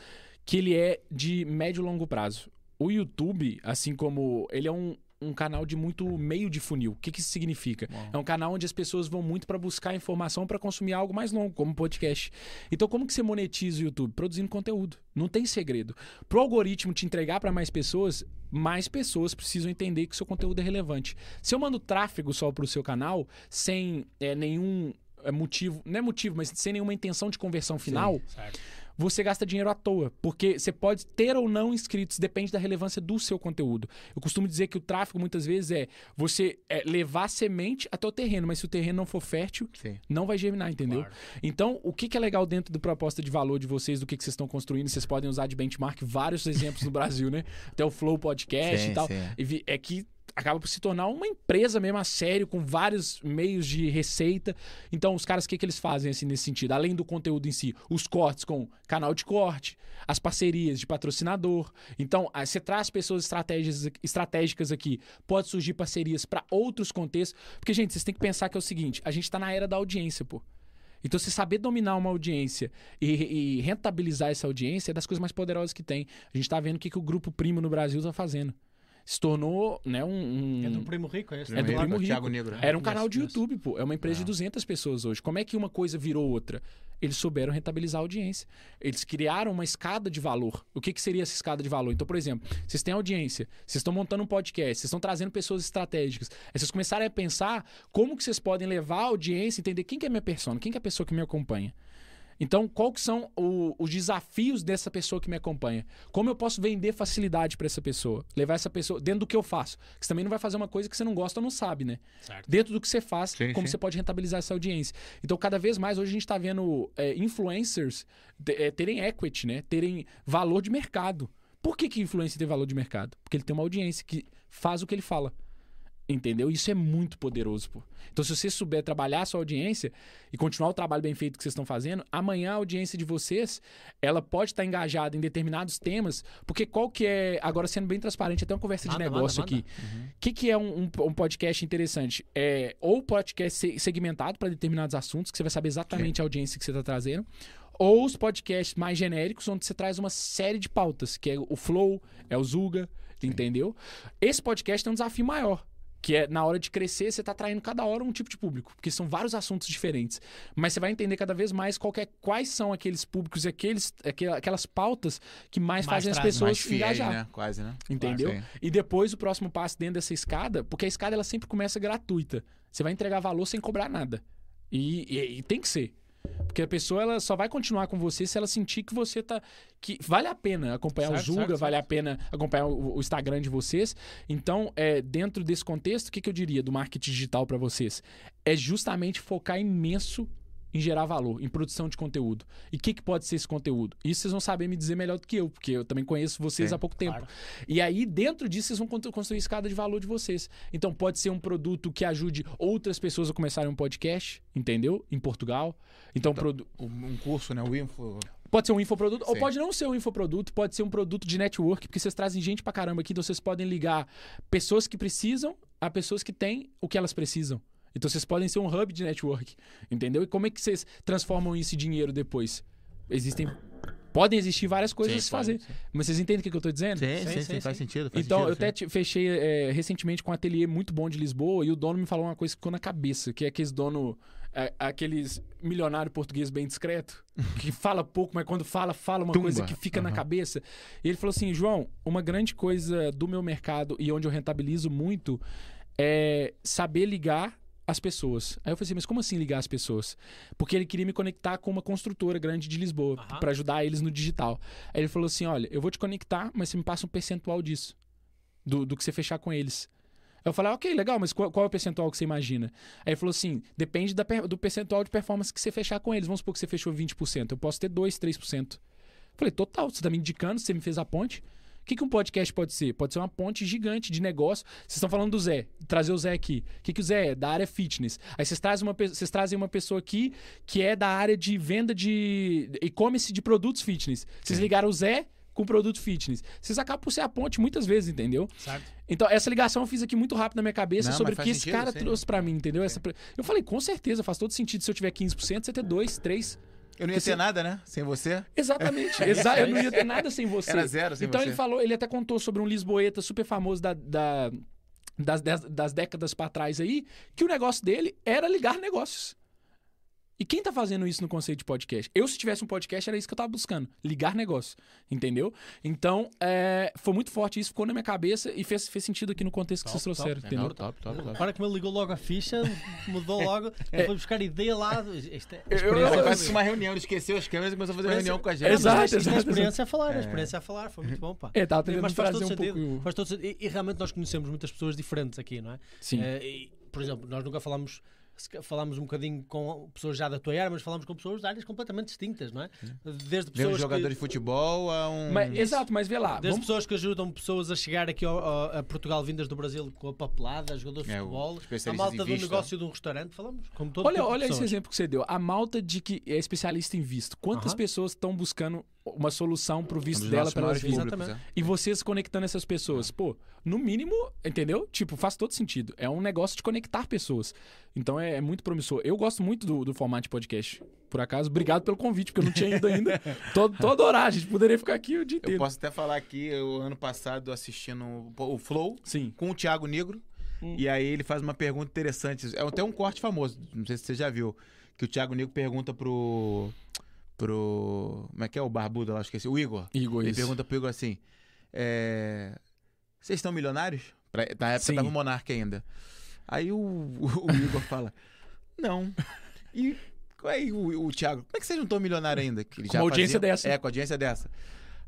Que ele é de médio e longo prazo. O YouTube, assim como... Ele é um, um canal de muito meio de funil. O que, que isso significa? Uau. É um canal onde as pessoas vão muito para buscar informação para consumir algo mais longo, como podcast. Então, como que você monetiza o YouTube? Produzindo conteúdo. Não tem segredo. Pro algoritmo te entregar para mais pessoas, mais pessoas precisam entender que o seu conteúdo é relevante. Se eu mando tráfego só pro seu canal, sem é, nenhum é, motivo, não é motivo, mas sem nenhuma intenção de conversão final, Certo. Você gasta dinheiro à toa. Porque você pode ter ou não inscritos, depende da relevância do seu conteúdo. Eu costumo dizer que o tráfego muitas vezes é você é, levar semente até o terreno, mas se o terreno não for fértil, Sim. não vai germinar, entendeu? Claro. Então, o que, que é legal dentro do proposta de valor de vocês, do que, que vocês estão construindo? Vocês podem usar de benchmark vários (laughs) exemplos no Brasil, né? Até o Flow Podcast Sim, e tal. sim. É que acaba por se tornar uma empresa mesmo a sério, com vários meios de receita. Então, os caras, o que, que eles fazem assim, nesse sentido? Além do conteúdo em si, os cortes com canal de corte, as parcerias de patrocinador. Então, aí você traz pessoas estratégias- estratégicas aqui, pode surgir parcerias para outros contextos. Porque, gente, vocês têm que pensar que é o seguinte: a gente tá na era da audiência, pô. Então, você saber dominar uma audiência e, e rentabilizar essa audiência é das coisas mais poderosas que tem. A gente tá vendo o que, que o Grupo Primo no Brasil tá fazendo. Se tornou, né, um... um- É do Primo Rico, é esse? É do Primo Rico. Thiago Negro. Era um canal de. YouTube, pô. É uma empresa de 200 pessoas hoje. Como é que uma coisa virou outra? Eles souberam rentabilizar a audiência. Eles criaram uma escada de valor. O que, que seria essa escada de valor? Então, por exemplo, vocês têm audiência, vocês estão montando um podcast, vocês estão trazendo pessoas estratégicas. Aí vocês começarem a pensar como que vocês podem levar a audiência, entender quem que é minha persona, quem que é a pessoa que me acompanha. Então, qual que são o- os desafios dessa pessoa que me acompanha? Como eu posso vender facilidade para essa pessoa? Levar essa pessoa dentro do que eu faço. Porque você também não vai fazer uma coisa que você não gosta ou não sabe, né? Certo. Dentro do que você faz, Sim, como sim. você pode rentabilizar essa audiência. Então, cada vez mais, hoje a gente está vendo é, influencers é, terem equity, né? Terem valor de mercado. Por que, que influencer tem valor de mercado? Porque ele tem uma audiência que faz o que ele fala. Entendeu? Isso é muito poderoso, pô. Então, se você souber trabalhar a sua audiência e continuar o trabalho bem feito que vocês estão fazendo, amanhã a audiência de vocês, ela pode estar engajada em determinados temas, porque qual que é, agora sendo bem transparente, até uma conversa de Manda, negócio manda, aqui. O que, que é um, um- um podcast interessante? É ou podcast se- segmentado para determinados assuntos, que você vai saber exatamente a audiência que você está trazendo, ou os podcasts mais genéricos, onde você traz uma série de pautas, que é o Flow, é o Zuga, entendeu? Esse podcast tem um desafio maior. Que é na hora de crescer, você tá atraindo cada hora um tipo de público, porque são vários assuntos diferentes. Mas você vai entender cada vez mais é- quais são aqueles públicos e aqueles, aquela- aquelas pautas que mais, Mais fazem as pessoas fiéis, engajar. né? Quase, né? Entendeu? Sim. E depois o próximo passo dentro dessa escada, porque a escada ela sempre começa gratuita. Você vai entregar valor sem cobrar nada. E, e- e tem que ser. Porque a pessoa ela só vai continuar com você se ela sentir que você tá. que vale a pena acompanhar Certo, o certo, vale a pena acompanhar o, o Instagram de vocês. Então, é, dentro desse contexto, o que, que eu diria do marketing digital para vocês? É justamente focar imenso em gerar valor, em produção de conteúdo. E o que, que pode ser esse conteúdo? Isso vocês vão saber me dizer melhor do que eu, porque eu também conheço vocês Sim, há pouco tempo. claro. E aí, dentro disso, vocês vão constru- construir a escada de valor de vocês. Então, pode ser um produto que ajude outras pessoas a começarem um podcast, entendeu? Em Portugal. Então, produ- Um curso, né? O Info. pode ser um infoproduto, ou Sim. pode não ser um infoproduto, pode ser um produto de network, porque vocês trazem gente pra caramba aqui, então vocês podem ligar pessoas que precisam a pessoas que têm o que elas precisam. Então, vocês podem ser um hub de network, entendeu? E como é que vocês transformam isso em dinheiro depois? Existem. Podem existir várias coisas a se pode, fazer. sim. Mas vocês entendem o que que eu tô dizendo? Sim, Sim, sim, sim, sim, faz sim. sentido. faz Então, sentido, eu até te- fechei é, recentemente com um ateliê muito bom de Lisboa e o dono me falou uma coisa que ficou na cabeça, que é aqueles dono, é, aqueles milionário português bem discreto, que (laughs) fala pouco, mas quando fala, fala uma Tumba. coisa que fica na Aham. cabeça. E ele falou assim, João, uma grande coisa do meu mercado e onde eu rentabilizo muito é saber ligar as pessoas. Aí eu falei assim, mas como assim ligar as pessoas? Porque ele queria me conectar com uma construtora grande de Lisboa, Aham. pra ajudar eles no digital. Aí ele falou assim, olha, eu vou te conectar, mas você me passa um percentual disso do, do que você fechar com eles. Eu falei, ah, ok, legal, mas qual, qual é o percentual que você imagina? Aí ele falou assim: depende da do percentual de performance que você fechar com eles. Vamos supor que você fechou 20%. Eu posso ter 2, 3%. Falei, total, você tá me indicando, você me fez a ponte. O que, que um podcast pode ser? Pode ser uma ponte gigante de negócio. Vocês estão falando do Zé, trazer o Zé aqui. O que, que o Zé é? Da área fitness. Aí vocês trazem, uma, vocês trazem uma pessoa aqui que é da área de venda de e-commerce de produtos fitness. Vocês ligaram o Zé com produto fitness. Vocês acabam por ser a ponte muitas vezes, entendeu? Certo? Então, essa ligação eu fiz aqui muito rápido na minha cabeça Não, sobre o que esse sentido, cara sim. trouxe pra mim, entendeu? Essa Eu falei, com certeza, faz todo sentido se eu tiver 15%, você ter 2, 3. Eu não ia ter nada, né? Sem você. Exatamente. (laughs) Exa eu não ia ter (laughs) nada sem você. Era zero sem então você. ele falou, ele até contou sobre um lisboeta super famoso da, da- das, das, das décadas pra trás aí, que o negócio dele era ligar negócios. E quem tá fazendo isso no conceito de podcast? Eu, se tivesse um podcast, era isso que eu tava buscando. Ligar negócio. Entendeu? Então, é, foi muito forte isso, ficou na minha cabeça e fez, fez sentido aqui no contexto que Top, vocês trouxeram. top. entendeu? Top, top, top. Agora que me ligou logo a ficha, mudou logo, (laughs) foi buscar ideia lá. Isto é, a Eu- que uma reunião, esqueceu as câmeras e começou a fazer reunião com a gente. Exato, Isto é exato, experiência a falar, a experiência a falar, foi muito bom, pá. É, tava tentando Mas faz trazer todo um sentido. pouco... Faz todo sentido. E, e realmente nós conhecemos muitas pessoas diferentes aqui, não é? Sim. Eh, e, por exemplo, nós nunca falamos. Falámos um bocadinho com pessoas já da tua área, mas falámos com pessoas de áreas completamente distintas, não é? Desde Desde pessoas, jogador que, de futebol a um. Mas, exato, mas vê lá. desde Vamos, pessoas que ajudam pessoas a chegar aqui ao- ao- a Portugal vindas do Brasil com a papelada, jogadores de É, futebol, a malta do negócio de um restaurante, falamos com todo olha tipo olha esse pessoas. exemplo que você deu. A malta de que é especialista em visto. Quantas Aham. pessoas estão buscando uma solução pro um visto dos dela para elas virem? é. E vocês conectando essas pessoas. Pô, no mínimo, entendeu? Tipo, faz todo sentido. É um negócio de conectar pessoas. Então é, é muito promissor. Eu gosto muito do, do formato de podcast. Por acaso, obrigado pelo convite, porque eu não tinha ido ainda. (laughs) tô, tô a adorar, a gente poderia ficar aqui o dia Eu inteiro. posso até falar aqui, eu ano passado assistindo o o Flow Sim. com o Thiago Negro. Hum. E aí ele faz uma pergunta interessante. É até um corte famoso, não sei se você já viu. Que o Thiago Negro pergunta pro. Pro. Como é que é o barbudo lá? Esqueci. O Igor. Igor, Ele isso. pergunta pro Igor assim: é, Vocês estão milionários? Pra- Na época Sim. tava o Monarca ainda. Aí o, (laughs) o- o Igor fala: Não. E aí o, o Thiago, como é que vocês não estão milionários ainda? Que ele Com uma audiência dessa. É, com audiência dessa.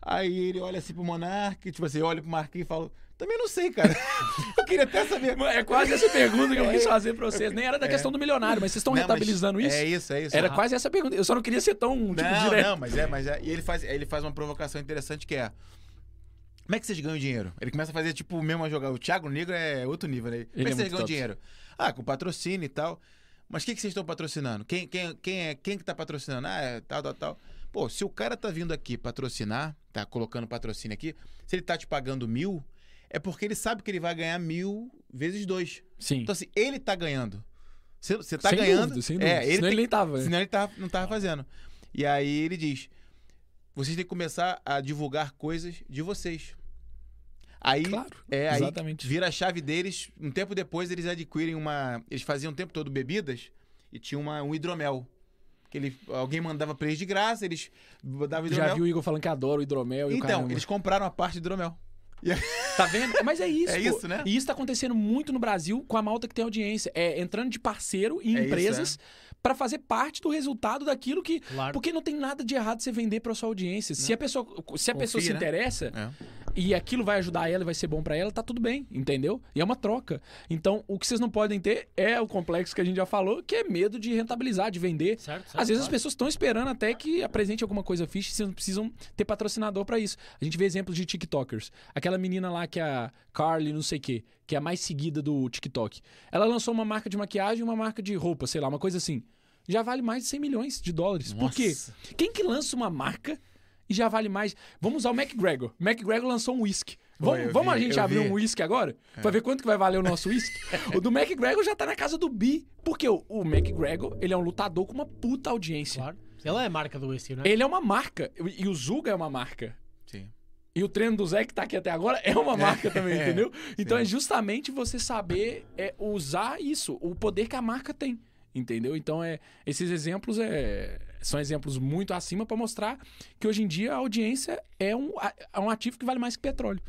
Aí ele olha assim pro Monarca, tipo assim, olha pro Marquinhos e fala: Também não sei, cara. (laughs) Eu queria até saber. É quase essa pergunta que eu quis É. fazer pra vocês. Nem era da É. questão do milionário, mas vocês estão rentabilizando isso? É isso, é isso. Era Ah. quase essa pergunta. Eu só não queria ser tão tipo, não, direto. não, mas é, mas é. E ele faz, ele faz uma provocação interessante que é. Como é que vocês ganham dinheiro? Ele começa a fazer, tipo, mesmo a jogar. O Thiago Negro é outro nível, né? Como Ele é é que vocês ganham top. dinheiro? Ah, com patrocínio e tal. Mas o que, que vocês estão patrocinando? Quem, quem, quem, é, quem que tá patrocinando? Ah, é tal, tal, tal. Pô, se o cara tá vindo aqui patrocinar, tá colocando patrocínio aqui, se ele tá te pagando mil, é porque ele sabe que ele vai ganhar mil vezes dois. Sim. Então, assim, ele tá ganhando. Você, você tá sem ganhando. dúvida, sem dúvida. É, ele Senão tem ele nem tava. Senão ele tá, não tava fazendo. E aí ele diz: vocês têm que começar a divulgar coisas de vocês. Aí, Claro, é, aí exatamente. vira a chave deles. Um tempo depois, eles adquirem uma. Eles faziam o tempo todo bebidas e tinha uma, um hidromel. Que ele, alguém mandava pra eles de graça, eles davam hidromel. Já vi o Igor falando que adora o hidromel e o Então, eles compraram a parte de hidromel. Tá vendo? Mas é isso. (laughs) É pô. isso, né? E isso tá acontecendo muito no Brasil com a malta que tem audiência. É entrando de parceiro em É isso, empresas pra fazer parte do resultado daquilo que. Claro. Porque não tem nada de errado você vender pra sua audiência. Se a pessoa, se a pessoa se Confia, né? interessa É. e aquilo vai ajudar ela e vai ser bom pra ela, tá tudo bem, entendeu? E é uma troca. Então, o que vocês não podem ter é o complexo que a gente já falou, que é medo de rentabilizar, de vender. Certo, certo, Às vezes as claro. pessoas estão esperando até que apresente alguma coisa ficha, vocês não precisam ter patrocinador pra isso. A gente vê exemplos de TikTokers. Aquela menina lá que é a Carly, não sei o quê, que é a mais seguida do TikTok. Ela lançou uma marca de maquiagem e uma marca de roupa, sei lá, uma coisa assim. Já vale mais de 100 milhões de dólares. Por quê? Nossa. Quem que lança uma marca e já vale mais? Vamos usar o McGregor. O McGregor lançou um whisky. Vamos, vamos a gente abrir vi. É. um whisky agora? Pra ver quanto que vai valer o nosso whisky? (laughs) o do McGregor já tá na casa do Bi. Porque o, o McGregor, ele é um lutador com uma puta audiência. Claro. Ele é a marca do whisky, não é? Ele é uma marca. E o Zuga é uma marca. Sim. E o treino do Zé que tá aqui até agora é uma marca também, (laughs) É, entendeu? Então sim. é justamente você saber é, usar isso, o poder que a marca tem, entendeu? Então é esses exemplos é, são exemplos muito acima para mostrar que hoje em dia a audiência é um, é um ativo que vale mais que petróleo.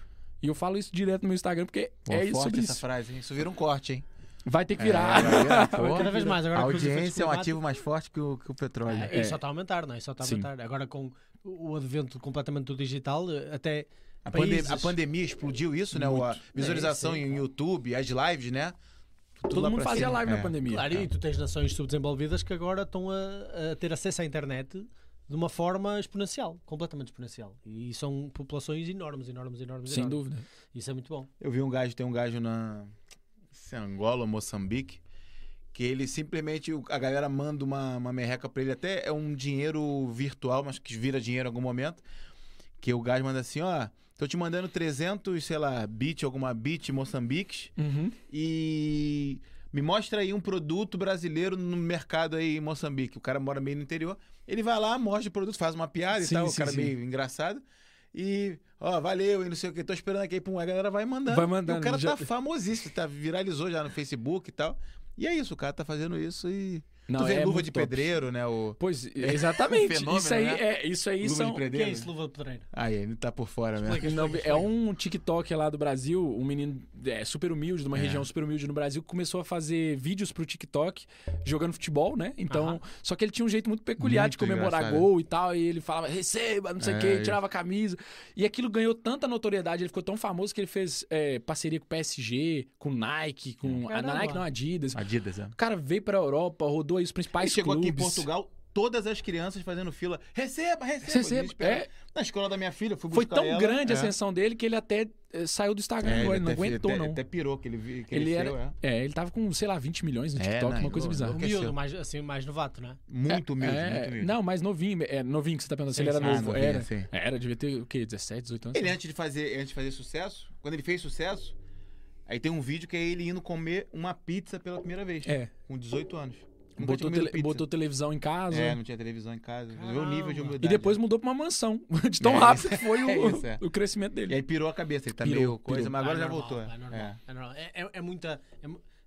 E eu falo isso direto no meu Instagram porque Pô, é isso forte sobre essa isso. frase, hein? Isso vira um corte, hein? Vai ter que virar. É, pô. (laughs) Cada vez mais. Agora a audiência é um ativo mais forte que o, que o petróleo. É, e só está a aumentar, não é? Só está a Sim. aumentar. Agora com o advento completamente do digital, até A, pande- países... a pandemia explodiu isso, né? O- A visualização É, sim, em YouTube, as lives, né? Tudo Todo mundo fazia cima. live É. na pandemia. Claro, e tu tens nações subdesenvolvidas que agora estão a, a ter acesso à internet de uma forma exponencial, completamente exponencial. E são populações enormes, enormes, enormes. Sem enormes. dúvida. Isso é muito bom. Eu vi um gajo, tem um gajo na se é Angola, Moçambique, que ele simplesmente, a galera manda uma, uma merreca pra ele, até é um dinheiro virtual, mas que vira dinheiro em algum momento, que o gajo manda assim, ó, tô te mandando 300, sei lá, bit, alguma bit Moçambiques, Uhum. e me mostra aí um produto brasileiro no mercado aí em Moçambique. O cara mora meio no interior. Ele vai lá, mostra o produto, faz uma piada Sim, e tal, sim, o cara sim. meio engraçado. E, ó, valeu, e não sei o que, tô esperando aqui, pum, a galera vai mandando. Vai E mandando, o cara já- tá famosíssimo, tá, viralizou já no Facebook e tal. E é isso, o cara tá fazendo isso e. Não, tu vê é luva de top. pedreiro, né? O Pois, (laughs) exatamente. Fenômeno, isso aí, né? é, isso aí luva são... de O que é pedreiro. isso, luva de pedreiro? Aí, ele tá por fora mesmo. Explica, Não, explica, é um TikTok lá do Brasil, um menino é, super humilde, de uma É. região super humilde no Brasil, que começou a fazer vídeos pro TikTok jogando futebol, né? Então, só que ele tinha um jeito muito peculiar de Muito comemorar engraçado. gol e tal, e ele falava, receba, não sei o É, quê, tirava a camisa. E aquilo ganhou tanta notoriedade, ele ficou tão famoso que ele fez é, parceria com o PSG, com Nike, com. A Caramba. Nike não, Adidas. Adidas, é. O cara veio pra Europa, rodou aí os principais chegou aqui em clubes. Portugal, todas as crianças fazendo fila. Receba, receba. Receba, é. Na escola da minha filha, fui Foi buscar tão ela, grande a é. ascensão dele que ele até eh, saiu do Instagram É, agora, ele ele não até- aguentou, até, não. Até pirou que ele, que Ele ele era. é. É, ele tava com, sei lá, 20 milhões no É, TikTok, né? uma coisa bizarra. Um miúdo, mais, assim, mais novato, né? Muito humilde, É, muito humilde. Não, mais novinho. É, novinho que você tá perguntando. se ele era sim. Ah, novo. novinho, era. sim. Era, devia ter o quê? 17, 18 anos? Ele, antes de, fazer, antes de fazer sucesso, quando ele fez sucesso, aí tem um vídeo que é ele indo comer uma pizza pela primeira vez. É. Com 18 anos. Botou, tele- botou televisão em casa. É, não tinha televisão em casa. Vê o nível de Caramba. humildade. E depois mudou pra uma mansão. (laughs) De tão É rápido que foi (laughs) o, É isso, é. o crescimento E dele. aí pirou a cabeça, ele tá Pirou, meio coisa, pirou. mas agora É já normal, voltou. É, normal, É. é normal. É- é- é muita.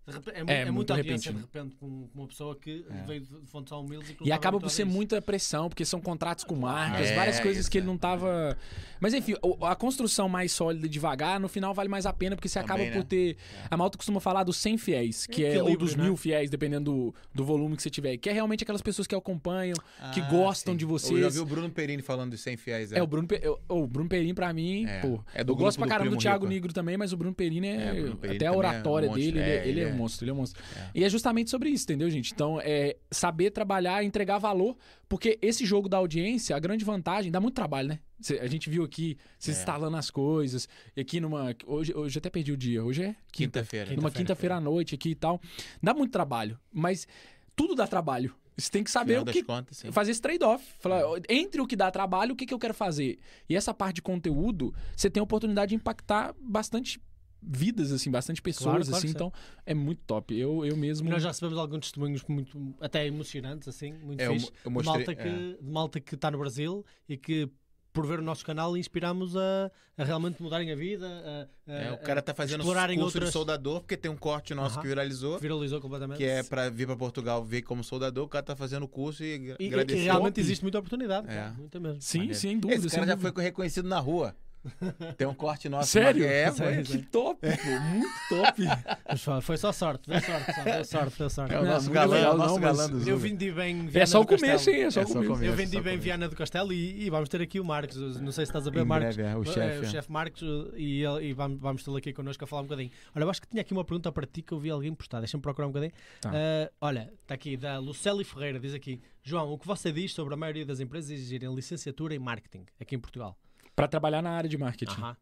É, repente- é, mu- É, é muito muita audiência repentino. de repente com uma pessoa que É. veio de fontes humildes e que E estava acaba por ser isso. muita pressão, porque são contratos com marcas, É, várias coisas isso, que ele é. não tava. Mas enfim, a construção mais sólida e devagar, no final vale mais a pena, porque você Também, acaba né? por ter. A malta costuma falar dos 100 fiéis, que é, ou dos né? mil fiéis, dependendo do, do volume que você tiver. Que é realmente aquelas pessoas que acompanham, que Ah, gostam sim. de Eu já vocês. vi o Bruno Perini falando dos 100 fiéis. É, o Bruno, Pe- eu- o Bruno Perini, pra mim, É, pô. é do eu gosto pra caramba do Thiago Rico. Negro também, mas o Bruno Perini é. É, o Bruno Perini até a é um oratória dele, ele, É, é, é um é. monstro, ele é um monstro. É. E é justamente sobre isso, entendeu, gente? Então, é saber trabalhar, entregar valor, porque esse jogo da audiência, a grande vantagem, dá muito trabalho, né? Cê- A gente viu aqui, vocês É. instalando as coisas, e aqui numa. Hoje, hoje até perdi o dia, hoje é quinta. Quinta-feira. numa quinta-feira à noite aqui e tal. Dá muito trabalho, mas tudo dá trabalho. Você tem que saber Final o que, contas, fazer esse trade-off. Falar, entre o que dá trabalho, o que, que eu quero fazer. E essa parte de conteúdo, você tem a oportunidade de impactar bastante vidas, assim, bastante pessoas, Claro, claro assim. Então, é muito top. Eu, eu mesmo. Nós já recebemos alguns testemunhos muito, até emocionantes, assim, muito É, eu fixe. mo- eu mostrei- de, malta que, de malta que está no Brasil e que por ver o nosso canal, inspirámos a, a realmente mudarem a vida. A, a, É, o cara tá fazendo explorarem curso outras- de soldador, porque tem um corte nosso Aham. que viralizou, viralizou completamente. que é pra vir pra Portugal ver como soldador, o cara tá fazendo o curso e, E, e que realmente existe muita oportunidade. É. pá, Muita mesmo. Sim, Maneiro. sem dúvida. Esse cara já dúvida. foi reconhecido na rua. Tem um corte nosso. Sério? É, Sério? foi. Que top, pô. Muito top. Foi- só sorte, deu sorte, só, deu sorte, deu sorte. É o nosso galã, legal, o nosso não, galã do Zuga. Eu vendi bem Viana É só o começo, hein? É só É o só o começo. Eu vendi só bem. Viana do Castelo e, e vamos ter aqui o Marcos. Não sei se estás a ver, Em Marcos. breve, é, o É, chefe. o chefe Marcos e, ele- e vamos, vamos tê-lo aqui connosco a falar um bocadinho. Olha, eu acho que tinha aqui uma pergunta para ti que eu vi alguém postar. Deixa-me procurar um bocadinho. Tá. Ah, olha, está aqui da Luceli Ferreira, diz aqui: João, o que você diz sobre a maioria das empresas exigirem licenciatura em marketing aqui em Portugal? Pra trabalhar na área de marketing. Aham.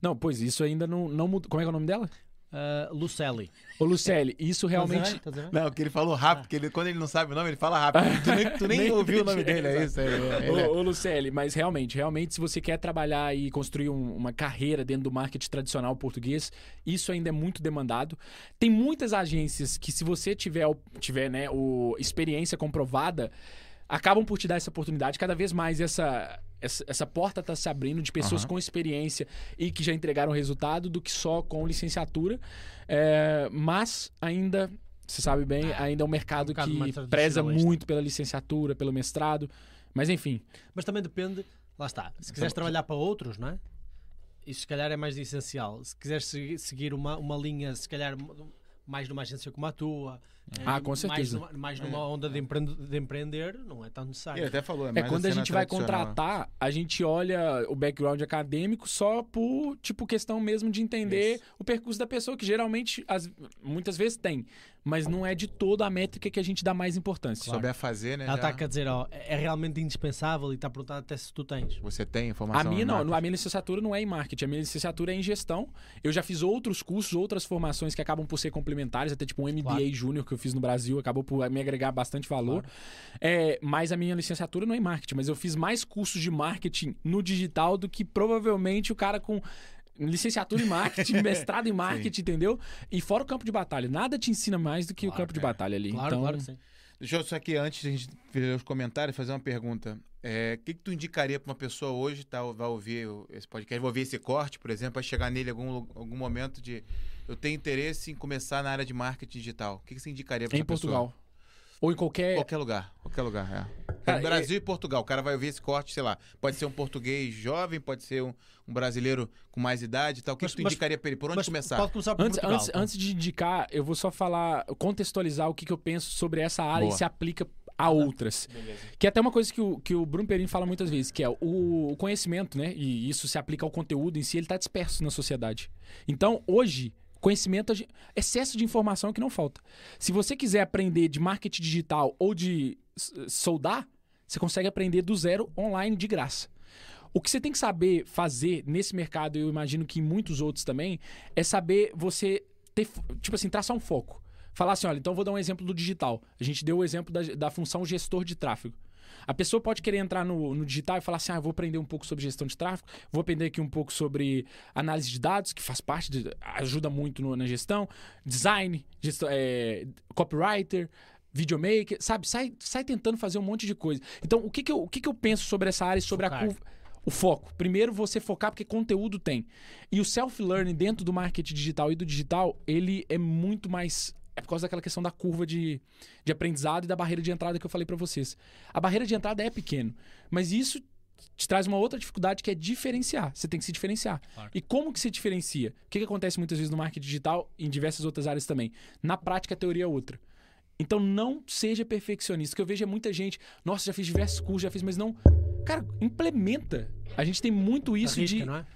Não, pois isso ainda não, não mudou. Como é que é o nome dela? Ah, Luceli. Ô, Lucely, isso realmente. Estás a ver? Não, que ele falou rápido, porque ele, quando ele não sabe o nome, ele fala rápido. (laughs) Tu nem, tu nem Nem ouviu o nome dele, é isso? É, é, ele é- Ô, ô Lucely, mas realmente, realmente, se você quer trabalhar e construir um- uma carreira dentro do marketing tradicional português, isso ainda é muito demandado. Tem muitas agências que, se você tiver, o- tiver né, o, experiência comprovada, acabam por te dar essa oportunidade. Cada vez mais essa, essa, essa porta está se abrindo de pessoas Aham. com experiência e que já entregaram resultado do que só com licenciatura. É, mas ainda. Você sabe bem, ainda é um mercado um bocado que preza muito pela licenciatura, pelo mestrado. Mas enfim, Mas também depende, lá está. Se quiseres trabalhar para outros, não é? Isso se calhar é mais essencial. Se quiseres segui- seguir uma, uma linha, se calhar mais numa agência como a tua, Ah, eh, com certeza. numa, mais numa onda de, empreende- de empreender, não é tão necessário. Ele até falou, é, É quando a cena gente vai contratar, a gente olha o background acadêmico só por, tipo, questão mesmo de entender o percurso da pessoa, que geralmente, as- muitas vezes tem, mas não é de toda a métrica que a gente dá mais Se importância. souber fazer, né? Ela já- está a dizer, ó, é realmente indispensável e está a perguntar até se tu tens. Você tem informação. A minha não, marketing? a minha licenciatura não é em marketing, a minha licenciatura é em gestão. Eu já fiz outros cursos, outras formações que acabam por ser complementares, até tipo um MBA Claro. júnior que eu fiz no Brasil, acabou por me agregar bastante valor. É, mas a minha licenciatura não é em marketing, mas eu fiz mais cursos de marketing no digital do que provavelmente o cara com licenciatura em marketing, (laughs) mestrado em marketing, entendeu? E fora o campo de batalha, nada te ensina mais do que o Claro, campo de é. batalha ali. Claro, então, claro que sim. Deixa eu só aqui, antes de a gente ver os comentários, fazer uma pergunta. É, O que, que tu indicaria para uma pessoa hoje, tá, vai ouvir esse podcast, vai ouvir esse corte, por exemplo, vai chegar nele em algum, algum momento de eu tenho interesse em começar na área de marketing digital. O que, que você indicaria para em Portugal. Ou em qualquer Qualquer lugar, qualquer lugar, é. Cara, no Brasil e Portugal, o cara vai ouvir esse corte, sei lá, pode ser um português jovem, pode ser um, um brasileiro com mais idade e tal. O que, Mas- que tu mas- indicaria para ele? Por onde Mas começar? Pode começar por Antes, Portugal. antes, tá? antes de indicar, eu vou só falar, contextualizar o que, que eu penso sobre essa área Boa. e se aplica a outras. Que é até uma coisa que o, que o Bruno Perin fala muitas vezes, que é o, o conhecimento, né? E isso se aplica ao conteúdo em si, ele está disperso na sociedade. Então, hoje, conhecimento, excesso de informação é que não falta. Se você quiser aprender de marketing digital ou de soldar, você consegue aprender do zero online de graça. O que você tem que saber fazer nesse mercado, eu imagino que em muitos outros também, é saber você ter, tipo assim, traçar um foco. Falar assim, olha, então vou dar um exemplo do digital. A gente deu o exemplo da, da função gestor de tráfego. A pessoa pode querer entrar no, no digital e falar assim: ah, vou aprender um pouco sobre gestão de tráfego, vou aprender aqui um pouco sobre análise de dados, que faz parte, de, ajuda muito no- na gestão, design, gestão, é, copywriter, videomaker, sabe? Sai, sai tentando fazer um monte de coisa. Então, o que, que, eu, o que, que eu penso sobre essa área e sobre Focar. a curva? O foco. Primeiro, você focar porque conteúdo tem. E o self-learning dentro do marketing digital e do digital, ele é muito mais. É por causa daquela questão da curva de, de aprendizado e da barreira de entrada que eu falei pra vocês. A barreira de entrada é pequeno, mas isso te traz uma outra dificuldade que é diferenciar. Você tem que se diferenciar. Claro. E como que se diferencia? O que, que acontece muitas vezes no marketing digital e em diversas outras áreas também? Na prática, a teoria é outra. Então não seja perfeccionista. O que eu vejo é muita gente, nossa, já fiz diversos cursos, já fiz, mas não. Cara, implementa. A gente tem muito isso Arrisca, de. não é?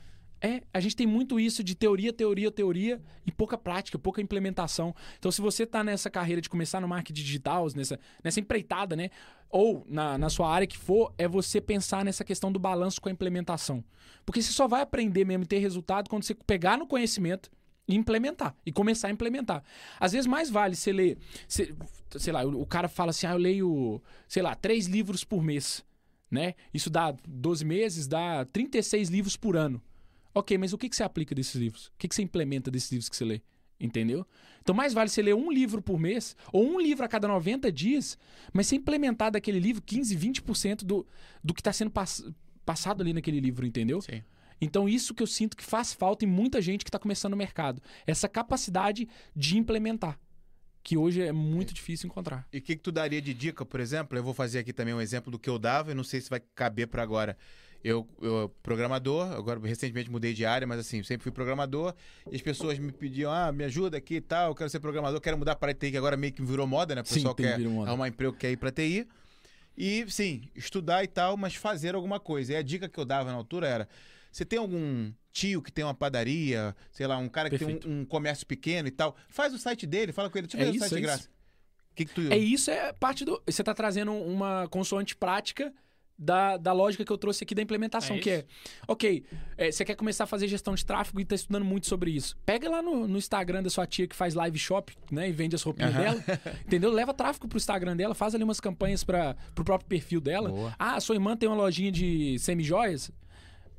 É, a gente tem muito isso de teoria, teoria, teoria e pouca prática, pouca implementação. Então, se você tá nessa carreira de começar no marketing digital, nessa, nessa empreitada, né? Ou na, na sua área que for, é você pensar nessa questão do balanço com a implementação. Porque você só vai aprender mesmo e ter resultado quando você pegar no conhecimento e implementar. E começar a implementar. Às vezes mais vale você ler. Você, sei lá, o, o cara fala assim: ah, eu leio, sei lá, três livros por mês. Né? Isso dá 12 meses, dá 36 livros por ano. Ok, mas o que, que você aplica desses livros? O que, que você implementa desses livros que você lê? Entendeu? Então, mais vale você ler um livro por mês, ou um livro a cada 90 dias, mas você implementar daquele livro 15, 20% do, do que está sendo pass- passado ali naquele livro, entendeu? Sim. Então, isso que eu sinto que faz falta em muita gente que está começando no mercado. Essa capacidade de implementar. Que hoje é muito difícil encontrar. E o que, que tu daria de dica, por exemplo? Eu vou fazer aqui também um exemplo do que eu dava, eu não sei se vai caber para agora. Eu, eu, programador, agora recentemente mudei de área, mas assim, sempre fui programador, e as pessoas me pediam, ah, me ajuda aqui e tal, eu quero ser programador, quero mudar para TI, que agora meio que virou moda, né? O Sim, pessoal TI quer arrumar emprego, quer ir para TI. E, sim, estudar e tal, mas fazer alguma coisa. E a dica que eu dava na altura era: você tem algum tio que tem uma padaria, sei lá, um cara que Perfeito. tem um, um comércio pequeno e tal, faz o site dele, fala com ele, deixa eu É o isso, site de é graça. O que, que tu. É isso, é parte do. Você está trazendo uma consoante prática da, da lógica que eu trouxe aqui da implementação, É que é, ok, é, você quer começar a fazer gestão de tráfego e está estudando muito sobre isso. Pega lá no, no Instagram da sua tia que faz live shop, né, e vende as roupinhas Aham. dela, entendeu? Leva tráfego pro Instagram dela, faz ali umas campanhas para pro próprio perfil dela. Boa. Ah, sua irmã tem uma lojinha de semi-joias.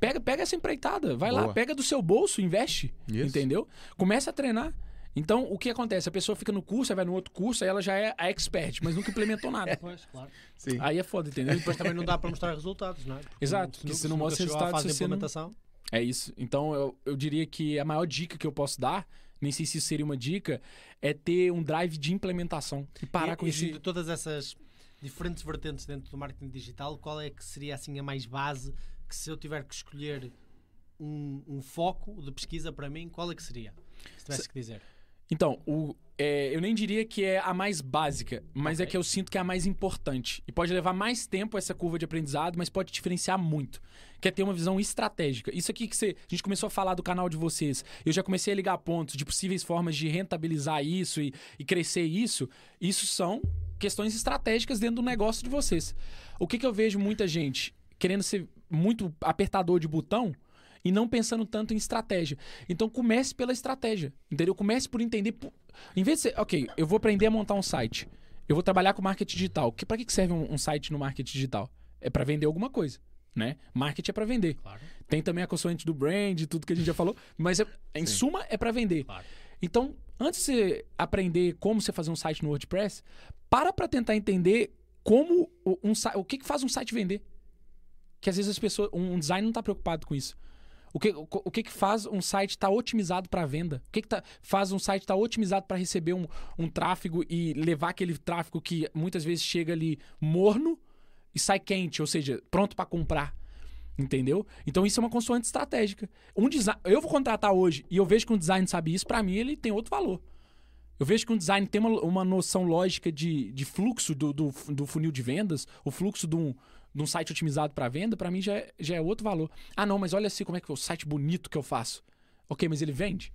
Pega, pega essa empreitada, vai lá, Boa. pega do seu bolso, investe, Isso. entendeu? Começa a treinar. Então, o que acontece? A pessoa fica no curso, aí vai no outro curso, aí ela já é a expert, mas nunca implementou nada. Pois, claro. Sim. Aí é foda, entendeu? Depois também não dá para mostrar resultados, não é? Porque Exato, porque se não mostra resultados, você não- implementação. É isso. Então, eu, eu diria que a maior dica que eu posso dar, nem sei se isso seria uma dica, é ter um drive de implementação e parar e, com e esse... de todas essas diferentes vertentes dentro do marketing digital, qual é que seria assim a mais base que se eu tiver que escolher um, um foco de pesquisa para mim, qual é que seria? Se tivesse que dizer. Então, o, é, eu nem diria que é a mais básica, mas é Ok. que eu sinto que é a mais importante. E pode levar mais tempo essa curva de aprendizado, mas pode diferenciar muito. Que é ter uma visão estratégica. Isso aqui que você, a gente começou a falar do canal de vocês. Eu já comecei a ligar pontos de possíveis formas de rentabilizar isso e, e crescer isso. Isso são questões estratégicas dentro do negócio de vocês. O que, que eu vejo muita gente querendo ser muito apertador de botão e não pensando tanto em estratégia. Então comece pela estratégia, entendeu? Comece por entender. Em vez de ser, ok, eu vou aprender a montar um site, eu vou trabalhar com marketing digital. Que, para que serve um, um site no marketing digital? É para vender alguma coisa, né? Marketing é para vender. Claro. Tem também a consoante do brand, tudo que a gente já falou, mas é- em Sim. suma é para vender. Claro. Então, antes de você aprender como você fazer um site no WordPress, para para tentar entender como o- um, o que, que faz um site vender. Que às vezes as pessoas, um design não está preocupado com isso. O que, o, que, que faz um site estar otimizado para venda? O que, que tá- faz um site estar otimizado para receber um, um tráfego e levar aquele tráfego que muitas vezes chega ali morno e sai quente, ou seja, pronto para comprar? Entendeu? Então isso é uma consoante estratégica. Um design, eu vou contratar hoje e eu vejo que um design sabe isso, para mim ele tem outro valor. Eu vejo que um design tem uma, uma noção lógica de, de fluxo do, do, do funil de vendas, o fluxo de um, de um site otimizado para venda, para mim já é, já é outro valor. Ah, não, mas olha assim como é que é o site bonito que eu faço. Ok, mas ele vende?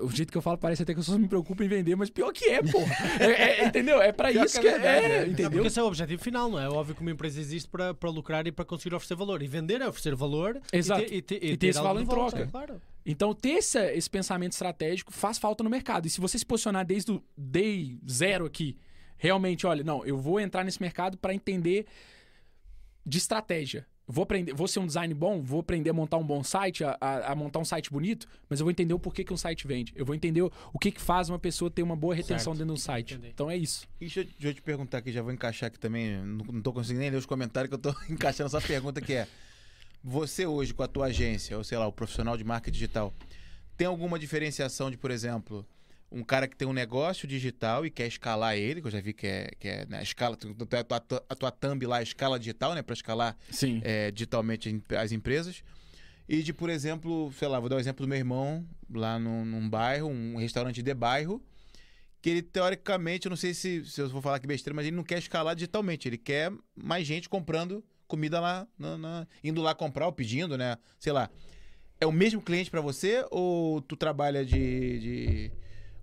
O jeito que eu falo parece até que eu só me preocupo em vender, mas pior que é, pô. (laughs) É, é, entendeu? É Pior isso que é é, é, é. Não, entendeu? porque esse é o objetivo final, não é? É Óbvio que uma empresa existe para, para lucrar e para conseguir oferecer valor. E vender é oferecer valor Exato. e ter, e ter, E ter esse algo valor em volta, troca. Claro. Então, ter esse, esse pensamento estratégico faz falta no mercado. E se você se posicionar desde o day zero aqui, realmente, olha, não, eu vou entrar nesse mercado para entender de estratégia. Vou aprender, vou ser um design bom, vou aprender a montar um bom site, a, a- a montar um site bonito, mas eu vou entender o porquê que um site vende. Eu vou entender o, o que, que faz uma pessoa ter uma boa retenção Certo. dentro de um site. Entendi. Então é isso. E deixa eu, deixa eu te perguntar aqui, já vou encaixar aqui também. Não, não tô conseguindo nem ler os comentários que eu tô (laughs) encaixando essa pergunta que é. Você hoje, com a tua agência, ou sei lá, o profissional de marketing digital, tem alguma diferenciação de, por exemplo, um cara que tem um negócio digital e quer escalar ele, que eu já vi que é, que é né, a escala, a tua, a tua thumb lá é escala digital, né? Para escalar Sim. é, digitalmente as empresas. E de, por exemplo, sei lá, vou dar o exemplo do meu irmão, lá num, num bairro, um restaurante de bairro, que ele, teoricamente, eu não sei se, se eu vou falar que besteira, mas ele não quer escalar digitalmente. Ele quer mais gente comprando comida lá, na- na- indo lá comprar ou pedindo, né? Sei lá. É o mesmo cliente pra você ou tu trabalha de... de-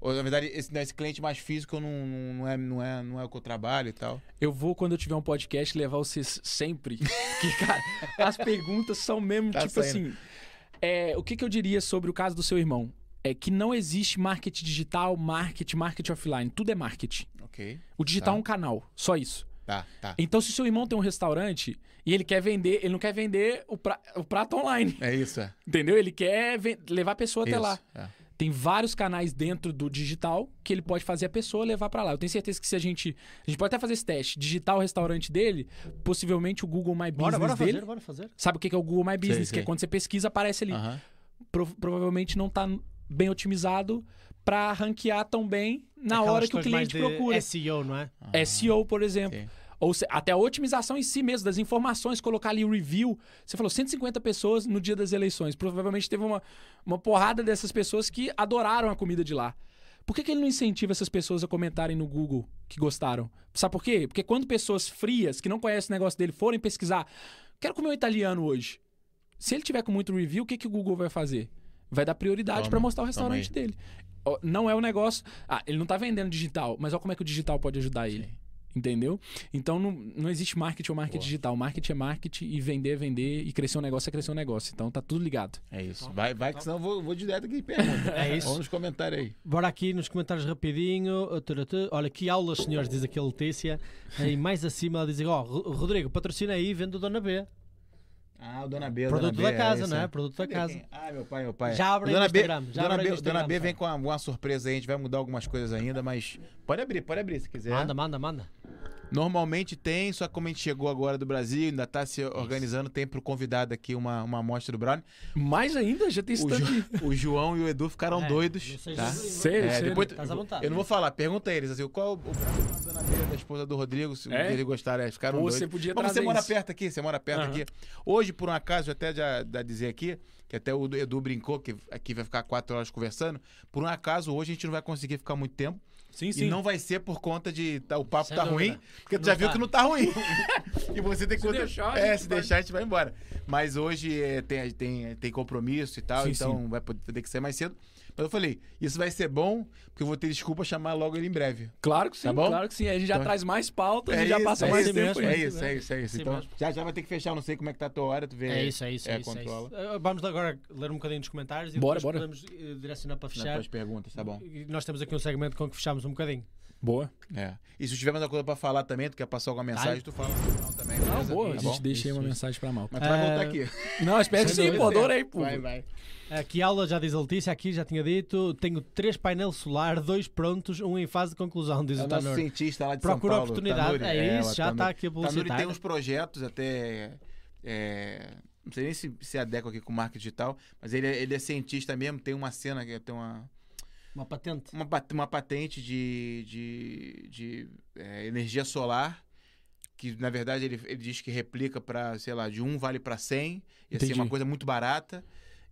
Ou, na verdade, esse, né, esse cliente mais físico não, não, é, não, é, não é o que eu trabalho e tal. Eu vou, quando eu tiver um podcast, levar vocês sempre. (laughs) Porque, cara, as perguntas são mesmo, Tá tipo saindo. assim. é, o que, que eu diria sobre o caso do seu irmão? É que não existe marketing digital, marketing, marketing offline. Tudo é marketing. Ok. O digital Tá. é um canal, só isso. Tá, tá. Então, se o seu irmão tem um restaurante e ele quer vender, ele não quer vender o, pra- o prato online. É isso, é. Entendeu? Ele quer levar a pessoa até Isso, lá. é. Tem vários canais dentro do digital que ele pode fazer a pessoa levar pra lá. Eu tenho certeza que se a gente. A gente pode até fazer esse teste. Digitar o restaurante dele, possivelmente o Google My Business Bora, bora dele. fazer, bora fazer. Sabe o que que é o Google My Business? Que sei. é quando você pesquisa, aparece ali. Aham. Pro- provavelmente não tá bem otimizado pra ranquear tão bem na Aquelas hora que o cliente de procura. SEO, não é? SEO, por exemplo. Sim. Ou se- até a otimização em si mesmo, das informações, colocar ali o review. Você falou 150 pessoas no dia das eleições. Provavelmente teve uma, uma porrada dessas pessoas que adoraram a comida de lá. Por que, que ele não incentiva essas pessoas a comentarem no Google que gostaram? Sabe por quê? Porque quando pessoas frias, que não conhecem o negócio dele, forem pesquisar, quero comer um italiano hoje. Se ele tiver com muito review, o que, que o Google vai fazer? Vai dar prioridade para mostrar o restaurante dele. Não é o negócio. Ah, ele não tá vendendo digital, mas olha como é que o digital pode ajudar ele. Entendeu? Então não, não existe marketing ou marketing Boa. digital. Marketing é marketing e vender é vender e crescer um negócio é crescer um negócio. Então tá tudo ligado. É isso. Vai, vai que senão eu vou, vou direto aqui e pergunta. (laughs) É isso. Vamos nos comentários aí. Bora aqui nos comentários rapidinho. Olha, que aulas, senhores, diz aqui a Letícia. E mais acima ela diz: Ó, Ro- Rodrigo, patrocina aí, vende o Dona B. Ah, o Dona B. o Produto Dona da B, casa, isso não é? aí. Produto da casa. quem? Ah, meu pai, meu pai. Já abre aí Dona B, Instagram, já Dona B, Instagram, Dona B vem com uma, uma surpresa aí, a gente vai mudar algumas coisas ainda, mas pode abrir, pode abrir se quiser. Manda, manda, manda. Normalmente tem, só que como a gente chegou agora do Brasil, ainda tá se organizando, tem pro convidado aqui uma, uma amostra do Brownie. Mais ainda, já tem O, stand. Ju- o João e o Edu ficaram É, doidos. Tá? Sério, É, sério. depois, vontade. eu não vou falar, pergunta a eles assim, qual o Brownie da esposa do Rodrigo, se É? eles gostaram, é, ficaram Ou doidos. você podia Mas você mora isso. perto aqui, você mora perto Aham. aqui. Hoje, por um acaso, até já, já dizer aqui, que até o Edu brincou, que aqui vai ficar quatro horas conversando. Por um acaso, hoje a gente não vai conseguir ficar muito tempo. Sim, E não vai ser por conta de tá, o papo Sem tá dúvida. ruim, porque tu Não já viu tá. que não tá ruim. (laughs) e você tem que Se deixar, a É, gente se vai- deixar a gente vai embora. Mas hoje é, tem, tem, tem compromisso e tal, Sim, então vai poder ter que ser mais cedo. Mas eu falei, isso vai ser bom, porque eu vou ter desculpa chamar logo ele em breve. Claro que sim, Tá bom? claro que sim. A gente já Então- traz mais pautas É e já isso, passa é mais isso, tempo. mesmo, É aí. isso, é isso, é isso. Sim Então, mesmo. já já vai ter que fechar, não sei como é que tá a tua hora, tu vê. É isso, é isso, É, é isso. é controla. isso. Uh, Vamos agora ler um bocadinho dos comentários e Bora, depois bora. podemos uh, direcionar para fechar. tuas perguntas, tá bom. E Nós temos aqui um segmento com que fechamos um bocadinho. Boa. É. E se tiver mais alguma coisa pra falar também, tu quer passar alguma mensagem, tu fala no final também. Não, beleza? boa. Tá a bom? gente deixa aí uma Isso, mensagem pra mal. Mas tu vai É, voltar aqui. Não, espero que sim, pô. Adorei, pô. Vai, vai. Aqui aula, já diz a Letícia, aqui já tinha dito, tenho três painéis solar, dois prontos, um em fase de conclusão, diz É o o nosso Tanur. cientista lá de Procura São Paulo. oportunidade, Tanuri. é isso, o já Tanuri. está aqui a Tanuri publicitar. tem uns projetos até. é, não sei nem se se adequa aqui com marketing digital, mas ele é, ele é cientista mesmo, tem uma cena que tem uma, Uma patente. uma, uma patente de, de, de, é, energia solar. Que na verdade ele, ele diz que replica para, sei lá, de um vale para 100, ia ser Entendi. uma coisa muito barata.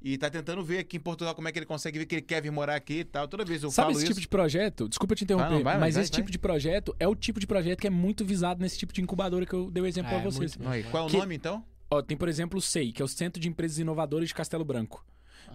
E tá tentando ver aqui em Portugal como é que ele consegue ver que ele quer vir morar aqui e tal. Toda vez eu Sabe falo esse isso. tipo de projeto? Desculpa te interromper, Vai, não, vai, mas vai, esse vai. tipo de projeto é o tipo de projeto que é muito visado nesse tipo de incubadora que eu dei o exemplo É, pra vocês. muito. Qual é o Que- nome então? Ó, tem, por exemplo, o SEI, que é o Centro de Empresas Inovadoras de Castelo Branco.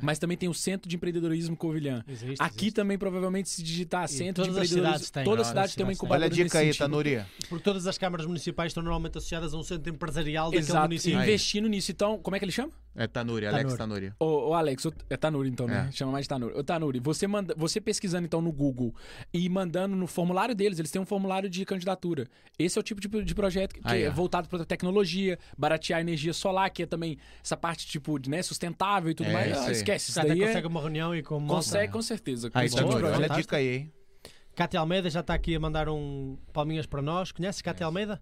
Mas também tem o Centro de Empreendedorismo Covilhã. Existe, Aqui existe. também, provavelmente, se digitar Centro de todas as Empreendedorismo... cidades têm. Toda Todas cidade as tem uma cidades têm. incubadora Olha a dica aí, sentido. Tanuri. Porque todas as câmaras municipais estão normalmente associadas a um centro empresarial daquele Exato, município. investindo nisso. Então, como é que ele chama? É Tanuri, Alex Tanuri. Ô, ô, Alex, ô- é Tanuri então, né? É. Chama mais de Tanuri. Ô, Tanuri, você, manda, você pesquisando então no Google e mandando no formulário deles, eles têm um formulário de candidatura. Esse é o tipo de, de projeto que Aí, é ó. voltado para tecnologia, baratear a energia solar, que é também essa parte tipo de, né, sustentável e tudo É, mais. isso Ah, aí. esquece, isso Já até daí é- consegue uma reunião e com consegue com certeza. Aí, tipo de Tanuri, olha a dica aí, hein? Cátia Almeida já está aqui a mandar um palminhas para nós. Conhece Cátia Almeida?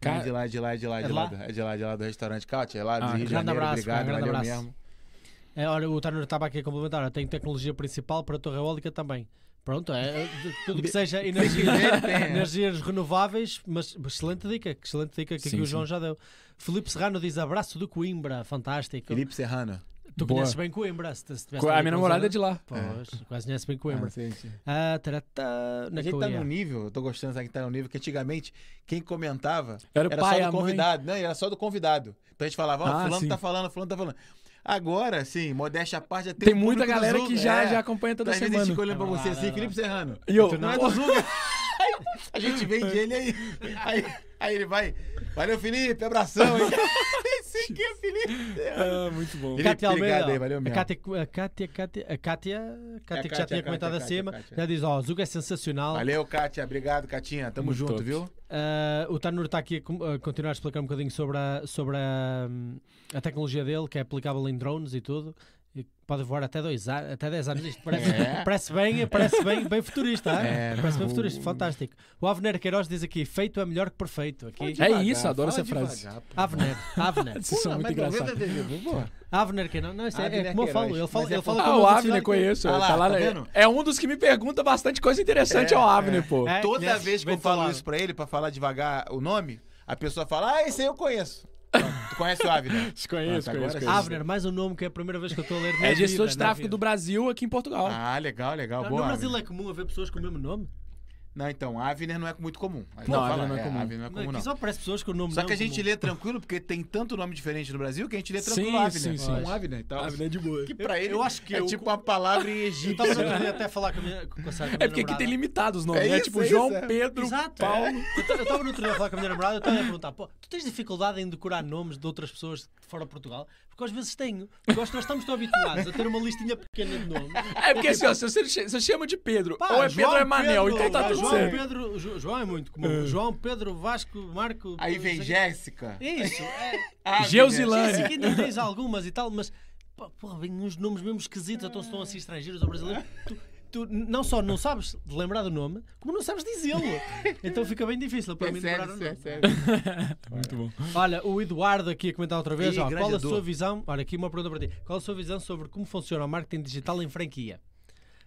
Ca- É de lá, de lá, de lá, É de de lá. lá? É de lá, de lá do restaurante Cátia, é lá do Ah, Rio de grande Janeiro. abraço, Obrigado, valeu abraço. mesmo. É, olha, o Tanner estava aqui a complementar. Eu tenho tecnologia principal para a torre eólica também. Pronto, é, é, tudo que seja energia, é. energias renováveis, mas excelente dica, excelente dica que Sim, aqui o sim. João já deu. Felipe Serrano diz abraço do Coimbra, fantástico. Felipe Serrano. Tu Boa. conheces bem Coimbra, se, se tivesse A minha namorada é de lá. Pois, quase conhece bem Coimbra. Ah, sim, sim. Ah, A onde é que gente eu tá num nível, eu tô gostando que tá num nível que antigamente quem comentava Era o era pai, só a do mãe. convidado. Não, era só do convidado. Então a gente falava, ó, Ah, fulano sim. tá falando, fulano tá falando. Agora, sim, modéstia à parte, já tem Tem um muita galera que já, é. já acompanha Então, toda às vezes a gente semana. olhando pra É você assim, é Felipe Serrano. E eu, não é do Zuga? Aí (laughs) a gente vende ele aí. Aí, aí ele vai. Valeu, Felipe, abração. hein? Esse aqui é Felipe. Ah, muito bom. Cátia obrigado Almeida, aí, valeu a mesmo. Cátia, a Cátia, Cátia, a Cátia, a Cátia que já tinha comentado acima, já diz, ó, Zuga é sensacional. Valeu, Kátia. Obrigado, Catinha. Tamo Muito junto, top. viu? Ah, o Tanur está aqui a, continuar a explicar um bocadinho sobre a, sobre a, a tecnologia dele, que é aplicável em drones e tudo. Pode voar até, dois, a- até 10 anos. Isto parece, É. parece bem, parece bem, bem futurista. É, parece bem futurista, fantástico. O Avner Queiroz diz aqui: feito é melhor que perfeito. Aqui. É isso, adoro essa frase. Avner, Avner. Vocês são muito engraçados. Avner Queiroz. Não, isso é, é como eu falo. É ele fala por- Ah, como o eu Avner que- conheço. Ah lá, tá lá, tá né? é um dos que me pergunta bastante coisa interessante ao Avner, pô. É, Toda conhece, vez que eu falo isso pra ele, pra falar devagar o nome, a pessoa fala, ah, esse aí eu conheço. Tu conhece o Avner? (laughs) Te conheço, conheço, conheço. Avner, mais um nome que é a primeira vez que eu estou a ler. É gestor de tráfego vida. do Brasil aqui em Portugal. Ah, legal, legal. No Boa. Brasil Avner. é comum haver pessoas com o mesmo nome? Não, então, Avner não é muito comum. Aí Não, eu Avner não é comum. Avner não é comum, não. só aparece pessoas com o nome Só não que a gente comum. lê tranquilo, porque tem tanto nome diferente no Brasil que a gente lê tranquilo Sim, Avner. sim, sim. Um Avner e tal. Avner é de boa. Que pra ele eu acho que é eu- tipo uma palavra em Eu egípcio. estava no outro dia até a falar com a minha, com a Sara, com a É porque aqui tem limitados os nomes, É né? isso, Tipo é João isso, é. Pedro, Exato. Paulo. Eu estava no outro dia a falar com a minha namorada, eu estava a perguntar: pô, tu tens dificuldade em decorar nomes de outras pessoas fora de Portugal? Porque às vezes tenho. Porque nós estamos tão habituados a ter uma listinha pequena de nomes. É porque assim, ó, se você, se você chama de Pedro, Pá, ou é João Pedro ou é Manel, Pedro, então tá tudo João certo. Pedro, Jo- João é muito comum. João, Pedro, Vasco, Marco. Aí vem Jéssica. (laughs) É isso. É. Geusilane. Jéssica ainda tens algumas e tal, mas porra, vem uns nomes mesmo esquisitos, então estão assim estrangeiros ou brasileiros. Tu, tu não só não sabes lembrar do nome, como não sabes dizê-lo. Então fica bem difícil para É mim sério, lembrar o é nome. sério. (laughs) Muito bom. Olha, o Eduardo aqui a comentar outra vez. Ih, ó, qual a sua visão? Olha, aqui uma pergunta para ti. Qual a sua visão sobre como funciona o marketing digital em franquia?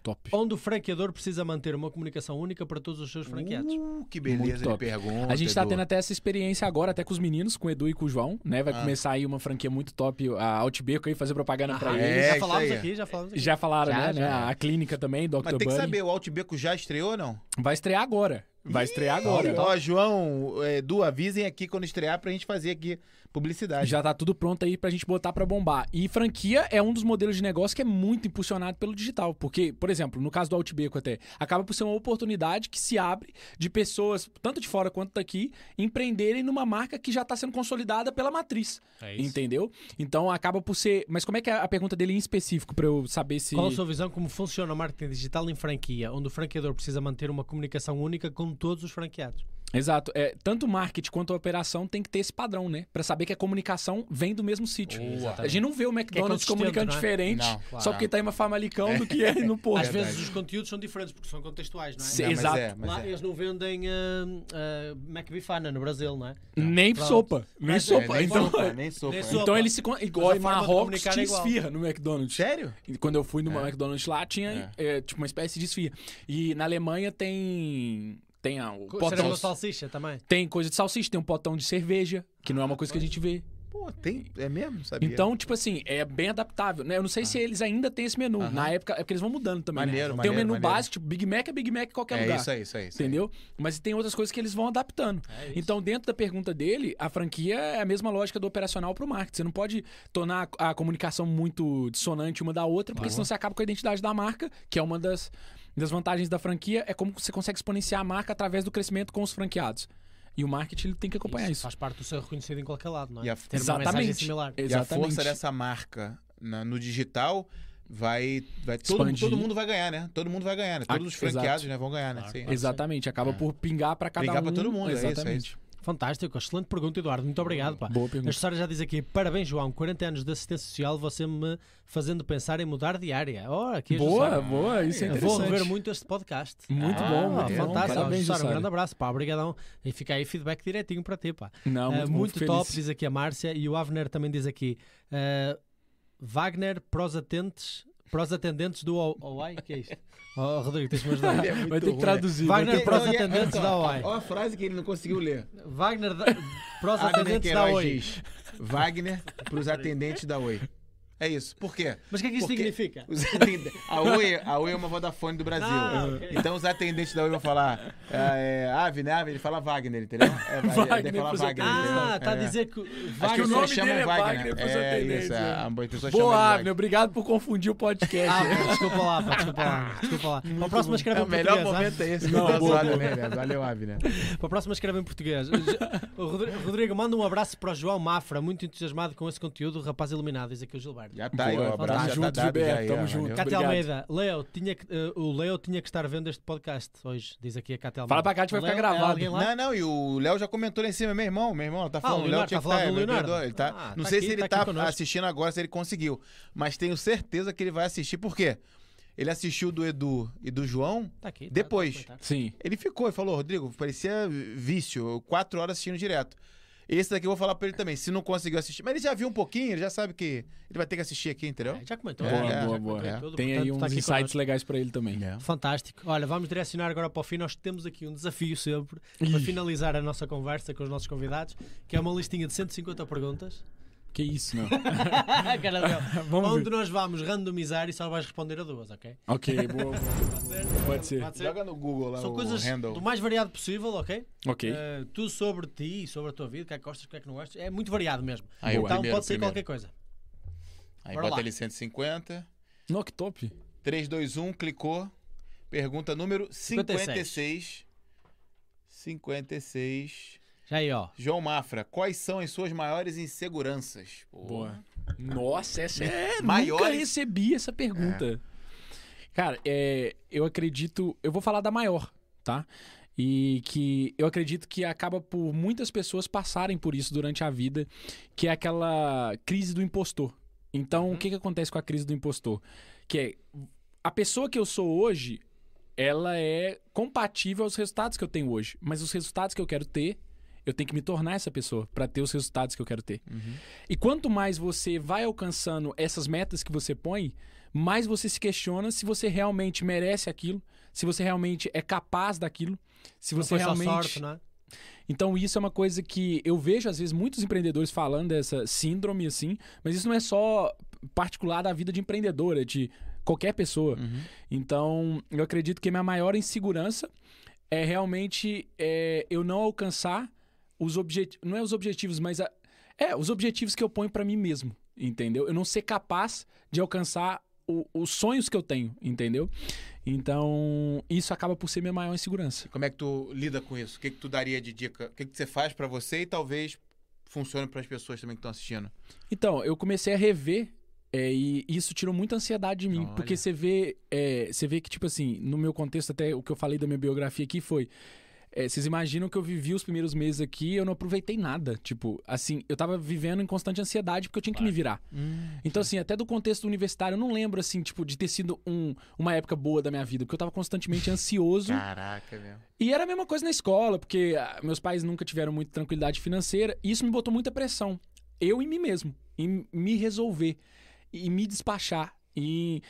Top. Onde o franqueador precisa manter uma comunicação única para todos os seus franqueados? Uh, que beleza de pergunta. A gente tá Edu. tendo até essa experiência agora, até com os meninos, com o Edu e com o João, né? Vai Ah. começar aí uma franquia muito top, a Outbeco aí, fazer propaganda pra Ah, eles. é, já isso falámos aí. aqui, já falámos aqui. Já falaram, Já, né? já. A clínica também, Dr. Mas tem que Bunny. saber, o Outbeco já estreou ou não? Vai estrear agora. Vai estrear agora. Ó, João, Edu, avisem aqui quando estrear pra gente fazer aqui publicidade. Já tá tudo pronto aí pra gente botar pra bombar. E franquia é um dos modelos de negócio que é muito impulsionado pelo digital. Porque, por exemplo, no caso do Outbeco até, acaba por ser uma oportunidade que se abre de pessoas, tanto de fora quanto daqui, empreenderem numa marca que já tá sendo consolidada pela matriz. É Entendeu? Então acaba por ser. Mas como é que é a pergunta dele em específico pra eu saber se. Qual a sua visão como funciona o marketing digital em franquia, onde o franqueador precisa manter uma comunicação única com todos os franqueados? Exato. É, tanto o marketing quanto a operação tem que ter esse padrão, né? Pra saber que a comunicação vem do mesmo sítio. Exatamente. A gente não vê o McDonald's comunicando é? diferente Não, só claro. porque tá em uma Famalicão do que (laughs) é no Às posto. vezes os conteúdos são diferentes porque são contextuais, não é? Sim, Não, mas exato. é, mas Lá é. eles não vendem uh, uh, McBifana no Brasil, não é? Nem Pronto. sopa. Nem Mas é, sopa. nem então, sopa, nem sopa. nem é. sopa. então ele se. Igual em Marrocos tinha é esfirra no McDonald's. Sério? Quando eu fui no É. McDonald's lá, tinha é, tipo uma espécie de esfirra. E na Alemanha tem. Tem ah, o Será potão. salsicha também? Tem coisa de salsicha, tem um potão de cerveja, que não é uma coisa que a gente vê. Pô, tem. É mesmo? Sabia? Então, tipo assim, é bem adaptável, né? Eu não sei se eles ainda têm esse menu. Aham. Na época, é porque eles vão mudando também. né? Maneiro, Tem o maneiro, menu maneiro. básico, tipo, Big Mac é Big Mac em qualquer é lugar. isso aí, isso aí. isso aí. Entendeu? Mas tem outras coisas que eles vão adaptando. É Então, dentro da pergunta dele, a franquia é a mesma lógica do operacional pro marketing. Você não pode tornar a comunicação muito dissonante uma da outra, porque senão você acaba com a identidade da marca, que é uma das, das vantagens da franquia, é como você consegue exponenciar a marca através do crescimento com os franqueados. E o marketing ele tem que acompanhar isso. Faz parte do ser reconhecido em qualquer lado, não é? E a- Ter Exatamente. similar. E a Exatamente. força dessa marca na- no digital vai. vai todo, todo mundo vai ganhar, né? Todo mundo vai ganhar, né? Ah, Todos os franqueados né, vão ganhar, né? Claro, Sim. Exatamente, acaba É. por pingar pra cada Pingar um. pra todo mundo, é isso, é Exatamente. isso. Fantástico, excelente pergunta, Eduardo. Muito obrigado. Pá. Boa A pergunta. história já diz aqui: parabéns, João. 40 anos de assistência social, você me fazendo pensar em mudar de área. Oh, aqui a Boa, Jussara. boa, isso é interessante. Vou rever muito este podcast. Muito Ah, bom, muito bom. fantástico. Parabéns, Jussara, um grande abraço, pá, obrigadão. E fica aí feedback direitinho para ti, pá. Não, Eh, muito, muito muito top, feliz. diz aqui a Márcia. E o Avner também diz aqui: eh, Wagner para os atentes, para os atendentes do O- OI? O que é isto? Oh, Rodrigo, tens-me ajudar. É Vai ter que traduzir. Wagner ter- para os e é- atendentes olha da OI. Olha a frase que ele não conseguiu ler. Wagner da- para os Wagner atendentes da diz, Wagner para os atendentes da Oi. É isso. Por quê? Mas o que é que isso Porque significa? A, Oi, a Oi é uma Vodafone do Brasil. Ah, ok. Então os atendentes da Oi vão falar é, é, Ave, né? Ave, ele fala Wagner, entendeu? É, Wagner ele fala Wagner. entendeu? Ah, está a É. dizer que As o Wagner. pessoas nome chamam é Wagner. Wagner é isso, é. é. as pessoas chamam Boa, de Avner, obrigado por confundir o podcast. Ah, desculpa lá, pá, desculpa lá. Desculpa lá. Para a próxima escreve É em o melhor português. momento é esse. Não, Não, né? Valeu, Ave, né? Para a próxima escreve em português. Rodrigo, manda um abraço para o João Mafra, muito entusiasmado com esse conteúdo, rapaz iluminado, diz aqui o Gilberto. Já tá aí. Boa, Abraço tamo junto, tá dado Gilberto, tamo junto. Cátia. Almeida, Leo, tinha que, eh, o Leo tinha que estar vendo este podcast hoje, diz aqui a Cátia Almeida. Fala pra Cátia, vai Leo, ficar é gravado. lá? Não, não, e o Léo já comentou lá em cima, meu irmão, meu irmão, tá falando, o o Léo tinha tá que tá, Leonardo. ele tá, Ah, não tá sei aqui, se ele tá tá assistindo agora, se ele conseguiu, mas tenho certeza que ele vai assistir, por quê? Ele assistiu do Edu e do João, Tá aqui, tá, Depois. tá, tá. Sim. ele ficou e falou, Rodrigo, parecia vício, quatro horas assistindo direto. Esse daqui eu vou falar pra ele também, se não conseguiu assistir, mas ele já viu um pouquinho, ele já sabe que ele vai ter que assistir aqui, entendeu? É, já comentou. É, Boa, é, boa, já boa. comentou tudo, Tem aí portanto, uns tá insights connosco. legais pra ele também. É. Fantástico. Olha, vamos direcionar agora para o fim. Nós temos aqui um desafio sempre para finalizar a nossa conversa com os nossos convidados, que é uma listinha de 150 perguntas. Que isso, não. (laughs) (laughs) Vamos onde ver. nós vamos randomizar e só vais responder a duas, ok? Ok, boa, boa. Pode ser. Pode ser? Joga no Google lá São o coisas handle. do mais variado possível, ok? Ok. Eh, tudo sobre ti, sobre a tua vida, o que é que gostas, o que é que não gostas. É muito variado mesmo. Aí, então primeiro, pode ser primeiro. qualquer coisa. Aí Bora bota lá. ali 150, Não, que top. 3, 2, 1, clicou, pergunta número 56. 56. Já aí, ó. João Mafra, quais são as suas maiores inseguranças? Pô. Boa. Nossa, essa é. Nunca Maiores- recebi essa pergunta. Cara, é, eu acredito. Eu vou falar da maior, tá? E que eu acredito que acaba por muitas pessoas passarem por isso durante a vida, que é aquela crise do impostor. Então, Uhum. o que, que acontece com a crise do impostor? Que é a pessoa que eu sou hoje, ela é compatível aos resultados que eu tenho hoje. Mas os resultados que eu quero ter, eu tenho que me tornar essa pessoa para ter os resultados que eu quero ter. Uhum. E quanto mais você vai alcançando essas metas que você põe, mais você se questiona se você realmente merece aquilo, se você realmente é capaz daquilo, se você realmente. sorte, não é? Então isso é uma coisa que eu vejo às vezes muitos empreendedores falando dessa síndrome assim, mas isso não é só particular da vida de empreendedor, é de qualquer pessoa. Uhum. Então, eu acredito que a minha maior insegurança é realmente é, eu não alcançar os objetivos. Não é os objetivos, mas a- é os objetivos que eu ponho pra mim mesmo, entendeu? Eu não ser capaz de alcançar o- os sonhos que eu tenho, entendeu? Então, isso acaba por ser minha maior insegurança. Como é que tu lida com isso? O que, que tu daria de dica? O que, que você faz pra você e talvez funcione pras pessoas também que estão assistindo? Então, eu comecei a rever é, e isso tirou muita ansiedade de mim. Olha. Porque você vê, é, você vê que, tipo assim, no meu contexto, até o que eu falei da minha biografia aqui foi. É, vocês imaginam que eu vivi os primeiros meses aqui e eu não aproveitei nada. Tipo, assim, eu tava vivendo em constante ansiedade porque eu tinha que me virar. Então, assim, até do contexto universitário, eu não lembro, assim, tipo, de ter sido um- uma época boa da minha vida, porque eu tava constantemente (laughs) ansioso. Caraca, mesmo. E era a mesma coisa na escola, porque ah, meus pais nunca tiveram muita tranquilidade financeira, e isso me botou muita pressão. Eu em mim mesmo, em me resolver, e me despachar, e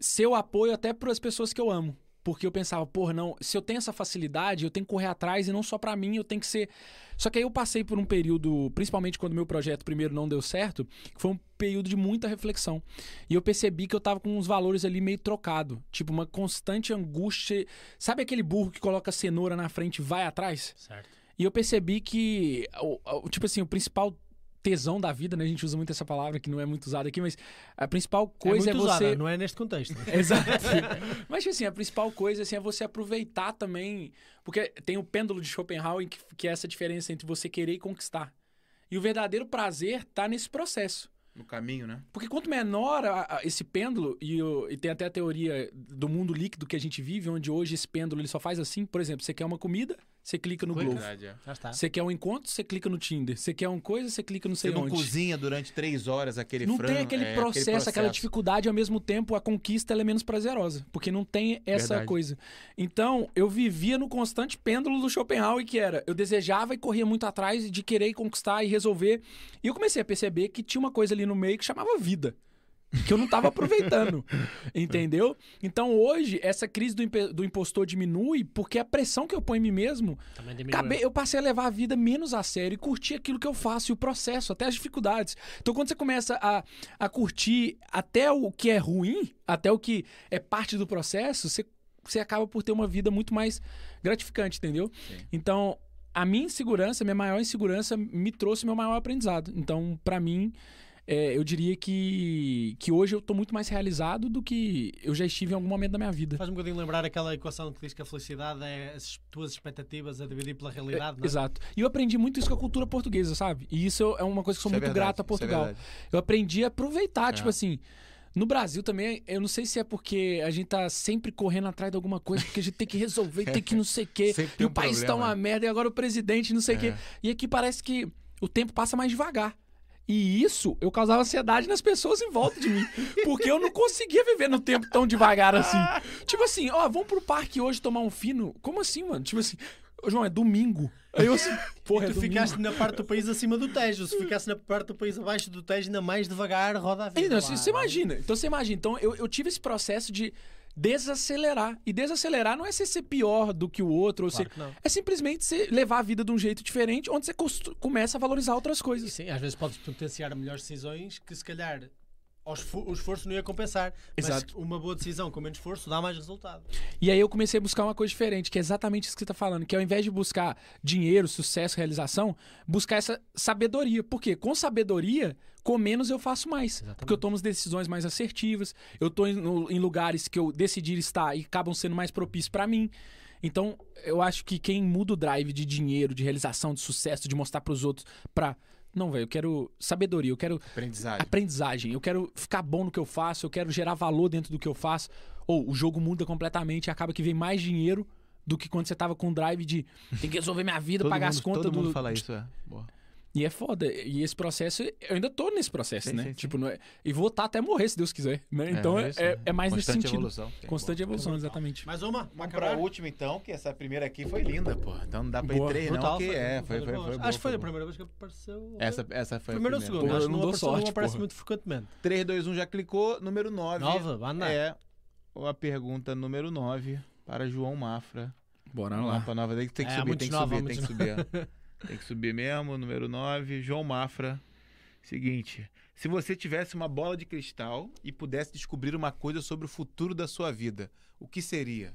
ser o apoio até para as pessoas que eu amo. Porque eu pensava, pô, não, se eu tenho essa facilidade, eu tenho que correr atrás e não só pra mim, eu tenho que ser. Só que aí eu passei por um período, principalmente quando meu projeto primeiro não deu certo, que foi um período de muita reflexão. E eu percebi que eu tava com uns valores ali meio trocado, tipo uma constante angústia. Sabe aquele burro que coloca cenoura na frente e vai atrás? Certo. E eu percebi que, tipo assim, o principal tesão da vida, né? A gente usa muito essa palavra que não é muito usada aqui, mas a principal coisa é é, muito você. usada, não é neste contexto. (laughs) Exato. Mas, tipo assim, a principal coisa assim, é você aproveitar também. Porque tem o pêndulo de Schopenhauer, que, que é essa diferença entre você querer e conquistar. E o verdadeiro prazer tá nesse processo. No caminho, né? Porque quanto menor a- a- esse pêndulo, e, o- e tem até a teoria do mundo líquido que a gente vive, onde hoje esse pêndulo ele só faz assim. Por exemplo, você quer uma comida, você clica no. Globo. Verdade, é. Já está. Você quer um encontro, você clica no Tinder. Você quer uma coisa, você clica no Você sei não onde. cozinha durante três horas aquele Não frango. tem aquele, é, processo, aquela dificuldade, e ao mesmo tempo a conquista ela é menos prazerosa, porque não tem essa Verdade. coisa. Então, eu vivia no constante pêndulo do Schopenhauer, que era, eu desejava e corria muito atrás de querer conquistar e resolver. E eu comecei a perceber que tinha uma coisa ali no meio que chamava vida. Que eu não estava aproveitando. (laughs) entendeu? Então hoje, essa crise do, do impostor diminui porque a pressão que eu ponho em mim mesmo diminuiu. Acabei- eu passei a levar a vida menos a sério e curtir aquilo que eu faço e o processo, até as dificuldades. Então, quando você começa a, a curtir até o que é ruim, até o que é parte do processo, você, você acaba por ter uma vida muito mais gratificante, entendeu? Sim. Então, a minha insegurança, a minha maior insegurança, me trouxe meu maior aprendizado. Então, pra mim, é, eu diria que, que hoje eu tô muito mais realizado do que eu já estive em algum momento da minha vida. Faz um bocadinho lembrar aquela equação que diz que a felicidade é as tuas expectativas a dividir pela realidade, não é? Exato. E eu aprendi muito isso com a cultura portuguesa, sabe? E isso é uma coisa que eu sou Isso é muito verdade, grato a é Portugal. eu aprendi a aproveitar, É. tipo assim. No Brasil também, eu não sei se é porque a gente tá sempre correndo atrás de alguma coisa, porque a gente tem que resolver, tem que não sei o quê. (laughs) Sempre E tem o um país tá problema, uma né? merda, e agora o presidente, não sei o quê. É. E aqui parece que o tempo passa mais devagar. E isso eu causava ansiedade nas pessoas em volta de mim. Porque eu não conseguia viver no tempo tão devagar assim. Tipo assim, ó, vamos pro parque hoje tomar um fino. Como assim, mano? Tipo assim, João, é domingo. Aí eu assim, porra, é tu domingo. ficaste na parte do país acima do Tejo. Se ficasse na parte do país abaixo do Tejo, ainda mais devagar, roda a vida. Então, você, é? imagina. Então você imagina. Então eu, eu tive esse processo de desacelerar. E desacelerar não é ser pior do que o outro, ou Claro ser, é simplesmente você levar a vida de um jeito diferente, onde você começa a valorizar outras E coisas. sim, às vezes podes potenciar melhores decisões que se calhar o esforço não ia compensar. Exato. Mas uma boa decisão com menos esforço dá mais resultado. E aí eu comecei a buscar uma coisa diferente, que é exatamente isso que você tá falando, que ao invés de buscar dinheiro, sucesso, realização, buscar essa sabedoria. Por quê? Com sabedoria, com menos eu faço mais. Exatamente. Porque eu tomo as decisões mais assertivas, eu tô em, lugares que eu decidi estar e acabam sendo mais propícios pra mim. Então, eu acho que quem muda o drive de dinheiro, de realização, de sucesso, de mostrar pros outros, pra. Não, velho, eu quero sabedoria, eu quero Aprendizagem. aprendizagem, eu quero ficar bom no que eu faço, eu quero gerar valor dentro do que eu faço. Ou o jogo muda completamente e acaba que vem mais dinheiro do que quando você tava com o drive de tem que resolver minha vida, Todo pagar mundo, as contas todo do. mundo fala isso, é. Boa. E é foda. E esse processo, eu ainda tô nesse processo, Sim, né? sim, sim. Tipo, não é- e vou estar até morrer, se Deus quiser. Né? Então é, isso, é, né? é mais nesse Constante sentido. evolução. Constante evolução, exatamente. Mais uma? Vamos pra última então, que essa primeira aqui foi linda, pô. Então não dá pra ir Boa. três Brutal, não, que foi- é, foi, foi foi, boa. foi Acho boa, que foi a boa. primeira vez que apareceu. Essa, essa foi Primeiro a ou primeira. Acho eu que não não, dou apareceu, não sorte, aparece porra. muito frequentemente. 3, 2, 1 já clicou. Número 9. Nova, banda. É a pergunta número 9 para João Mafra. Bora lá. pra nova. Tem que, tem que É, subir, tem que nova, subir, tem que subir. Tem que subir mesmo. Número 9, João Mafra. Seguinte. Se você tivesse uma bola de cristal e pudesse descobrir uma coisa sobre o futuro da sua vida, o que seria?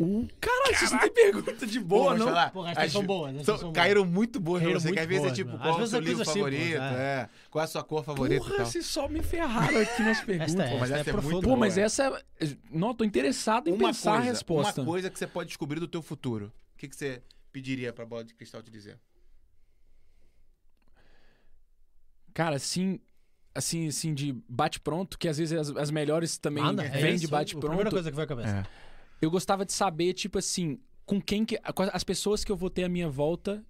Uh, caralho, vocês não tem pergunta de boa, Pô, não? sei lá, Porra, estas as- são boas, estas são- são boas. caíram muito boas pra Caíram você. muito Que às vezes é boas, tipo, mano. qual é o seu é livro coisa favorito? simples, é. Qual é a sua cor favorita e Porra, tal. vocês só me ferraram aqui nas (laughs) perguntas. Esta é, Pô, mas esta é essa é muito profunda. Pô, mas essa é. Não, tô interessado em Uma pensar coisa, a resposta. Uma coisa que você pode descobrir do teu futuro. O que, que você pediria pra bola de cristal te dizer? Cara, assim. Assim, assim, de bate-pronto, que às vezes as, as melhores também Manda, é vêm isso, de A primeira bate-pronto. coisa que veio à cabeça. Eu gostava de saber, tipo assim, com quem que. com as pessoas que eu vou ter à minha volta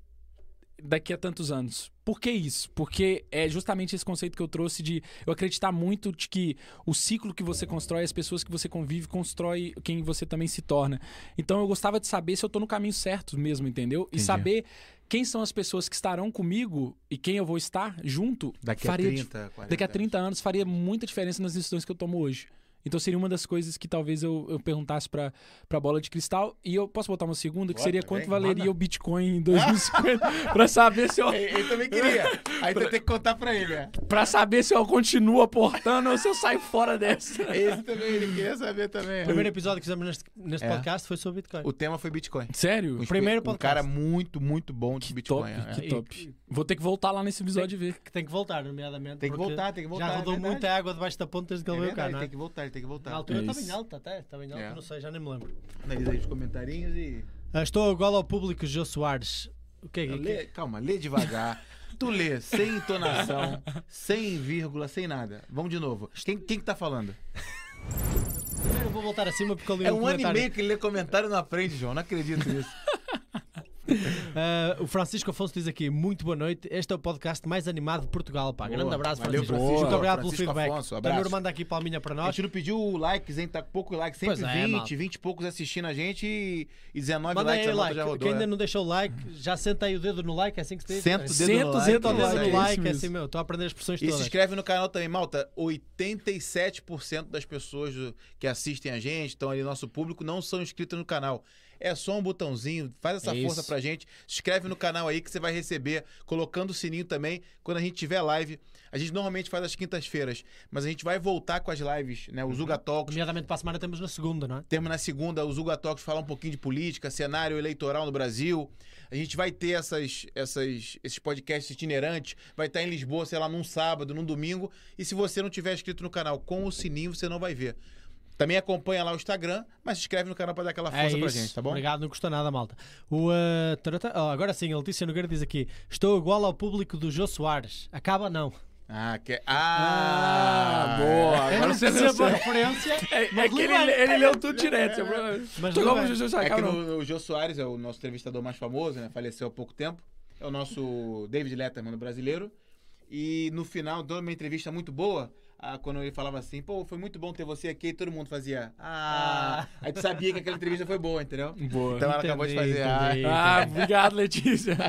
daqui a tantos anos. Por que isso? Porque é justamente esse conceito que eu trouxe de eu acreditar muito de que o ciclo que você constrói, as pessoas que você convive, constrói quem você também se torna. Então eu gostava de saber se eu tô no caminho certo mesmo, entendeu? E Entendi. saber quem são as pessoas que estarão comigo e quem eu vou estar junto Daqui a faria 30, 40 daqui a 30 anos faria muita diferença nas decisões que eu tomo hoje. Então seria uma das coisas que talvez eu, eu perguntasse pra, pra bola de cristal. E eu posso botar uma segunda, que Bota, seria vem, quanto valeria manda. o Bitcoin em 2050, (laughs) pra saber se eu Ele, ele também queria. Aí tu tem que contar pra ele, né? para saber se eu continuo aportando ou se eu saio fora dessa. Esse também, ele queria saber também. O primeiro episódio que fizemos neste, neste É. podcast foi sobre Bitcoin. O tema foi Bitcoin. Sério? Um, primeiro um podcast. cara muito, muito bom de Que Bitcoin. top, é. que top. Vou ter que voltar lá nesse episódio e ver. Que tem que voltar, nomeadamente. Tem que voltar, tem que voltar. Já é rodou muita água debaixo da ponta desde que É ele veio cá, é? tem que voltar, tem que voltar. Na altura É estava em alta, até. Estava em alta, É. não sei, já nem me lembro. Analisa aí os comentários e. Ah, estou agora ao público, Jô Soares. O que é que Lê- calma, lê devagar. (laughs) Tu lê sem entonação, sem vírgula, sem nada. Vamos de novo. Quem, quem que tá falando? Primeiro vou voltar acima porque eu li É um um ano e comentário. meio que ele lê comentário na frente, João. Não acredito nisso. (laughs) Ah, o Francisco Afonso diz aqui: Muito boa noite. Este é o podcast mais animado de Portugal. Pá. Boa. Grande abraço, Valeu, Francisco. Francisco. Muito obrigado Francisco pelo feedback. Afonso, A abraço. Nuro manda aqui palminha para A nós. gente não pediu likes, hein? Tá pouco like. Sempre Pois é, 20, malta. 20 e poucos assistindo a gente e, e 19 Manda likes. aí A like. já rodou. Quem ainda é. não deixou o like, já senta aí o dedo no like, é assim que se diz? Senta o dedo Senta no o like. Senta o no dedo like, no é like, é mesmo. assim, meu. Estou a aprender as expressões E se todas. inscreve no canal também, malta. 87% das pessoas que assistem a gente, estão ali no nosso público, não são inscritas no canal. É só um botãozinho, faz essa É força isso. pra gente. Se inscreve no canal aí que você vai receber, colocando o sininho também, quando a gente tiver live. A gente normalmente faz às quintas-feiras, mas a gente vai voltar com as lives, né? O Zuga Talks. Para a semana temos na segunda, não é? Temos na segunda o Zuga Talks falar um pouquinho de política, cenário eleitoral no Brasil. A gente vai ter essas, essas, esses podcasts itinerantes. Vai estar em Lisboa, sei lá, num sábado, num domingo. E se você não tiver inscrito no canal com o sininho, você não vai ver. Também acompanha lá o Instagram, mas se inscreve no canal para dar aquela força é pra isso. gente, tá bom? Obrigado, não custa nada, malta. O, uh, tarata- oh, agora sim, a Letícia Nogueira diz aqui: Estou igual ao público do Jô Soares. Acaba não. Ah, que... Ah, ah boa. Eu Agora não você percebo a não referência. (laughs) É, mas é que ele, ele leu tudo direto. Mas Tô como bem. Jesus É que no, o Jô Soares é o nosso entrevistador mais famoso, né? Faleceu há pouco tempo. É o nosso David Letterman brasileiro. E no final, deu uma entrevista muito boa. Ah, quando ele falava assim, pô, foi muito bom ter você aqui, e todo mundo fazia. Ah. Aí tu sabia que aquela entrevista foi boa, entendeu? Boa. Então ela acabou de Entendi, fazer. ah. entendi. Ah, obrigado, Letícia. (laughs)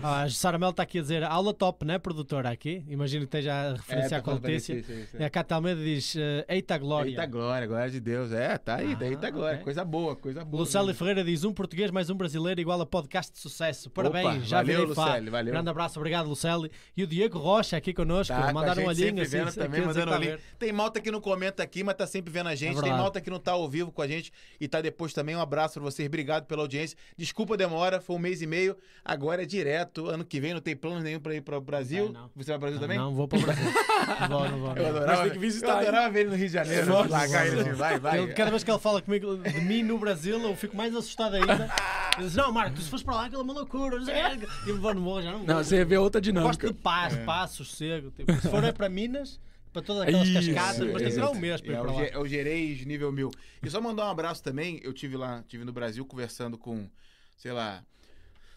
Ah, a Sara Mel está aqui a dizer aula top, né, produtora? Aqui. Imagino que esteja a referenciar tá com a falando pra Letícia. Letícia, isso, é. E a Cátia Almeida diz eh, Eita Glória. Eita glória, glória de Deus. É, tá aí, Ah, eita glória. ok. Coisa boa, coisa boa. Lucélio Ferreira diz um português mais um brasileiro igual a podcast de sucesso. Parabéns, Opa, já valeu. Lucélio, valeu. Grande abraço, obrigado, Lucélio. E o Diego Rocha aqui connosco, Tá, com a mandaram um olhinho sempre assim. vendo também, a dizer mandando que olhinho. a ver. Tem malta que não comenta aqui, mas tá sempre vendo a gente. Tem verdade. malta que não tá ao vivo com a gente e tá depois também. Um abraço pra vocês, obrigado pela audiência. Desculpa a demora, foi um mês e meio. Agora é direto. Ano que vem não tem plano nenhum pra ir pro Brasil. Vai, não. Você vai pro Brasil também? Não, vou para o Brasil. (laughs) não vou, não vou. Eu não. adorava, tem que visitar, eu adorava ver ele no Rio de Janeiro. Vou, largar vou, ele vou. assim, vai, vai. Ele- cada vez que ele fala comigo de mim no Brasil, eu fico mais assustado ainda. Ele diz: Não, Marco, tu se fores para lá, aquilo é uma loucura. não sei o quê." E eu vou, não vou, já não vou. Não, você vê outra Gosto dinâmica. de paz, paz, sossego. Tipo, se for é para Minas, para todas aquelas Isso, cascadas, mas tem que durar um mês para ir É, para o, lá. É o Gereis nível mil. E só mandar um abraço também. Eu tive lá, tive no Brasil conversando com, sei lá,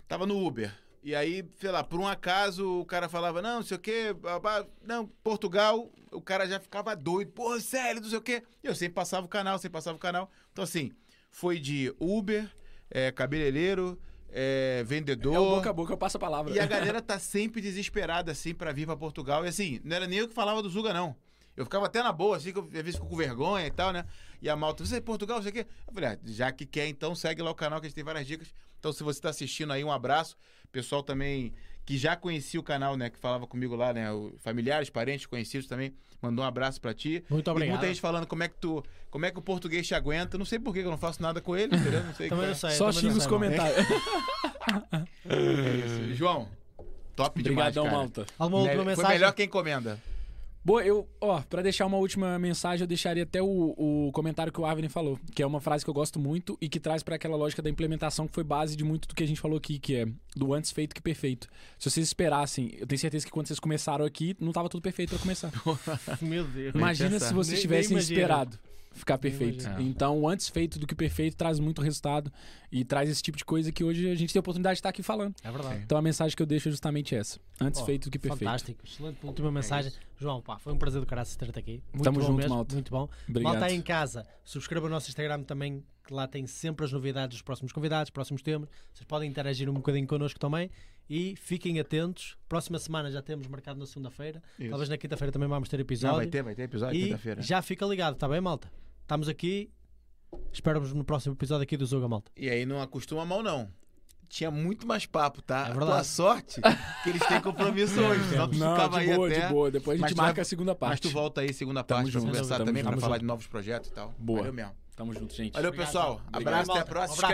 tava no Uber. E aí, sei lá, por um acaso o cara falava, não, não sei o quê, babá, não, Portugal, o cara já ficava doido, porra, sério, não sei o quê. E eu sempre passava o canal, sempre passava o canal. Então, assim, foi de Uber, é, cabeleireiro, é, É o vendedor. boca a boca, eu passo a palavra. E a galera tá sempre desesperada, assim, pra vir pra Portugal. E assim, não era nem eu que falava do Zuga, não. Eu ficava até na boa, assim, que eu às vezes fico com vergonha e tal, né? E a malta, você é Portugal, sei o quê. Eu falei, ah, já que quer, então segue lá o canal que a gente tem várias dicas. Então, se você tá assistindo aí, um abraço. Pessoal também que já conhecia o canal, né? Que falava comigo lá, né? o- Familiares, parentes, conhecidos também. Mandou um abraço pra ti. Muito E obrigado. muita gente falando como é que tu. Como é que o português te aguenta. Não sei por que eu não faço nada com ele, entendeu? Não sei Também não é. Só xinga os comentários. (laughs) É isso. João, top demais, Obrigadão, cara. malta. Alguma Foi mensagem? melhor que encomenda. Boa, eu, ó, pra deixar uma última mensagem, eu deixaria até o, o comentário que o Avni falou, que é uma frase que eu gosto muito e que traz pra aquela lógica da implementação que foi base de muito do que a gente falou aqui, que é do antes feito que perfeito. Se vocês esperassem, eu tenho certeza que quando vocês começaram aqui, não tava tudo perfeito pra começar. (laughs) Meu Deus. Imagina se vocês tivessem nem esperado ficar perfeito. imagino. Então, antes feito do que perfeito traz muito resultado e traz esse tipo de coisa que hoje a gente tem a oportunidade de estar aqui falando. É verdade. Então, a mensagem que eu deixo é justamente essa: antes Oh, feito do que perfeito. Fantástico, excelente última mensagem. João, pá, foi um prazer do caralho ter-te aqui. Muito Tamo bom junto, mesmo, malta. Muito bom. Obrigado. Malta aí em casa, subscreva o nosso Instagram também, que lá tem sempre as novidades dos próximos convidados, próximos temas. Vocês podem interagir um bocadinho connosco também. E fiquem atentos. Próxima semana já temos marcado na segunda-feira. Talvez na quinta-feira também vamos ter episódio. Não, vai ter, vai ter episódio quinta-feira. já fica ligado, tá bem, malta? Estamos aqui. Esperamos no próximo episódio aqui do Zoga, malta. E aí não acostuma mal, não. Tinha muito mais papo, tá? É A verdade. tua sorte que eles têm compromisso (laughs) hoje. Senão tu Não, ficava de aí boa, até. de boa. Depois a gente marca vai- a segunda parte. Mas tu volta aí, segunda Tamo parte, pra junto, conversar tamo também, junto. pra falar junto. de novos projetos e tal. Boa. Valeu mesmo. Tamo junto, gente. Valeu, Obrigado, pessoal. Abraço, até a Obrigado, próxima. Um.